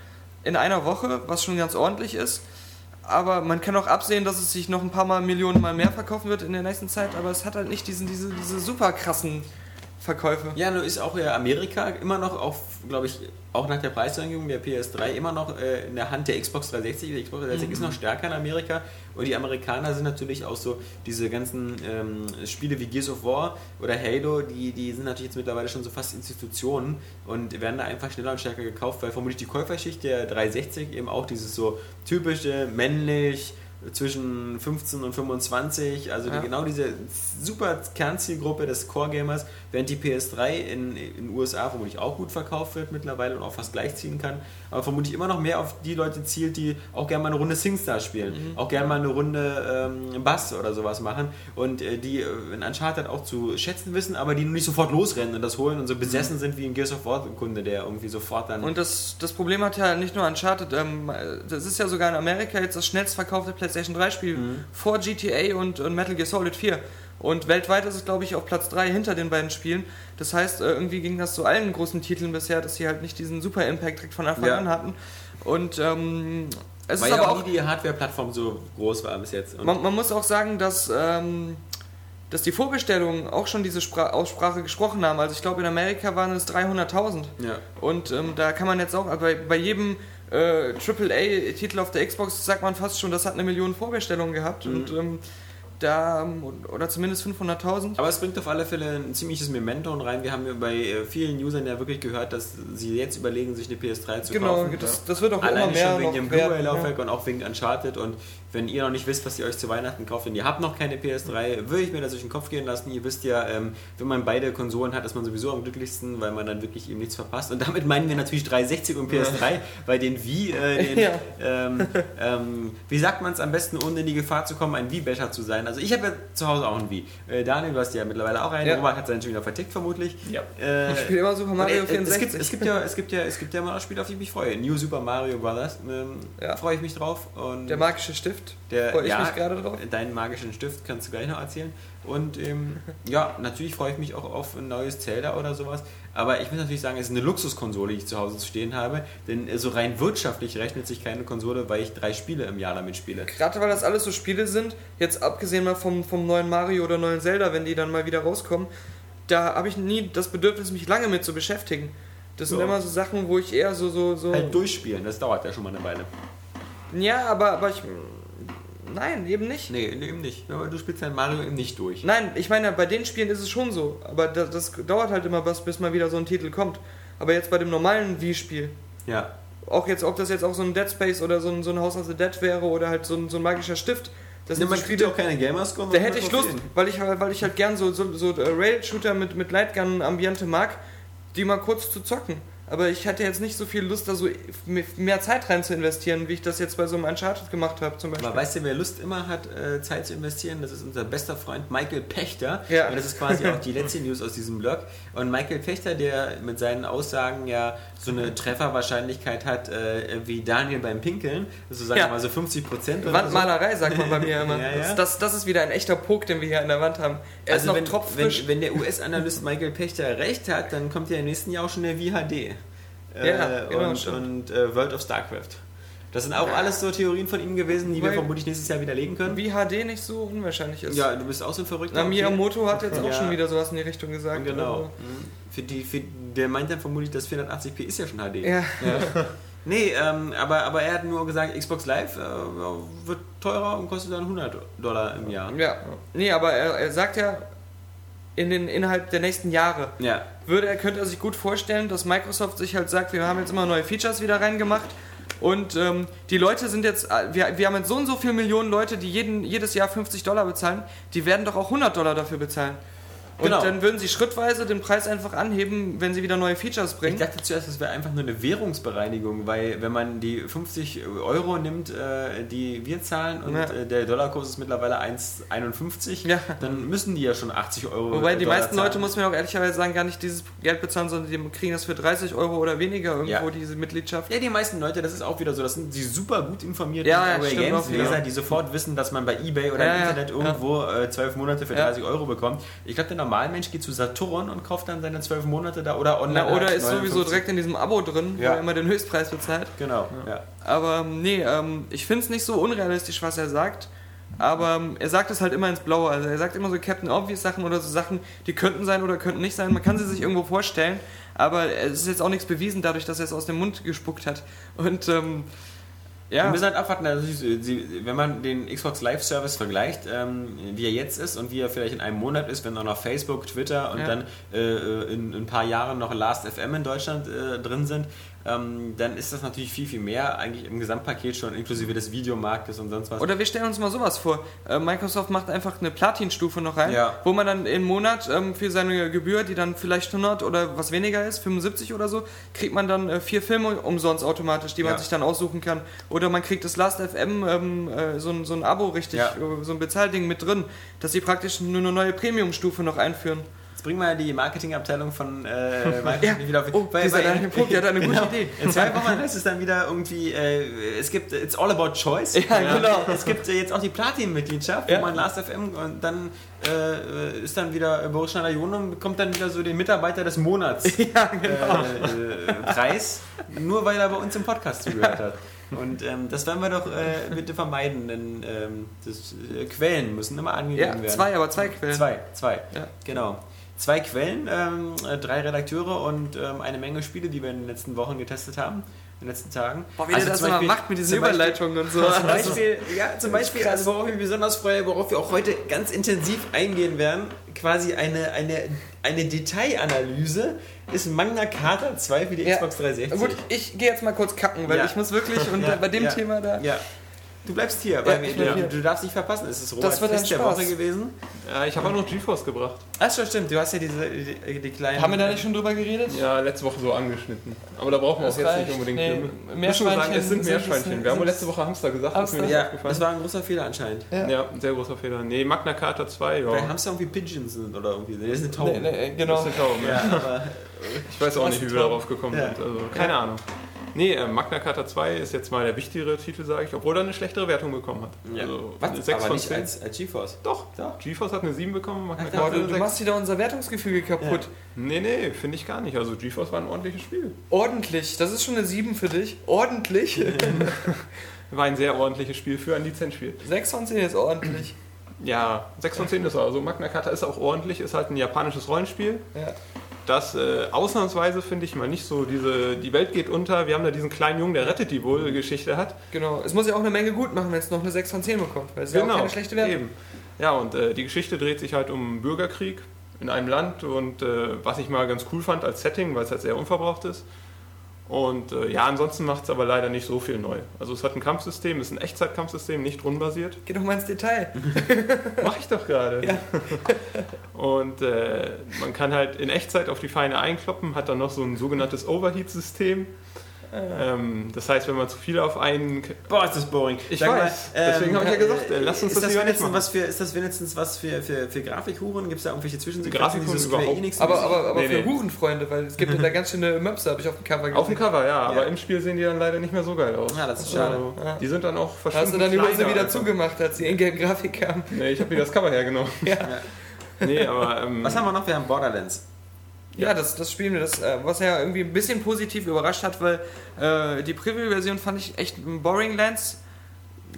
in einer Woche, was schon ganz ordentlich ist, aber man kann auch absehen, dass es sich noch ein paar Mal Millionen Mal mehr verkaufen wird in der nächsten Zeit, aber es hat halt nicht diesen, diese, diese super krassen Verkäufe. Ja, nur ist auch ja Amerika immer noch auf, glaube ich, auch nach der Preiserhöhung der PS3 immer noch äh, in der Hand der Xbox 360. Die Xbox 360 ist noch stärker in Amerika und die Amerikaner sind natürlich auch so diese ganzen ähm, Spiele wie Gears of War oder Halo, die, die sind natürlich jetzt mittlerweile schon so fast Institutionen und werden da einfach schneller und stärker gekauft, weil vermutlich die Käuferschicht der 360 eben auch dieses so typische männlich zwischen 15 und 25, also die, Ja. genau diese super Kernzielgruppe des Core-Gamers, während die PS3 in den USA vermutlich auch gut verkauft wird mittlerweile und auch fast gleichziehen kann, aber vermutlich immer noch mehr auf die Leute zielt, die auch gerne mal eine Runde SingStar spielen, Mhm. auch gerne mal eine Runde ähm, Bass oder sowas machen und äh, die äh, in Uncharted auch zu schätzen wissen, aber die nicht sofort losrennen und das holen und so besessen sind wie ein Gears of War-Kunde, der irgendwie sofort dann... Mhm. Und das, das Problem hat ja nicht nur Uncharted, ähm, das ist ja sogar in Amerika jetzt das schnellst verkaufte PlayStation 3 Spiel vor GTA und, und Metal Gear Solid 4. Und weltweit ist es, glaube ich, auf Platz 3 hinter den beiden Spielen. Das heißt, äh, irgendwie ging das zu allen großen Titeln bisher, dass sie halt nicht diesen super Impact direkt von Anfang Ja. an hatten. Und ähm, es weil ist ja aber auch nie die Hardware-Plattform so groß war bis jetzt. Man, man muss auch sagen, dass, ähm, dass die Vorbestellungen auch schon diese Spra Aussprache gesprochen haben. Also ich glaube, in Amerika waren es 300.000. ja. Und ähm, da kann man jetzt auch, bei, bei jedem äh, AAA-Titel auf der Xbox sagt man fast schon, das hat eine Million Vorbestellungen gehabt. Und ähm, da, oder zumindest 500.000. Aber es bringt auf alle Fälle ein ziemliches Memento rein. Wir haben ja bei äh, vielen Usern ja wirklich gehört, dass sie jetzt überlegen, sich eine PS3 zu Genau, kaufen. das, das wird auch immer Alleine mehr schon wegen dem Blu-ray-Laufwerk und auch wegen Uncharted. Und wenn ihr noch nicht wisst, was ihr euch zu Weihnachten kauft und ihr habt noch keine PS3, würde ich mir das durch den Kopf gehen lassen. Ihr wisst ja, ähm, wenn man beide Konsolen hat, ist man sowieso am glücklichsten, weil man dann wirklich eben nichts verpasst. Und damit meinen wir natürlich 360 und PS3, bei den Wii, äh, den, [LAUGHS] Ja. ähm, ähm, wie sagt man es am besten, ohne in die Gefahr zu kommen, ein Wii-Becher zu sein? Also ich habe ja zu Hause auch ein Wii. Äh, Daniel, du hast ja mittlerweile auch einen. Ja. Robert hat seinen schon wieder vertickt, vermutlich. Ja. Äh, Ich spiele immer Super Mario und, äh, Es 64. gibt, es, gibt ja, es, gibt ja, es gibt ja immer noch Spiele, auf die ich mich freue. New Super Mario Bros. Ähm, Ja. Freue ich mich drauf. Und Der magische Stift. Stift. Der, Freue ich ja, mich gerade drauf. Deinen magischen Stift kannst du gleich noch erzählen. Und ähm, ja, natürlich freue ich mich auch auf ein neues Zelda oder sowas. Aber ich muss natürlich sagen, es ist eine Luxuskonsole, die ich zu Hause stehen habe. Denn äh, so rein wirtschaftlich rechnet sich keine Konsole, weil ich drei Spiele im Jahr damit spiele. Gerade weil das alles so Spiele sind, jetzt abgesehen mal vom, vom neuen Mario oder neuen Zelda, wenn die dann mal wieder rauskommen, da habe ich nie das Bedürfnis, mich lange mit zu beschäftigen. Das sind Ja. immer so Sachen, wo ich eher so, so, so. Halt durchspielen, das dauert ja schon mal eine Weile. Ja, aber, aber ich. Nein, eben nicht. Nee, eben nicht. Aber du spielst dein Mario eben nicht durch. Nein, ich meine, bei den Spielen ist es schon so. Aber das, das dauert halt immer was, bis mal wieder so ein Titel kommt. Aber jetzt bei dem normalen Wii-Spiel, Ja. auch jetzt, ob das jetzt auch so ein Dead Space oder so ein, so ein House of the Dead wäre oder halt so ein, so ein magischer Stift, das sind so man kriegt Spiele, ja auch keine Gamerscore. da hätte ich Lust, weil ich, weil ich halt gern so, so, so äh, Rail-Shooter mit, mit Lightgun-Ambiente mag, die mal kurz zu zocken. Aber ich hatte jetzt nicht so viel Lust, da so mehr Zeit rein zu investieren, wie ich das jetzt bei so einem Uncharted gemacht habe zum Beispiel. Aber weißt du, wer Lust immer hat, äh, Zeit zu investieren? Das ist unser bester Freund Michael Pechter. Ja. Und das ist quasi auch die [LAUGHS] letzte News aus diesem Blog. Und Michael Pechter, der mit seinen Aussagen ja so eine Trefferwahrscheinlichkeit hat, äh, wie Daniel beim Pinkeln, so sagen Ja. wir mal so 50 Prozent. Wandmalerei, sagt man bei mir immer. [LAUGHS] Ja, ja. Das, das, ist wieder ein echter Pok, den wir hier an der Wand haben. Er ist Also noch wenn, tropfrisch. wenn, wenn der US-Analyst Michael Pechter recht hat, dann kommt ja im nächsten Jahr auch schon der VHD. Ja, genau, und und äh, World of StarCraft. Das sind auch alles so Theorien von ihm gewesen, die wir Weil- vermutlich nächstes Jahr widerlegen können. wie HD nicht so unwahrscheinlich ist. Ja, du bist auch so ein Verrückter. Na. Miyamoto hat jetzt [LAUGHS] auch Ja. schon wieder sowas in die Richtung gesagt. Genau. Also, Mhm. Für die, für, der meint dann vermutlich, das 480p ist ja schon HD. ja. Nee, ähm, aber, aber er hat nur gesagt, Xbox Live äh, wird teurer und kostet dann 100 Dollar im Jahr. ja. Nee, aber er, er sagt ja, in den, innerhalb der nächsten Jahre Ja, würde er, könnte er sich gut vorstellen, dass Microsoft sich halt sagt, wir haben jetzt immer neue Features wieder reingemacht und ähm, die Leute sind jetzt, äh, wir, wir haben jetzt so und so viele Millionen Leute, die jeden, jedes Jahr 50 Dollar bezahlen, die werden doch auch 100 Dollar dafür bezahlen. Und Genau. dann würden sie schrittweise den Preis einfach anheben, wenn sie wieder neue Features ich bringen. dachte zuerst, das wäre einfach nur eine Währungsbereinigung, weil wenn man die 50 Euro nimmt, äh, die wir zahlen und Ja. äh, der Dollarkurs ist mittlerweile 1,51, Ja. dann müssen die ja schon 80 Euro Wobei die Dollar meisten zahlen. Leute, muss man auch ehrlicherweise sagen, gar nicht dieses Geld bezahlen, sondern die kriegen das für 30 Euro oder weniger irgendwo, Ja. diese Mitgliedschaft. Ja, die meisten Leute, das ist auch wieder so, das sind die super gut informierten Ja, ja, Array stimmt Games auch wieder. Leser, die sofort wissen, dass man bei Ebay oder im Internet irgendwo äh, 12 Monate für Ja. 30 Euro bekommt. Ich glaube, der Normalmensch geht zu Saturn und kauft dann seine 12 Monate da oder online. Na, oder halt ist sowieso 59. direkt in diesem Abo drin, Ja. wo er immer den Höchstpreis bezahlt. Genau, ja. Aber ähm, nee, ähm, ich finde es nicht so unrealistisch, was er sagt. Aber ähm, er sagt es halt immer ins Blaue. Also er sagt immer so Captain Obvious Sachen oder so Sachen, die könnten sein oder könnten nicht sein. Man kann sie sich irgendwo vorstellen, aber es ist jetzt auch nichts bewiesen dadurch, dass er es aus dem Mund gespuckt hat. Und ähm, Wir ja, müssen halt abwarten, also wenn man den Xbox Live Service vergleicht, ähm, wie er jetzt ist und wie er vielleicht in einem Monat ist, wenn auch noch Facebook, Twitter und Ja. dann äh, in, in ein paar Jahren noch Last.fm in Deutschland äh, drin sind, ähm, dann ist das natürlich viel, viel mehr, eigentlich im Gesamtpaket schon, inklusive des Videomarktes und sonst was. Oder wir stellen uns mal sowas vor. Äh, Microsoft macht einfach eine Platin-Stufe noch rein, Ja. wo man dann im Monat ähm, für seine Gebühr, die dann vielleicht 100 oder was weniger ist, 75 oder so, kriegt man dann äh, vier Filme umsonst automatisch, die man Ja. sich dann aussuchen kann. Oder man kriegt das Last.fm, ähm, äh, so, ein- so ein Abo richtig, Ja. äh, so ein Bezahlding mit drin, dass sie praktisch nur eine neue Premium-Stufe noch einführen. Bringen wir die Marketingabteilung von äh, [LAUGHS] Microsoft Ja. wieder auf. Oh, dieser Daniel Punkt, der hat eine gute genau. Idee. In zwei Wochen [LAUGHS] heißt es dann wieder irgendwie, äh, es gibt It's all about choice. Ja, genau. Es gibt äh, jetzt auch die Platin-Mitgliedschaft, wo Ja. man Last.fm und dann äh, ist dann wieder Boris Schneider-Jone bekommt dann wieder so den Mitarbeiter des Monats [LAUGHS] Ja, genau. äh, äh, Preis, nur weil er bei uns im Podcast zugehört hat. Und ähm, das werden wir doch äh, bitte vermeiden, denn ähm, das, äh, Quellen müssen immer angegeben Ja, werden. zwei, aber zwei Quellen. Zwei, zwei. Ja. Genau. Zwei Quellen, ähm, äh, drei Redakteure und ähm, eine Menge Spiele, die wir in den letzten Wochen getestet haben, in den letzten Tagen. Boah, wie der das zum immer Beispiel- macht mit diesen Überleitungen und so. Zum Also, Beispiel, ja, zum Beispiel also worauf ich mich besonders freue, worauf wir auch heute ganz intensiv eingehen werden, quasi eine, eine, eine Detailanalyse ist Magna Carta 2 für die Ja. Xbox 360. Gut, ich gehe jetzt mal kurz kacken, weil Ja. ich muss wirklich, und Ja, bei dem Thema da... Ja. Du bleibst hier, weil ich wir, bleib du, du darfst nicht verpassen. Es ist Das Robert wird ein Fest der. Woche gewesen. Ja, ich habe auch noch GeForce gebracht. Ach so, stimmt. Du hast ja diese die, die kleinen. Haben wir da nicht schon drüber geredet? Ja, letzte Woche so angeschnitten. Aber da brauchen wir auch Das jetzt nicht unbedingt. Nee, Meerschweinchen sagen, es sind sind- Meerschweinchen. sind- Wir haben sind- letzte Woche Hamster gesagt, das ist mir nicht Ja, aufgefallen. das war ein großer Fehler anscheinend. Ja. Ja, ein sehr großer Fehler. Nee, Magna Carta 2, ja. Weil Hamster irgendwie Pigeons sind oder irgendwie. Das ist eine Taube. Nee, nee, Das genau. ist eine Taube. Ja, aber Ich weiß auch nicht, wie wir darauf gekommen Ja. sind. Also, keine Ahnung. Nee, äh, Magna Carta 2 ist jetzt mal der wichtigere Titel, sage ich, obwohl er eine schlechtere Wertung bekommen hat. Also eine Was? 6 Aber von nicht 10. als, als GeForce. Doch, Doch. GeForce hat eine 7 bekommen, Magna Ach, Carta du, eine du 6. machst wieder unser Wertungsgefüge kaputt. Nee, nee, finde ich gar nicht. Also GeForce war ein ordentliches Spiel. Ordentlich, das ist schon eine 7 für dich. Ordentlich. [LAUGHS] War ein sehr ordentliches Spiel für ein Lizenzspiel. 6 von 10 ist ordentlich. Ja, 6 von 10 ist er. Also Magna Carta ist auch ordentlich, ist halt ein japanisches Rollenspiel. Ja. Das äh, ausnahmsweise finde ich mal nicht so, diese, die Welt geht unter, wir haben da diesen kleinen Jungen, der rettet die wohl Geschichte hat. Genau. Es muss ja auch eine Menge gut machen, wenn es noch eine 6 von 10 bekommt. Weil es ist ja auch keine schlechte Wertung. Eben. Ja, und äh, die Geschichte dreht sich halt um Bürgerkrieg in einem Land und äh, was ich mal ganz cool fand als Setting, weil es halt sehr unverbraucht ist. Und äh, ja, ansonsten macht es aber leider nicht so viel neu. Also es hat ein Kampfsystem, ist ein Echtzeitkampfsystem, nicht rundenbasiert. Geh doch mal ins Detail. [LAUGHS] Mach ich doch gerade. Ja. Und äh, man kann halt in Echtzeit auf die Feinde einkloppen, hat dann noch so ein sogenanntes Overheat-System. Ähm, das heißt, wenn man zu viel auf einen Boah, ist das boring. Ich Sag weiß. Deswegen habe ich ja gesagt, äh, lass uns ist das das lieber nicht wenigstens machen. was für, Ist das wenigstens was für, für, für Grafikhuren? Gibt es da irgendwelche Zwischensequenzen? Grafikhuren überhaupt. Enix- Aber, aber, aber Nee, für nee. Hurenfreunde, weil es gibt ja da [LAUGHS] ganz schöne Möpse, habe ich auf dem Cover gesehen. Auf dem Cover, ja, aber Ja. im Spiel sehen die dann leider nicht mehr so geil aus. Ja, das ist schade. Also, Ja. Die sind dann auch verschwunden. hast du dann die Hose kleiner wieder einfach. zugemacht, als die Ingame-Grafik kam. Nee, ich habe wieder das Cover hergenommen. [LAUGHS] Ja. Nee, aber. Ähm, Was haben wir noch? Wir haben Borderlands. Ja, das, das Spiel, das, äh, was ja irgendwie ein bisschen positiv überrascht hat, weil äh, die Preview-Version fand ich echt boring Lands,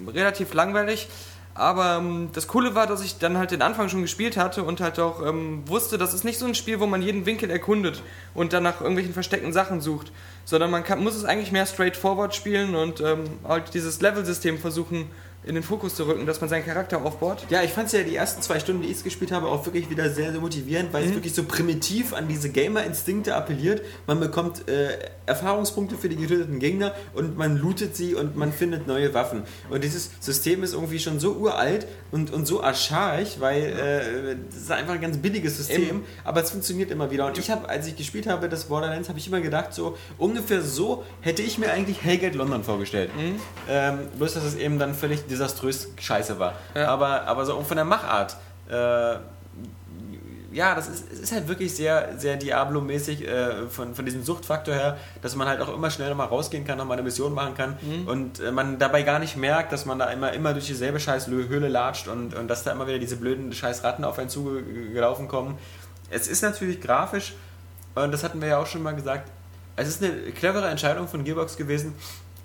relativ langweilig. Aber ähm, das Coole war, dass ich dann halt den Anfang schon gespielt hatte und halt auch ähm, wusste, das ist nicht so ein Spiel, wo man jeden Winkel erkundet und dann nach irgendwelchen versteckten Sachen sucht, sondern man kann, muss es eigentlich mehr straightforward spielen und ähm, halt dieses Level-System versuchen in den Fokus zu rücken, dass man seinen Charakter aufbaut. Ja, ich fand es ja die ersten zwei Stunden, die ich es gespielt habe, auch wirklich wieder sehr, sehr motivierend, Mhm. weil es wirklich so primitiv an diese Gamer-Instinkte appelliert. Man bekommt äh, Erfahrungspunkte für die getöteten Gegner und man lootet sie und man findet neue Waffen. Und dieses System ist irgendwie schon so uralt und, und so archaisch, weil äh, das ist einfach ein ganz billiges System, Eben. aber es funktioniert immer wieder. Und ich habe, als ich gespielt habe, das Borderlands, habe ich immer gedacht, so ungefähr so hätte ich mir eigentlich Hellgate London vorgestellt. Mhm. Ähm, bloß, dass es eben dann völlig desaströs scheiße war. Ja. Aber, aber so von der Machart. Äh, ja, das ist, ist halt wirklich sehr, sehr Diablo-mäßig äh, von, von diesem Suchtfaktor her, dass man halt auch immer schnell nochmal rausgehen kann, nochmal eine Mission machen kann und äh, man dabei gar nicht merkt, dass man da immer, immer durch dieselbe scheiß Höhle latscht und, und dass da immer wieder diese blöden scheiß Ratten auf einen zugelaufen kommen. Es ist natürlich grafisch, und das hatten wir ja auch schon mal gesagt, es ist eine clevere Entscheidung von Gearbox gewesen,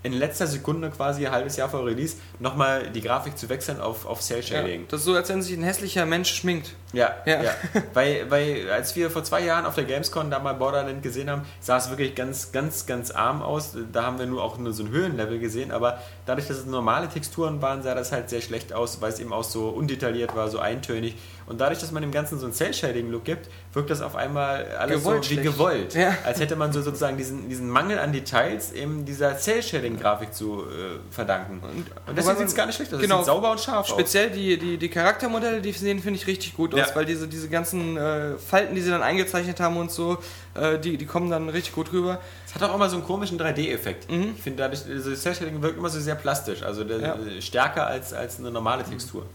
in letzter Sekunde quasi ein halbes Jahr vor Release nochmal die Grafik zu wechseln auf, auf Cell Ja, Shading. das ist so, als wenn sich ein hässlicher Mensch schminkt. Ja, Ja. ja. [LAUGHS] weil, weil als wir vor zwei Jahren auf der Gamescom da mal Borderland gesehen haben, sah es wirklich ganz, ganz, ganz arm aus. Da haben wir nur auch nur so ein Höhenlevel gesehen, aber dadurch, dass es normale Texturen waren, sah das halt sehr schlecht aus, weil es eben auch so undetailliert war, so eintönig. Und dadurch, dass man dem Ganzen so einen Cell-Shading-Look gibt, wirkt das auf einmal alles Gewollt so wie schlecht. gewollt. Ja. Als hätte man so sozusagen diesen, diesen Mangel an Details eben dieser Cell-Shading-Grafik zu äh, verdanken. Und, wobei deswegen sieht es gar nicht schlecht aus. genau, Es sieht sauber und scharf aus. Speziell die, die, die Charaktermodelle, die sehen, finde ich richtig gut aus, Ja. weil diese, diese ganzen äh, Falten, die sie dann eingezeichnet haben und so, äh, die, die kommen dann richtig gut rüber. Es hat auch immer so einen komischen 3D-Effekt. Mhm. Ich finde, dadurch, also Cell-Shading wirkt immer so sehr plastisch, also der, Ja. stärker als, als eine normale Textur.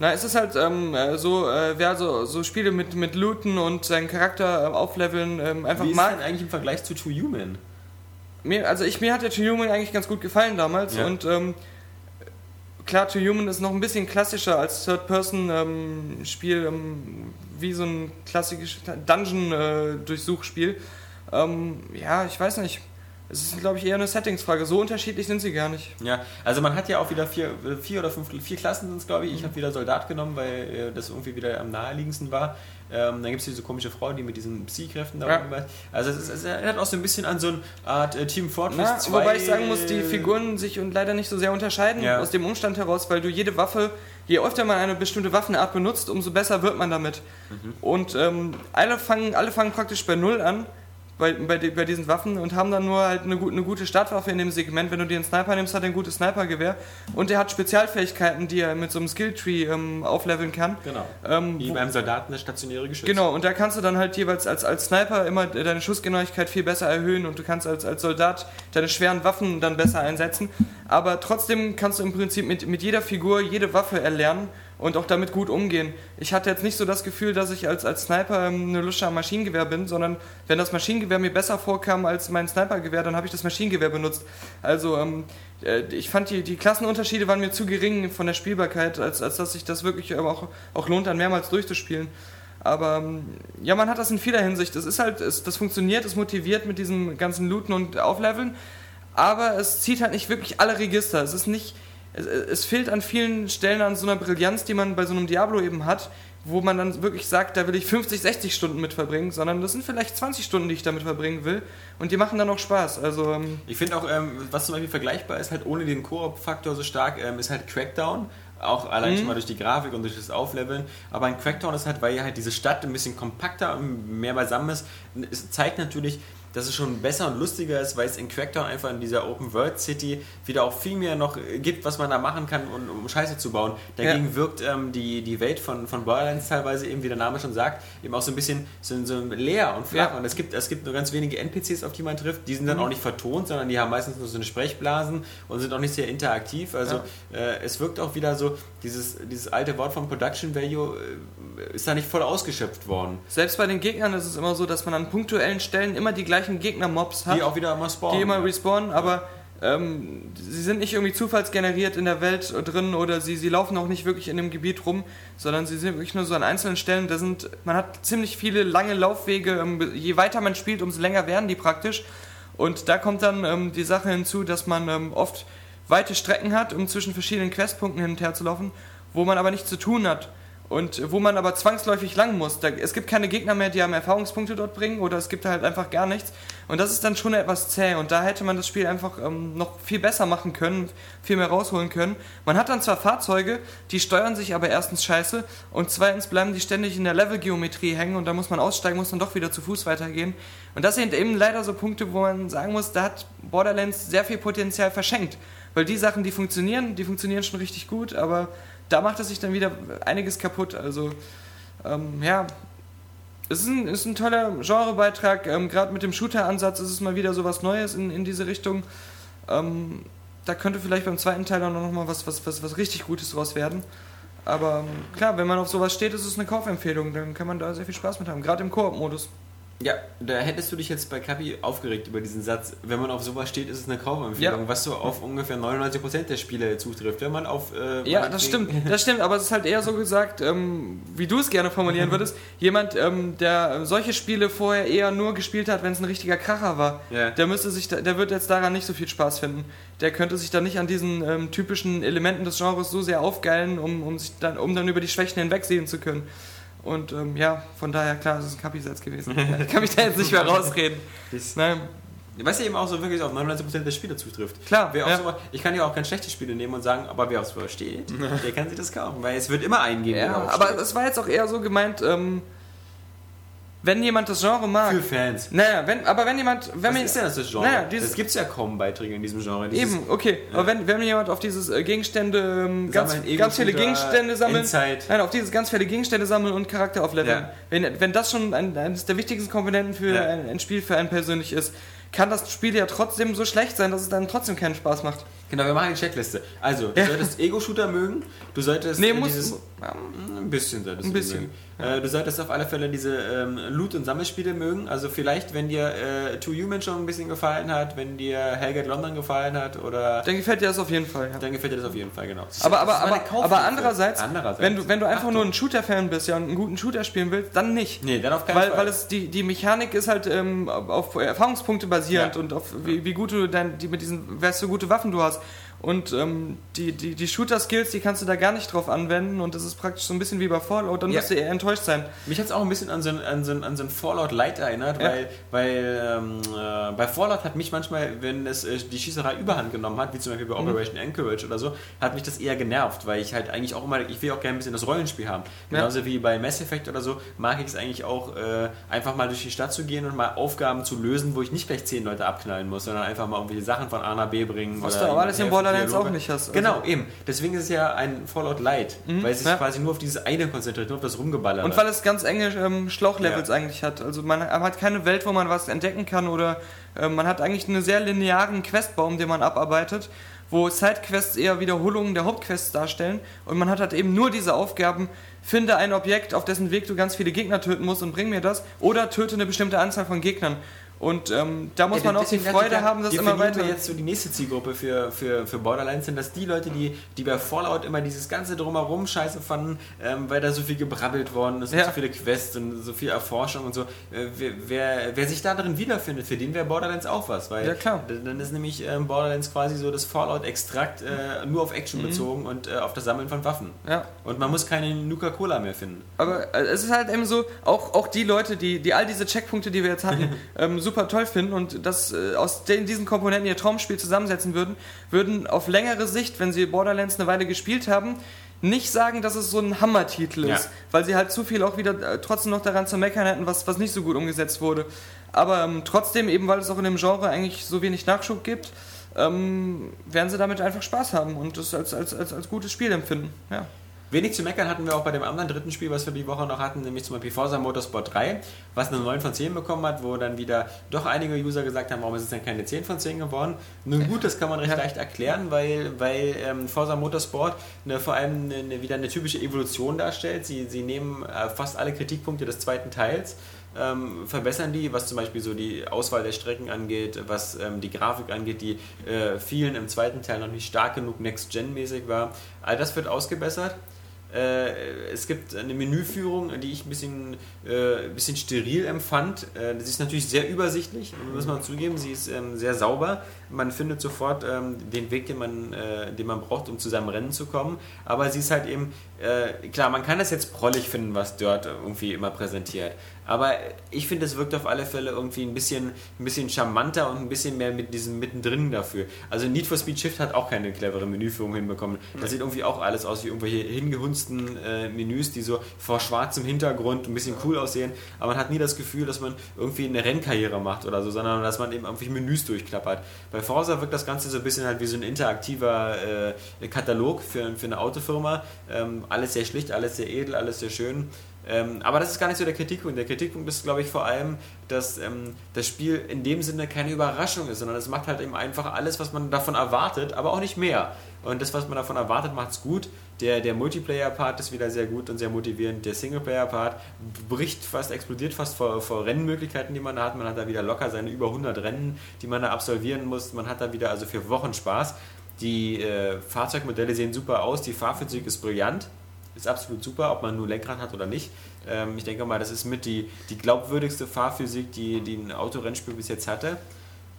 Na, es ist halt ähm, äh, so, äh, wer so, so Spiele mit, mit Looten und seinen Charakter äh, aufleveln ähm, einfach Wie ist mag. denn eigentlich im Vergleich zu Too Human? Mir, also ich, mir hat der To Human eigentlich ganz gut gefallen damals Ja. und ähm, klar, To Human ist noch ein bisschen klassischer als Third-Person-Spiel, ähm, wie so ein klassisches Dungeon-Durchsuchspiel. ähm, ja, ich weiß nicht. Es ist, glaube ich, eher eine Settingsfrage. So unterschiedlich sind sie gar nicht. Ja, also man hat ja auch wieder vier, äh, vier oder fünf, vier Klassen sind es, glaube ich. Ich habe wieder Soldat genommen, weil äh, das irgendwie wieder am naheliegendsten war. Ähm, dann gibt es diese komische Frau, die mit diesen Psy-Kräften da Ja. Also es, es erinnert auch so ein bisschen an so eine Art äh, Team Fortress Na, 2. wobei ich sagen muss, die Figuren sich und leider nicht so sehr unterscheiden Ja. aus dem Umstand heraus, weil du jede Waffe, je öfter man eine bestimmte Waffenart benutzt, umso besser wird man damit. Mhm. Und ähm, alle, fangen, alle fangen praktisch bei Null an. Bei, bei, bei diesen Waffen und haben dann nur halt eine, eine gute Startwaffe in dem Segment. Wenn du dir einen Sniper nimmst, hat er ein gutes Snipergewehr und er hat Spezialfähigkeiten, die er mit so einem Skilltree ähm, aufleveln kann. Genau. Ähm, Wie beim Soldaten das stationäre Geschütz. Genau, und da kannst du dann halt jeweils als, als Sniper immer deine Schussgenauigkeit viel besser erhöhen und du kannst als, als Soldat deine schweren Waffen dann besser einsetzen. aber trotzdem kannst du im Prinzip mit, mit jeder Figur jede Waffe erlernen und auch damit gut umgehen. Ich hatte jetzt nicht so das Gefühl, dass ich als, als Sniper ähm, eine Lusche am Maschinengewehr bin, sondern wenn das Maschinengewehr mir besser vorkam als mein Snipergewehr, dann habe ich das Maschinengewehr benutzt. Also ähm, äh, ich fand die, die Klassenunterschiede waren mir zu gering von der Spielbarkeit, als, als dass sich das wirklich ähm, auch, auch lohnt, dann mehrmals durchzuspielen. Aber ähm, ja, man hat das in vieler Hinsicht. Es ist halt, es, das funktioniert, es motiviert mit diesem ganzen Looten und Aufleveln, aber es zieht halt nicht wirklich alle Register. Es ist nicht, es, es fehlt an vielen Stellen an so einer Brillanz, die man bei so einem Diablo eben hat, wo man dann wirklich sagt, da will ich 50, 60 Stunden mit verbringen, sondern das sind vielleicht 20 Stunden, die ich damit verbringen will und die machen dann auch Spaß. Also ähm, Ich finde auch, ähm, was zum Beispiel vergleichbar ist, halt ohne den Koop-Faktor so stark, ähm, ist halt Crackdown. Auch allein Mhm. schon mal durch die Grafik und durch das Aufleveln. Aber ein Crackdown ist halt, weil ja halt diese Stadt ein bisschen kompakter und mehr beisammen ist, es zeigt natürlich, dass es schon besser und lustiger ist, weil es in Crackdown einfach in dieser Open World City wieder auch viel mehr noch gibt, was man da machen kann, um, um Scheiße zu bauen. Dagegen wirkt ähm, die, die Welt von, von Borderlands teilweise eben, wie der Name schon sagt, eben auch so ein bisschen so, so leer und flach. Ja. Und es gibt, es gibt nur ganz wenige NPCs, auf die man trifft. Die sind dann auch nicht vertont, sondern die haben meistens nur so eine Sprechblasen und sind auch nicht sehr interaktiv. Also äh, es wirkt auch wieder so, dieses, dieses alte Wort von Production Value äh, ist da nicht voll ausgeschöpft worden. selbst bei den Gegnern ist es immer so, dass man an punktuellen Stellen immer die gleichen Gegner-Mobs hat. Die auch wieder immer spawnen. die immer respawnen, aber ähm, sie sind nicht irgendwie zufallsgeneriert in der Welt drin oder sie, sie laufen auch nicht wirklich in dem Gebiet rum, sondern sie sind wirklich nur so an einzelnen Stellen. Da sind, man hat ziemlich viele lange Laufwege. Ähm, je weiter man spielt, umso länger werden die praktisch. Und da kommt dann ähm, die Sache hinzu, dass man ähm, oft weite Strecken hat, um zwischen verschiedenen Questpunkten hin und her zu laufen, wo man aber nichts zu tun hat. Und wo man aber zwangsläufig lang muss. Da, es gibt keine Gegner mehr, die einem Erfahrungspunkte dort bringen oder es gibt halt einfach gar nichts. Und das ist dann schon etwas zäh und da hätte man das Spiel einfach ähm, noch viel besser machen können, viel mehr rausholen können. Man hat dann zwar Fahrzeuge, die steuern sich aber erstens scheiße und zweitens bleiben die ständig in der Levelgeometrie hängen und da muss man aussteigen, muss dann doch wieder zu Fuß weitergehen. Und das sind eben leider so Punkte, wo man sagen muss, da hat Borderlands sehr viel Potenzial verschenkt. Weil die Sachen, die funktionieren, die funktionieren schon richtig gut, aber da macht es sich dann wieder einiges kaputt. Also, ähm, ja, es ist ein, ist ein toller Genrebeitrag. Ähm, Gerade mit dem Shooter-Ansatz ist es mal wieder so was Neues in, in diese Richtung. Ähm, da könnte vielleicht beim zweiten Teil auch noch mal was, was, was, was richtig Gutes draus werden. Aber ähm, klar, wenn man auf sowas steht, ist es eine Kaufempfehlung. Dann kann man da sehr viel Spaß mit haben. Gerade im Koop-Modus. Ja, da hättest du dich jetzt bei Kapi aufgeregt über diesen Satz. Wenn man auf sowas steht, ist es eine Kaufempfehlung, Ja. was so auf ungefähr 99% der Spiele zutrifft. Wenn man auf. Äh, Ja, das stimmt, das stimmt, aber es ist halt eher so gesagt, ähm, wie du es gerne formulieren [LAUGHS] würdest. Jemand, ähm, der solche Spiele vorher eher nur gespielt hat, wenn es ein richtiger Kracher war, Ja. der müsste sich, der wird jetzt daran nicht so viel Spaß finden. Der könnte sich dann nicht an diesen ähm, typischen Elementen des Genres so sehr aufgeilen, um, um, sich dann, um dann über die Schwächen hinwegsehen zu können. Und ähm, ja, von daher, klar, das ist ein Kapi-Satz gewesen. [LAUGHS] Ich kann mich da jetzt nicht mehr rausreden. Nein, Was ja eben auch so wirklich auf 99% der Spiele zutrifft. Klar, Wer ja. sowas, ich kann ja auch ganz schlechte Spiele nehmen und sagen, aber wer auf sowas steht, [LAUGHS] der kann sich das kaufen. Weil es wird immer einen geben, der ja, aber es war jetzt auch eher so gemeint, ähm, wenn jemand das Genre mag. Für Fans. Naja, wenn, aber wenn jemand, wenn Was ist denn das, das Genre? Naja, dieses- das gibt es ja kaum Beiträge in diesem Genre. Dieses eben, okay, aber wenn, wenn jemand auf dieses äh, Gegenstände, ähm, ganz, Sammeln, ganz viele Gegenstände sammeln, Endzeit. nein, auf dieses ganz viele Gegenstände sammeln und Charakter aufleveln. Ja. Wenn, wenn das schon ein, eines der wichtigsten Komponenten für Ja. ein, ein Spiel für einen persönlich ist, kann das Spiel ja trotzdem so schlecht sein, dass es dann trotzdem keinen Spaß macht. Genau, wir machen eine Checkliste. Also, du Ja. solltest Ego-Shooter mögen, du solltest Nee, muss, dieses... Ein bisschen solltest Ein du bisschen, mögen. Äh, du solltest auf alle Fälle diese ähm, Loot- und Sammelspiele mögen. Also vielleicht, wenn dir äh, Two Human schon ein bisschen gefallen hat, wenn dir Hellgate London gefallen hat oder... dann gefällt dir das auf jeden Fall. Ja. Dann gefällt dir das auf jeden Fall, genau. Aber, aber, aber, aber andererseits, Andererseits. Wenn, du, wenn du einfach Achtung. nur ein Shooter-Fan bist ja, und einen guten Shooter spielen willst, dann nicht. Nee, dann auf keinen Weil, Fall. weil es die, die Mechanik ist halt ähm, auf Erfahrungspunkte basierend und auf wie, wie gut du dann die mit diesen, was für gute Waffen du hast. Und ähm, die, die, die Shooter-Skills, die kannst du da gar nicht drauf anwenden und das ist praktisch so ein bisschen wie bei Fallout, dann Ja. wirst du eher enttäuscht sein. Mich hat es auch ein bisschen an so ein, an so ein, an so ein Fallout Light erinnert, Ja. weil, weil ähm, äh, bei Fallout hat mich manchmal, wenn es äh, die Schießerei überhand genommen hat, wie zum Beispiel bei Mhm. Operation Anchorage oder so, hat mich das eher genervt, weil ich halt eigentlich auch immer, ich will auch gerne ein bisschen das Rollenspiel haben. Ja. Genauso wie bei Mass Effect oder so, mag ich es eigentlich auch, äh, einfach mal durch die Stadt zu gehen und mal Aufgaben zu lösen, wo ich nicht gleich zehn Leute abknallen muss, sondern einfach mal irgendwelche Sachen von A nach B bringen. Was oder du aber alles helfen. Borderlands Dialoge. auch nicht hast. Also- Genau, eben. Deswegen ist es ja ein Fallout Light, weil es sich ja. quasi nur auf dieses eine konzentriert, nur auf das Rumgeballere. Und weil es ganz enge ähm, Schlauchlevels Ja. eigentlich hat. Also man hat keine Welt, wo man was entdecken kann oder äh, man hat eigentlich einen sehr linearen Questbaum, den man abarbeitet, wo Sidequests eher Wiederholungen der Hauptquests darstellen und man hat halt eben nur diese Aufgaben, finde ein Objekt, auf dessen Weg du ganz viele Gegner töten musst und bring mir das oder töte eine bestimmte Anzahl von Gegnern. Und ähm, da muss Ja, man auch die Freude haben, das immer weiter... jetzt so die nächste Zielgruppe für, für, für Borderlands sind, dass die Leute, die, die bei Fallout immer dieses ganze Drumherum scheiße fanden, ähm, weil da so viel gebrabbelt worden ist, und Ja. so viele Quests und so viel Erforschung und so. Äh, wer, wer, sich da drin wiederfindet, für den wäre Borderlands auch was. Weil Ja, klar. Dann ist nämlich ähm, Borderlands quasi so das Fallout-Extrakt äh, nur auf Action bezogen und äh, auf das Sammeln von Waffen. Ja. Und man muss keine Nuka-Cola mehr finden. Aber äh, es ist halt eben so, auch, auch die Leute, die, die all diese Checkpunkte, die wir jetzt hatten, [LAUGHS] ähm, super toll finden und das äh, aus den, diesen Komponenten ihr Traumspiel zusammensetzen würden, würden auf längere Sicht, wenn sie Borderlands eine Weile gespielt haben, nicht sagen, dass es so ein Hammertitel Ja. ist, weil sie halt zu viel auch wieder äh, trotzdem noch daran zu meckern hätten, was, was nicht so gut umgesetzt wurde. Aber ähm, trotzdem, eben weil es auch in dem Genre eigentlich so wenig Nachschub gibt, ähm, werden sie damit einfach Spaß haben und das als, als, als, als gutes Spiel empfinden. Ja. Wenig zu meckern hatten wir auch bei dem anderen dritten Spiel, was wir die Woche noch hatten, nämlich zum Beispiel Forza Motorsport 3, was eine 9 von 10 bekommen hat, wo dann wieder doch einige User gesagt haben, warum ist es denn keine 10 von 10 geworden? Nun gut, das kann man recht Ja. leicht erklären, weil, weil ähm, Forza Motorsport eine, vor allem eine, wieder eine typische Evolution darstellt. Sie, sie nehmen äh, fast alle Kritikpunkte des zweiten Teils, ähm, verbessern die, was zum Beispiel so die Auswahl der Strecken angeht, was ähm, die Grafik angeht, die äh, vielen im zweiten Teil noch nicht stark genug Next-Gen-mäßig war. All das wird ausgebessert. Äh, es gibt eine Menüführung, die ich ein bisschen, äh, ein bisschen steril empfand. Äh, sie ist natürlich sehr übersichtlich, muss man zugeben. Sie ist ähm, sehr sauber. Man findet sofort ähm, den Weg, den man, äh, den man braucht, um zu seinem Rennen zu kommen. Aber sie ist halt eben, äh, klar, man kann das jetzt prollig finden, was Dirt irgendwie immer präsentiert. Aber ich finde, es wirkt auf alle Fälle irgendwie ein bisschen, ein bisschen charmanter und ein bisschen mehr mit diesem Mittendrin dafür. Also Need for Speed Shift hat auch keine clevere Menüführung hinbekommen. Das sieht irgendwie auch alles aus wie irgendwelche hingehunzten äh, Menüs, die so vor schwarzem Hintergrund ein bisschen cool aussehen. Aber man hat nie das Gefühl, dass man irgendwie eine Rennkarriere macht oder so, sondern dass man eben irgendwie Menüs durchklappert. Bei Forza wirkt das Ganze so ein bisschen halt wie so ein interaktiver äh, Katalog für, für eine Autofirma. Ähm, alles sehr schlicht, alles sehr edel, alles sehr schön. Ähm, aber das ist gar nicht so der Kritikpunkt. Der Kritikpunkt ist, glaube ich, vor allem, dass ähm, das Spiel in dem Sinne keine Überraschung ist, sondern es macht halt eben einfach alles, was man davon erwartet, aber auch nicht mehr. Und das, was man davon erwartet, macht es gut. Der, der Multiplayer-Part ist wieder sehr gut und sehr motivierend. Der Singleplayer-Part bricht fast, explodiert fast vor, vor Rennmöglichkeiten, die man da hat. Man hat da wieder locker seine über 100 Rennen, die man da absolvieren muss. Man hat da wieder also für Wochen Spaß. Die äh, Fahrzeugmodelle sehen super aus, die Fahrphysik ist brillant ist absolut super, ob man nur Lenkrad hat oder nicht. Ähm, ich denke mal, das ist mit die, die glaubwürdigste Fahrphysik, die, die ein Autorennspiel bis jetzt hatte.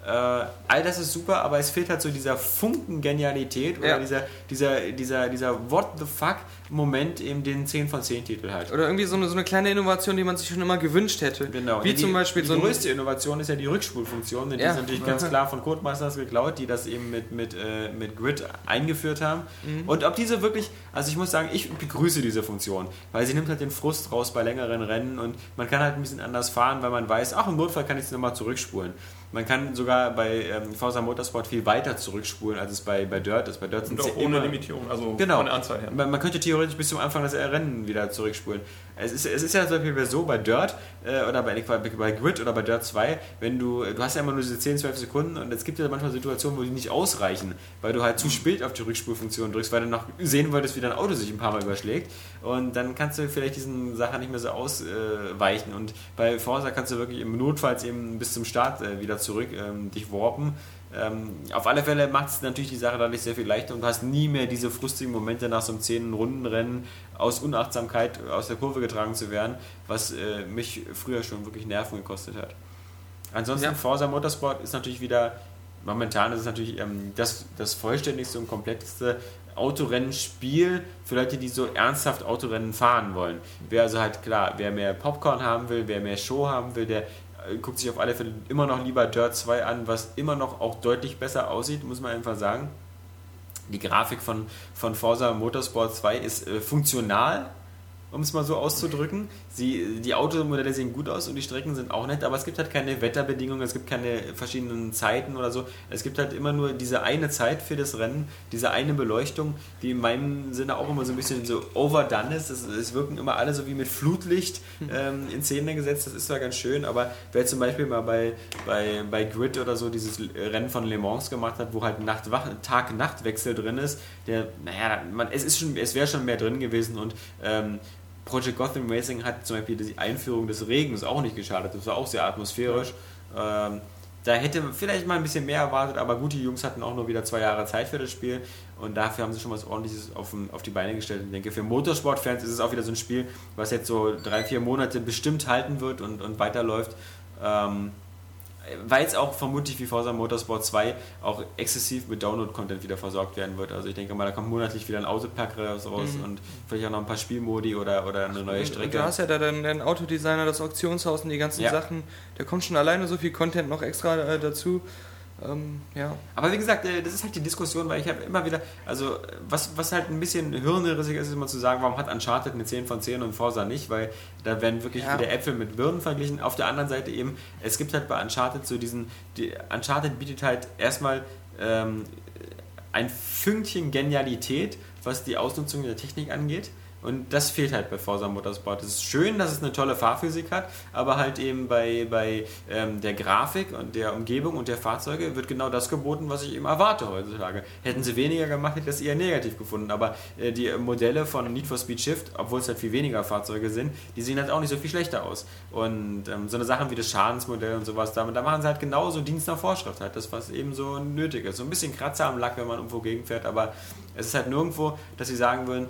Äh, all das ist super, aber es fehlt halt so dieser Funken Genialität oder Ja. dieser, dieser, dieser, dieser What the fuck Moment eben den 10 von 10 Titel halt. Oder irgendwie so eine, so eine kleine Innovation, die man sich schon immer gewünscht hätte. Genau. Wie die, zum Beispiel die so größte Innovation ist ja die Rückspulfunktion, denn die Ja. ist natürlich ganz klar von Codemasters geklaut, die das eben mit, mit, äh, mit Grid eingeführt haben. Mhm. Und ob diese wirklich, also ich muss sagen, ich begrüße diese Funktion, weil sie nimmt halt den Frust raus bei längeren Rennen und man kann halt ein bisschen anders fahren, weil man weiß, ach im Notfall kann ich es nochmal zurückspulen. Man kann sogar bei ähm, Forza Motorsport viel weiter zurückspulen, als es bei, bei Dirt ist. Bei Dirt sind Und es auch ohne immer- Limitierung, also Genau. von der Anzahl her. Man, man könnte theoretisch bis zum Anfang des Rennen wieder zurückspulen. Es ist, es ist ja zum Beispiel so bei Dirt äh, oder bei, bei, Grid oder bei Dirt 2, wenn du, du hast ja immer nur diese 10, 12 Sekunden und es gibt ja manchmal Situationen, wo die nicht ausreichen, weil du halt zu spät auf die Rückspulfunktion drückst, weil du noch sehen wolltest, wie dein Auto sich ein paar Mal überschlägt. Und dann kannst du vielleicht diesen Sachen nicht mehr so ausweichen. Und bei Forza kannst du wirklich im Notfalls eben bis zum Start äh, wieder zurück ähm, dich warpen. Ähm, auf alle Fälle macht es natürlich die Sache dadurch sehr viel leichter und du hast nie mehr diese frustigen Momente nach so einem 10 Rundenrennen aus Unachtsamkeit aus der Kurve getragen zu werden, was äh, mich früher schon wirklich Nerven gekostet hat. Ansonsten Ja. Forza Motorsport ist natürlich wieder, momentan ist es natürlich ähm, das, das vollständigste und kompletteste Autorennenspiel für Leute, die so ernsthaft Autorennen fahren wollen. Wer also halt klar, wer mehr Popcorn haben will, wer mehr Show haben will, der guckt sich auf alle Fälle immer noch lieber Dirt 2 an, was immer noch auch deutlich besser aussieht, muss man einfach sagen. Die Grafik von, von Forza Motorsport 2 ist äh, funktional um es mal so auszudrücken. Sie, die Automodelle sehen gut aus und die Strecken sind auch nett, aber es gibt halt keine Wetterbedingungen, es gibt keine verschiedenen Zeiten oder so. Es gibt halt immer nur diese eine Zeit für das Rennen, diese eine Beleuchtung, die in meinem Sinne auch immer so ein bisschen so overdone ist. Es, es wirken immer alle so wie mit Flutlicht ähm, in Szene gesetzt, das ist zwar ganz schön, aber wer zum Beispiel mal bei, bei, bei Grid oder so dieses Rennen von Le Mans gemacht hat, wo halt Nacht, Tag-Nacht-Wechsel drin ist, der, naja, man, es, ist schon, es wäre schon mehr drin gewesen und ähm, Project Gotham Racing hat zum Beispiel die Einführung des Regens auch nicht geschadet. Das war auch sehr atmosphärisch. Ähm, da hätte man vielleicht mal ein bisschen mehr erwartet, aber gut, die Jungs hatten auch nur wieder zwei Jahre Zeit für das Spiel und dafür haben sie schon was ordentliches auf, auf die Beine gestellt. Ich denke, für Motorsportfans ist es auch wieder so ein Spiel, was jetzt so drei, vier Monate bestimmt halten wird und, und weiterläuft. Ähm, weil es auch vermutlich wie Forza Motorsport 2 auch exzessiv mit Download-Content wieder versorgt werden wird. Also ich denke mal, da kommt monatlich wieder ein Autopack raus Mhm. und vielleicht auch noch ein paar Spielmodi oder, oder eine neue Und Strecke. du hast ja da den, den Autodesigner, das Auktionshaus und die ganzen Ja. Sachen. Da kommt schon alleine so viel Content noch extra äh, dazu. Ähm, ja. Aber wie gesagt, äh, das ist halt die Diskussion, weil ich habe immer wieder, also was, was halt ein bisschen hirnrissig ist, ist immer zu sagen, warum hat Uncharted eine 10 von 10 und Forza nicht, weil da werden wirklich Ja. wieder Äpfel mit Birnen verglichen. Auf der anderen Seite eben, es gibt halt bei Uncharted so diesen, die, Uncharted bietet halt erstmal ähm, ein Fünkchen Genialität, was die Ausnutzung der Technik angeht. Und das fehlt halt bei Forza Motorsport. Es ist schön, dass es eine tolle Fahrphysik hat, aber halt eben bei, bei ähm, der Grafik und der Umgebung und der Fahrzeuge wird genau das geboten, was ich eben erwarte heutzutage. Hätten sie weniger gemacht, hätte ich das eher negativ gefunden. Aber äh, die Modelle von Need for Speed Shift, obwohl es halt viel weniger Fahrzeuge sind, die sehen halt auch nicht so viel schlechter aus. Und ähm, so eine Sachen wie das Schadensmodell und sowas, damit, da machen sie halt genauso Dienst nach Vorschrift, halt das, was eben so nötig ist. So ein bisschen Kratzer am Lack, wenn man irgendwo gegenfährt, aber es ist halt nirgendwo, dass sie sagen würden,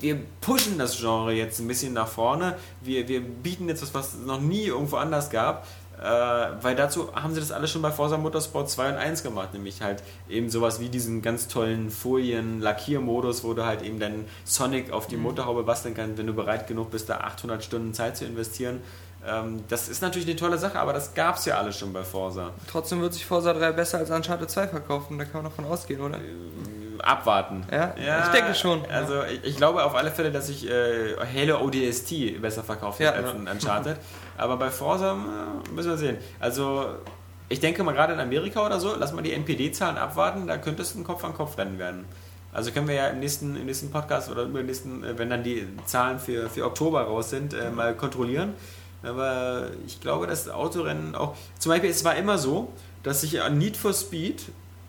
wir pushen das Genre jetzt ein bisschen nach vorne, wir, wir bieten jetzt was, was es noch nie irgendwo anders gab, äh, weil dazu haben sie das alles schon bei Forza Motorsport 2 und 1 gemacht, nämlich halt eben sowas wie diesen ganz tollen Folien-Lackiermodus, wo du halt eben dann Sonic auf die Motorhaube basteln kannst, wenn du bereit genug bist, da 800 Stunden Zeit zu investieren. Ähm, das ist natürlich eine tolle Sache, aber das gab es ja alles schon bei Forza. Trotzdem wird sich Forza 3 besser als Uncharted 2 verkaufen. Da kann man davon ausgehen, oder? Abwarten. Ja, ich denke schon. Also ich, ich glaube auf alle Fälle, dass sich äh, Halo ODST besser verkauft Ja. hat als ein Uncharted. Aber bei Forza äh, müssen wir sehen. Also ich denke mal gerade in Amerika oder so, lass mal die NPD-Zahlen abwarten, da könnte es ein Kopf-an-Kopf-Rennen werden. Also können wir ja im nächsten, im nächsten Podcast oder im nächsten, äh, wenn dann die Zahlen für, für Oktober raus sind, äh, mal kontrollieren. Aber ich glaube, dass Autorennen auch. Zum Beispiel, es war immer so, dass sich an Need for Speed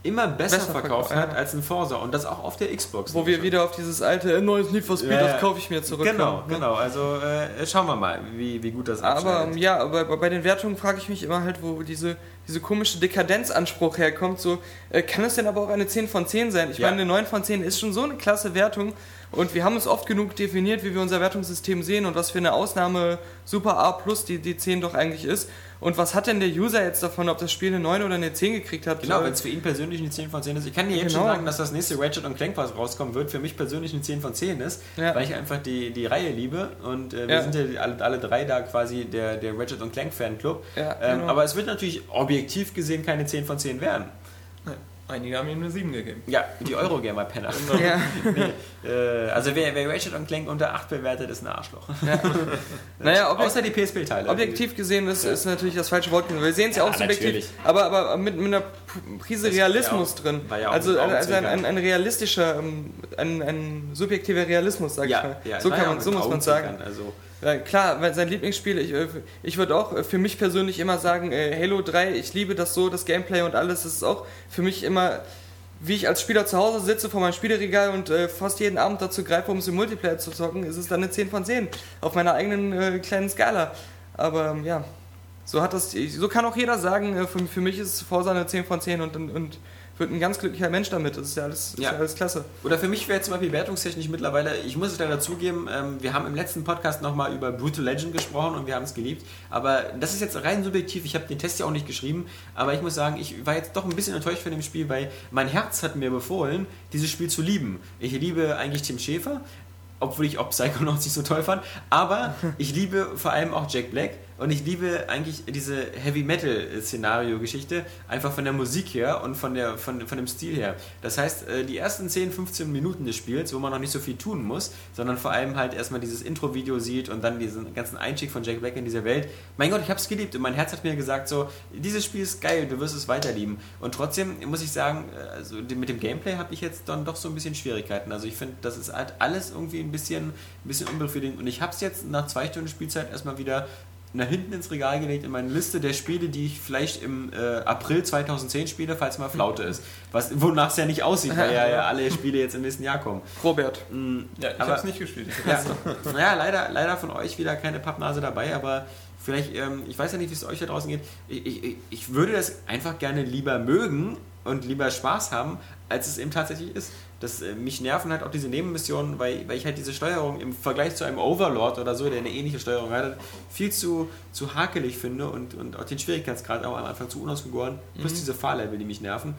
immer besser, Besser verkauft verkauft, hat ja. als ein Forza und das auch auf der Xbox. Wo wir wieder auf dieses alte äh, neues Need for Speed, Ja, das kaufe ich mir zurück. Genau, genau. Also äh, schauen wir mal, wie, wie gut das Aber abschneidet. ähm, ja, aber bei den Wertungen frage ich mich immer halt, wo diese, diese komische Dekadenzanspruch herkommt. So, äh, kann es denn aber auch eine 10 von 10 sein? Ich Ja. meine, eine 9 von 10 ist schon so eine klasse Wertung und wir haben es oft genug definiert, wie wir unser Wertungssystem sehen und was für eine Ausnahme Super A plus die, die 10 doch eigentlich ist. Und was hat denn der User jetzt davon, ob das Spiel eine 9 oder eine 10 gekriegt hat? Genau, Äh, wenn es für ihn persönlich eine 10 von 10 ist. Ich kann dir jetzt Genau. schon sagen, dass das nächste Ratchet und Clank, was rauskommen wird, für mich persönlich eine 10 von 10 ist, Ja. weil ich einfach die, die Reihe liebe und äh, wir Ja. sind ja alle, alle drei da quasi der, der Ratchet und Clank Fanclub. Ja, ähm, genau. Aber es wird natürlich objektiv gesehen keine 10 von 10 werden. Einige haben ihm eine 7 gegeben. Ja, die Eurogamer-Penner. [LAUGHS] ja. nee, äh, also wer, wer Ratchet und Clank unter 8 bewertet, ist ein Arschloch. [LAUGHS] Naja, ob Außer die PSP-Teile. Objektiv gesehen ist, ist natürlich das falsche Wort. Wir sehen es ja, Ja, auch subjektiv, aber, aber mit, mit einer Prise Das Realismus ja drin. ja also also ein, ein, ein realistischer, ähm, ein, ein subjektiver Realismus, sag ich ja, mal. ja, so kann ja man, so muss man sagen. Also, Ja, klar, weil sein Lieblingsspiel, ich, äh, ich würde auch äh, für mich persönlich immer sagen, äh, Halo 3, ich liebe das so, das Gameplay und alles, das ist auch für mich immer, wie ich als Spieler zu Hause sitze vor meinem Spieleregal und äh, fast jeden Abend dazu greife, um es im Multiplayer zu zocken, ist es dann eine 10 von 10 auf meiner eigenen äh, kleinen Skala. Aber ähm, ja, so hat das, so kann auch jeder sagen, äh, für, für mich ist Forza eine 10 von 10 und, und, und wird ein ganz glücklicher Mensch damit. Das ist ja alles, Ja. Ist ja alles klasse. Oder für mich wäre zum Beispiel wertungstechnisch mittlerweile, ich muss es leider zugeben, ähm, wir haben im letzten Podcast nochmal über Brutal Legend gesprochen und wir haben es geliebt. Aber das ist jetzt rein subjektiv, ich habe den Test ja auch nicht geschrieben, aber ich muss sagen, ich war jetzt doch ein bisschen enttäuscht von dem Spiel, weil mein Herz hat mir befohlen, dieses Spiel zu lieben. Ich liebe eigentlich Tim Schäfer, obwohl ich auch Psychonauts nicht so toll fand, aber ich liebe vor allem auch Jack Black und ich liebe eigentlich diese Heavy Metal Szenario Geschichte einfach von der Musik her und von der von, von dem Stil her. Das heißt, äh, die ersten 10, 15 Minuten des Spiels, wo man noch nicht so viel tun muss, sondern vor allem halt erstmal dieses Intro Video sieht und dann diesen ganzen Einstieg von Jack Black in diese Welt. Mein Gott, ich habe es geliebt und mein Herz hat mir gesagt so, dieses Spiel ist geil, du wirst es weiterlieben. Und trotzdem muss ich sagen, also mit dem Gameplay habe ich jetzt dann doch so ein bisschen Schwierigkeiten. Also ich finde, das ist halt alles irgendwie ein bisschen, ein bisschen unbefriedigend. Und ich habe es jetzt nach zwei Stunden Spielzeit erstmal wieder nach hinten ins Regal gelegt in meine Liste der Spiele, die ich vielleicht im äh, April 2010 spiele, falls mal Flaute ist. Was, wonach es ja nicht aussieht, weil ja, [LAUGHS] ja alle Spiele jetzt im nächsten Jahr kommen. Robert. Mm, Ja, ich habe es nicht gespielt. Ich [LAUGHS] ja, naja, leider, leider von euch wieder keine Pappnase dabei, aber vielleicht, ähm, ich weiß ja nicht, wie es euch da draußen geht. Ich, ich, ich würde das einfach gerne lieber mögen und lieber Spaß haben, als es eben tatsächlich ist. Das, äh, mich nerven halt auch diese Nebenmissionen, weil, weil ich halt diese Steuerung im Vergleich zu einem Overlord oder so, der eine ähnliche Steuerung hat, viel zu, zu hakelig finde und, und auch den Schwierigkeitsgrad auch am Anfang zu unausgegoren. Plus diese Fahrlevel, die mich nerven.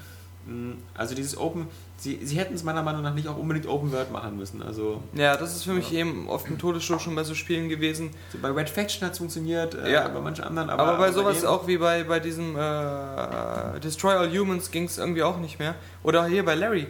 Mm, Also dieses Open, sie, sie hätten es meiner Meinung nach nicht auch unbedingt Open World machen müssen. Also Ja, das ist für mich eben oft ein Todesstoß schon bei so Spielen gewesen. so bei Red Faction hat es funktioniert, äh, Ja. bei manchen anderen, aber, Aber, bei sowas dem- auch wie bei, bei diesem äh, Destroy All Humans ging es irgendwie auch nicht mehr. Oder hier bei Larry.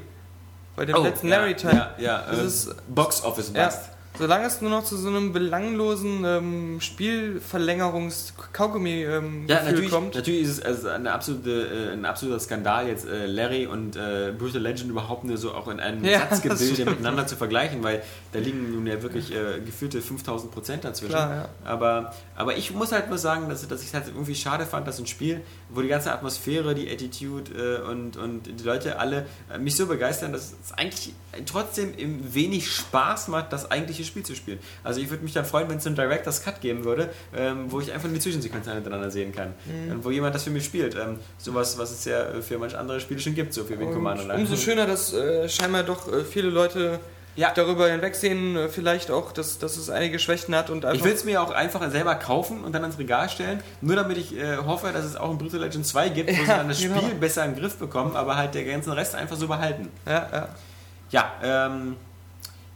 Bei dem Oh, letzten ja, Larry-Teil. Ja, ja, Das äh, ist- Box Office Bust. Solange es nur noch zu so einem belanglosen ähm, Spielverlängerungs-Kaugummi-Gefühl ähm, Ja, natürlich, kommt. natürlich ist es also eine absolute, äh, ein absoluter Skandal, jetzt äh, Larry und äh, Brutal Legend überhaupt nur so auch in einem Ja, Satzgebilde miteinander zu vergleichen, weil da liegen nun ja wirklich äh, gefühlte 5000 Prozent dazwischen. Klar, ja. aber, aber ich muss halt nur sagen, dass, dass ich es halt irgendwie schade fand, dass ein Spiel, wo die ganze Atmosphäre, die Attitude äh, und, und die Leute alle äh, mich so begeistern, dass es eigentlich trotzdem wenig Spaß macht, das eigentliche Spiel zu spielen. Also ich würde mich dann freuen, wenn es einen Director's Cut geben würde, ähm, wo ich einfach die Zwischensequenzen hintereinander sehen kann. Mhm. Und wo jemand das für mich spielt. Ähm, sowas, was es ja für manche andere Spiele schon gibt, so für Wing Commander. Umso schöner, dass äh, scheinbar doch äh, viele Leute Ja. darüber hinwegsehen, äh, vielleicht auch, dass, dass es einige Schwächen hat und Ich will es mir auch einfach selber kaufen und dann ins Regal stellen, nur damit ich äh, hoffe, dass es auch ein Brutal Legend 2 gibt, wo sie Ja, dann das genau. Spiel besser im Griff bekommen, aber halt der ganzen Rest einfach so behalten. ja, ja. Ja, ähm,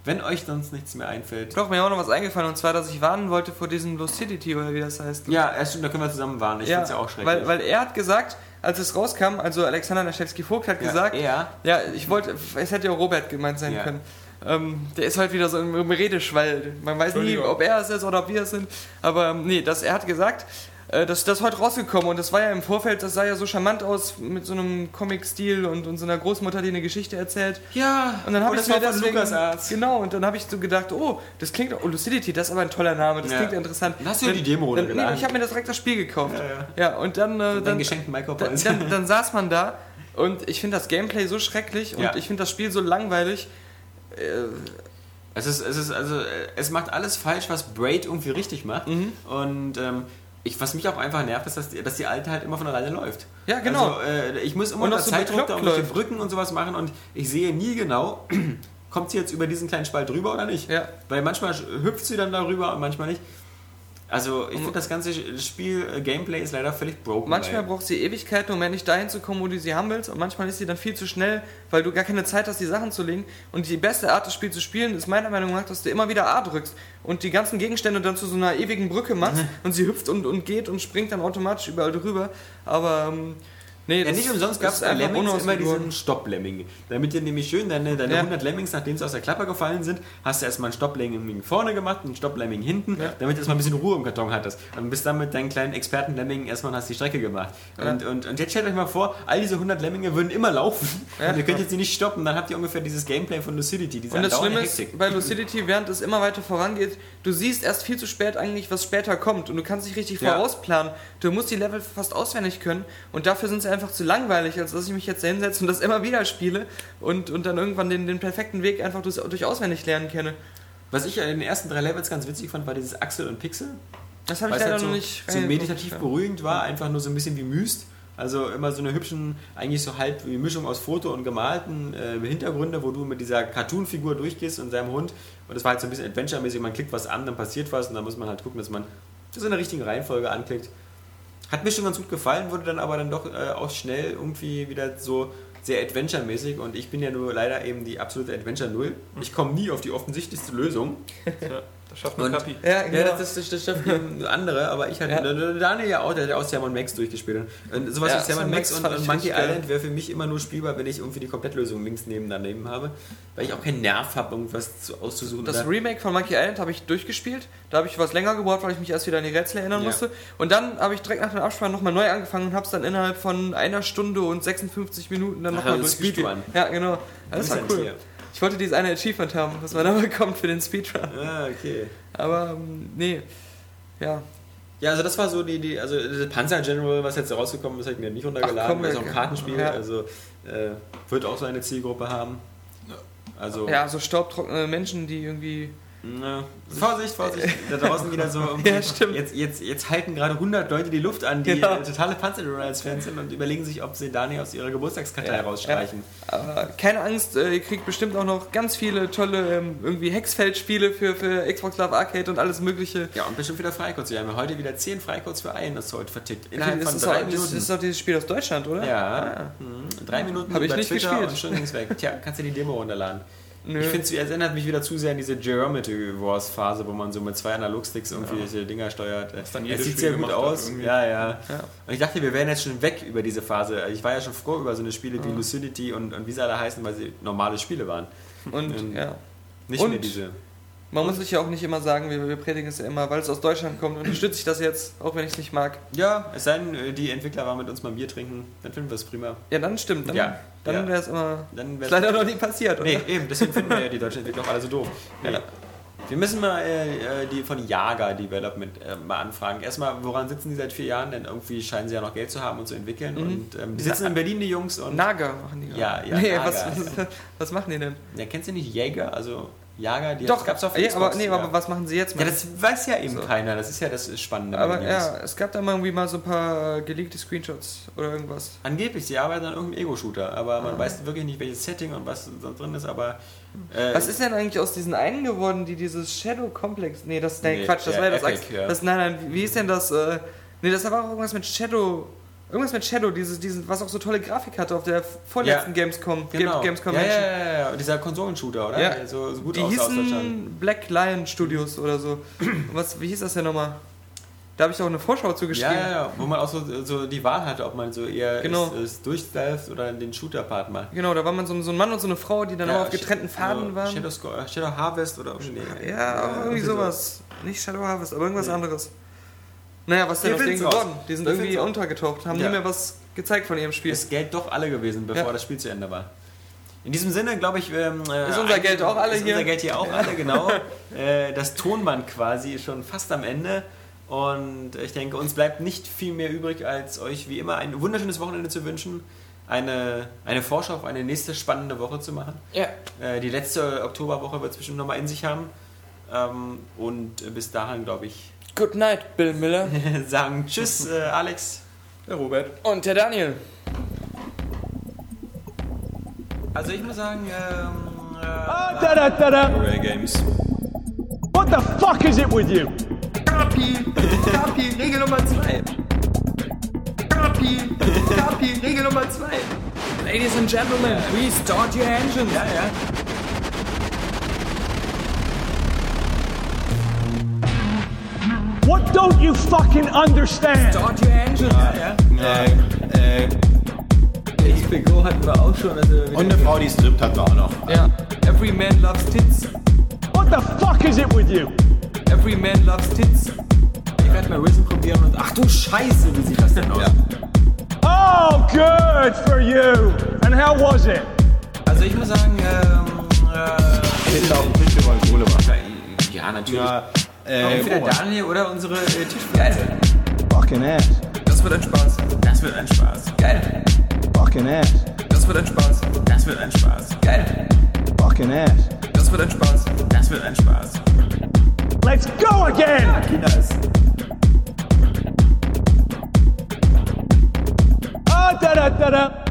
wenn euch sonst nichts mehr einfällt. Doch, mir ist auch noch was eingefallen und zwar, dass ich warnen wollte vor diesem Lucidity oder wie das heißt. Ja, erst stimmt, da können wir zusammen warnen. Ich ja, finde es ja auch schrecklich. weil, weil er hat gesagt, als es rauskam, also Alexander Naschewski-Vogt hat ja, gesagt, er, Ja, ich wollte, es hätte ja auch Robert gemeint sein Ja. können. Ähm, der ist halt wieder so im, Redeschwall. Man weiß nie, ob er es ist oder ob wir es sind. Aber ähm, nee, das, er hat gesagt, äh, das, das ist heute rausgekommen und das war ja im Vorfeld, das sah ja so charmant aus mit so einem Comic-Stil und, und so einer Großmutter, die eine Geschichte erzählt. ja, Und dann habe oh, ich das mir deswegen, LucasArts. genau, und dann habe ich so gedacht, oh, das klingt, oh, Lucidity, das ist aber ein toller Name, das Ja. klingt interessant. Dann hast du die Demo dann, nee. Ich habe mir das direkt das Spiel gekauft. Ja, ja. Ja, und dann, äh, dann, geschenkten dann, Micropoints. dann, dann [LAUGHS] saß man da und ich finde das Gameplay so schrecklich und Ja. ich finde das Spiel so langweilig. Es ist, es ist, also, äh, es macht alles falsch, was Braid irgendwie richtig macht. Mhm. Und ähm, ich, was mich auch einfach nervt, ist, dass die, dass die alte halt immer von alleine läuft. Ja, genau. Also, äh, ich muss immer Und unter so Zeitdruck da bekloppt irgendwelche. Brücken und sowas machen und ich sehe nie genau, [CLEARS THROAT] kommt sie jetzt über diesen kleinen Spalt drüber oder nicht. Ja. Weil manchmal hüpft sie dann darüber und manchmal nicht. Also ich finde das ganze Spiel, äh, Gameplay ist leider völlig broken. Manchmal braucht sie Ewigkeiten, um endlich dahin zu kommen, wo du sie haben willst. Und manchmal ist sie dann viel zu schnell, weil du gar keine Zeit hast, die Sachen zu legen. Und die beste Art, das Spiel zu spielen, ist meiner Meinung nach, dass du immer wieder A drückst und die ganzen Gegenstände dann zu so einer ewigen Brücke machst. [LAUGHS] und sie hüpft und, und geht und springt dann automatisch überall drüber. Aber ähm, nee, Ja, nicht umsonst gab es bei Lemmings immer diesen Stopp-Lemming. Damit dir nämlich schön deine, deine Ja. 100 Lemmings, nachdem sie aus der Klappe gefallen sind, hast du erstmal einen Stopp-Lemming vorne gemacht, einen Stopp-Lemming hinten, Ja. damit du erstmal ein bisschen Ruhe im Karton hattest. Und bist dann mit deinen kleinen Experten-Lemmingen erstmal hast die Strecke gemacht. Und, und, und jetzt stellt euch mal vor, all diese 100 Lemminge würden immer laufen. Und ihr könnt jetzt die nicht stoppen. Dann habt ihr ungefähr dieses Gameplay von Lucidity, diese Und das Schlimme ist, bei Lucidity, während es immer weiter vorangeht, du siehst erst viel zu spät eigentlich, was später kommt. Und du kannst nicht richtig vorausplanen. Du musst die Level fast auswendig können. Und dafür sind sie einfach zu langweilig, als dass ich mich jetzt da hinsetze und das immer wieder spiele und, und dann irgendwann den, den perfekten Weg einfach durch, durch auswendig lernen kenne. Was ich in den ersten drei Levels ganz witzig fand, war dieses Axel und Pixel. Das habe ich leider halt so, noch nicht so meditativ beruhigend war, einfach nur so ein bisschen wie Myst. Also immer so eine hübschen, eigentlich so halb wie Mischung aus Foto und gemalten äh, Hintergründe, wo du mit dieser Cartoon-Figur durchgehst und seinem Hund. Und das war halt so ein bisschen Adventure-mäßig, man klickt was an, dann passiert was und dann muss man halt gucken, dass man das in der richtigen Reihenfolge anklickt. Hat mir schon ganz gut gefallen, wurde dann aber dann doch äh, auch schnell irgendwie wieder so sehr Adventure-mäßig und ich bin ja nur leider eben die absolute Adventure Null. Ich komme nie auf die offensichtlichste Lösung. [LAUGHS] Das schafft nur Kapi. Ja, Ja, das, das, das schafft andere, aber ich hatte, Ja. Daniel ja auch, der hat ja auch Sam Max durchgespielt. Und sowas Ja, wie Sam Max Max und, und Monkey. Island wäre für mich immer nur spielbar, wenn ich irgendwie die Komplettlösung links neben daneben habe, weil ich auch keinen Nerv habe, irgendwas zu, auszusuchen. Das oder- Remake von Monkey Island habe ich durchgespielt. Da habe ich was länger gebraucht, weil ich mich erst wieder an die Rätsel erinnern Ja. musste. Und dann habe ich direkt nach dem Abspann nochmal neu angefangen und habe es dann innerhalb von einer Stunde und 56 Minuten dann nochmal also durchgespielt. Speedrun. Ja, genau. Das ist war cool. Tier. Ich wollte dieses eine Achievement haben, was man [LAUGHS] da bekommt für den Speedrun. Ah, okay. Aber ähm, nee. Ja. Ja, also das war so die, die also das Panzer General, was jetzt rausgekommen ist, habe ich mir nicht runtergeladen. Ach, komm, ist auch ein. Kartenspiel, Ja. also äh, wird auch so eine Zielgruppe haben. Also, Ja, so staubtrockene Menschen, die irgendwie. Na, Vorsicht, Vorsicht, da draußen wieder so. [LAUGHS] Ja, stimmt. Jetzt, jetzt, jetzt halten gerade 100 Leute die Luft an, die Genau. äh, totale Panzer Generals-Fans sind und überlegen sich, ob sie Dani aus ihrer Geburtstagskartei Ja, rausstreichen. Aber keine Angst, äh, ihr kriegt bestimmt auch noch ganz viele tolle ähm, irgendwie Hexfeld-Spiele für, für Xbox Live Arcade und alles Mögliche. Ja, und bestimmt wieder Freicodes. Wir haben ja heute wieder 10 Freicodes für einen, das heute vertickt. Innerhalb Das von ist, drei auch, das Minuten. ist doch dieses Spiel aus Deutschland, oder? ja, mhm. drei Minuten Hab ich nicht Twitter gespielt. und schon ging's weg. Tja, kannst du die Demo runterladen. Nö. Ich finde, es erinnert mich wieder zu sehr an diese Geometry Wars Phase, wo man so mit zwei Analogsticks irgendwie diese Dinger steuert. dann Es sieht Spiel sehr gut aus. Ja, ja, Ja. Und ich dachte, wir wären jetzt schon weg über diese Phase. Ich war ja schon froh über so eine Spiele Ah. wie Lucidity und, und wie sie alle heißen, weil sie normale Spiele waren. Und Ähm, ja. Nicht Und? mehr diese. Man muss sich ja auch nicht immer sagen, wir, wir predigen es ja immer, weil es aus Deutschland kommt, unterstütze ich das jetzt, auch wenn ich es nicht mag. Ja, es sei denn, äh, die Entwickler waren mit uns mal Bier trinken, dann finden wir es prima. Ja, dann stimmt. Dann, Ja, dann ja. wäre es immer. Dann Ist wär's- leider noch nie passiert, oder? Nee, eben, deswegen finden wir ja die deutschen Entwickler auch alle so doof. Nee. Ja. Wir müssen mal äh, äh, die von Jager Development äh, mal anfragen. Erstmal, woran sitzen die seit vier Jahren? Denn irgendwie scheinen sie ja noch Geld zu haben und zu entwickeln. Mhm. Und ähm, die sitzen in Berlin, die Jungs. Und Naga machen die. Ja, ja, Nee, was, was, [LAUGHS] was machen die denn? ja, kennst du nicht Jäger? Also Jager, die Doch, gab's auf ja, Xbox. aber, nee, ja. aber was machen sie jetzt ja, mal? das weiß ja eben So. keiner. Das ist ja das Spannende. aber ja, es gab da mal irgendwie mal so ein paar geleakte Screenshots oder irgendwas. Angeblich, sie arbeiten an irgendeinem Ego-Shooter, aber man weiß wirklich nicht, welches Setting und was da drin ist, aber. Äh, Was ist denn eigentlich aus diesen einen geworden, die dieses Shadow Complex. Nee, das. Nee, Nee, Quatsch, das ja, war ja das, Epic, ja. das. Nein, nein, wie ist denn das? Äh, nee, das war auch irgendwas mit Shadow. Irgendwas mit Shadow, dieses, dieses, was auch so tolle Grafik hatte auf der vorletzten Ja, Gamescom, Genau. Games ja, ja, ja, ja, dieser Konsolenshooter, oder? Ja. So, so gut Die aus Deutschland. hießen Black Lion Studios oder so. Was, wie hieß das denn nochmal? Da habe ich auch eine Vorschau zu Ja, ja, ja, wo man auch so, so die Wahl hatte, ob man so eher Genau. es, es oder den Shooter-Part macht. Genau, da war man so, ein- so ein Mann und so eine Frau, die dann Ja, auch auf getrennten Faden so waren. Shadow, Shadow Harvest oder nee, Ja, auch irgendwie so. sowas. Nicht Shadow Harvest, aber irgendwas anderes. Naja, was denn Wir aus denen geworden? Die sind irgendwie raus. untergetaucht, haben Ja. nie mehr was gezeigt von ihrem Spiel. Ist Geld doch alle gewesen, bevor Ja. das Spiel zu Ende war. In diesem Sinne, glaube ich, ähm, äh, Ist unser Geld auch alle ist hier? Unser Geld hier auch alle, genau. [LAUGHS] äh, das Tonband quasi ist schon fast am Ende. Und ich denke, uns bleibt nicht viel mehr übrig, als euch wie immer ein wunderschönes Wochenende zu wünschen. Eine, eine Vorschau auf eine nächste spannende Woche zu machen. Ja. Äh, die letzte Oktoberwoche wird es bestimmt nochmal in sich haben. Ähm, und bis dahin, glaube ich, Good night, Bill Miller. [LAUGHS] sagen Tschüss, äh, Alex. Der Robert. Und der Daniel. Also ich muss sagen, ähm, äh, Da da da da. Array Games. What the fuck is it with you? Kapi, Kapi, Regel Nummer 2. Kapi, Kapi, Regel Nummer 2. Ladies and Gentlemen, please start your engines. ja, ja. What don't you fucking understand? Start your engines. Äh, äh, XPGO hatten wir auch schon. Also und eine Frau, die strippt, hatten wir auch noch. Ja. Every man loves tits. What the fuck is it with you? Every man loves tits. ich werde mal Risen probieren und ach du Scheiße, wie sieht das denn aus? Oh, good for you. And how was it? Also ich muss sagen, ähm, äh, auf dem Tisch, wir wollen Kohle machen. ja natürlich. Ja, äh, Entweder Daniel oder unsere äh, Tischgeile. Fucking ass. Das wird ein Spaß. Das wird ein Spaß. Geil. Fucking ass. Das wird ein Spaß. Das wird ein Spaß. Geil. Fucking ass. Das wird ein Spaß. Das wird ein Spaß. Let's go again. Kinders. Ah, da da da da.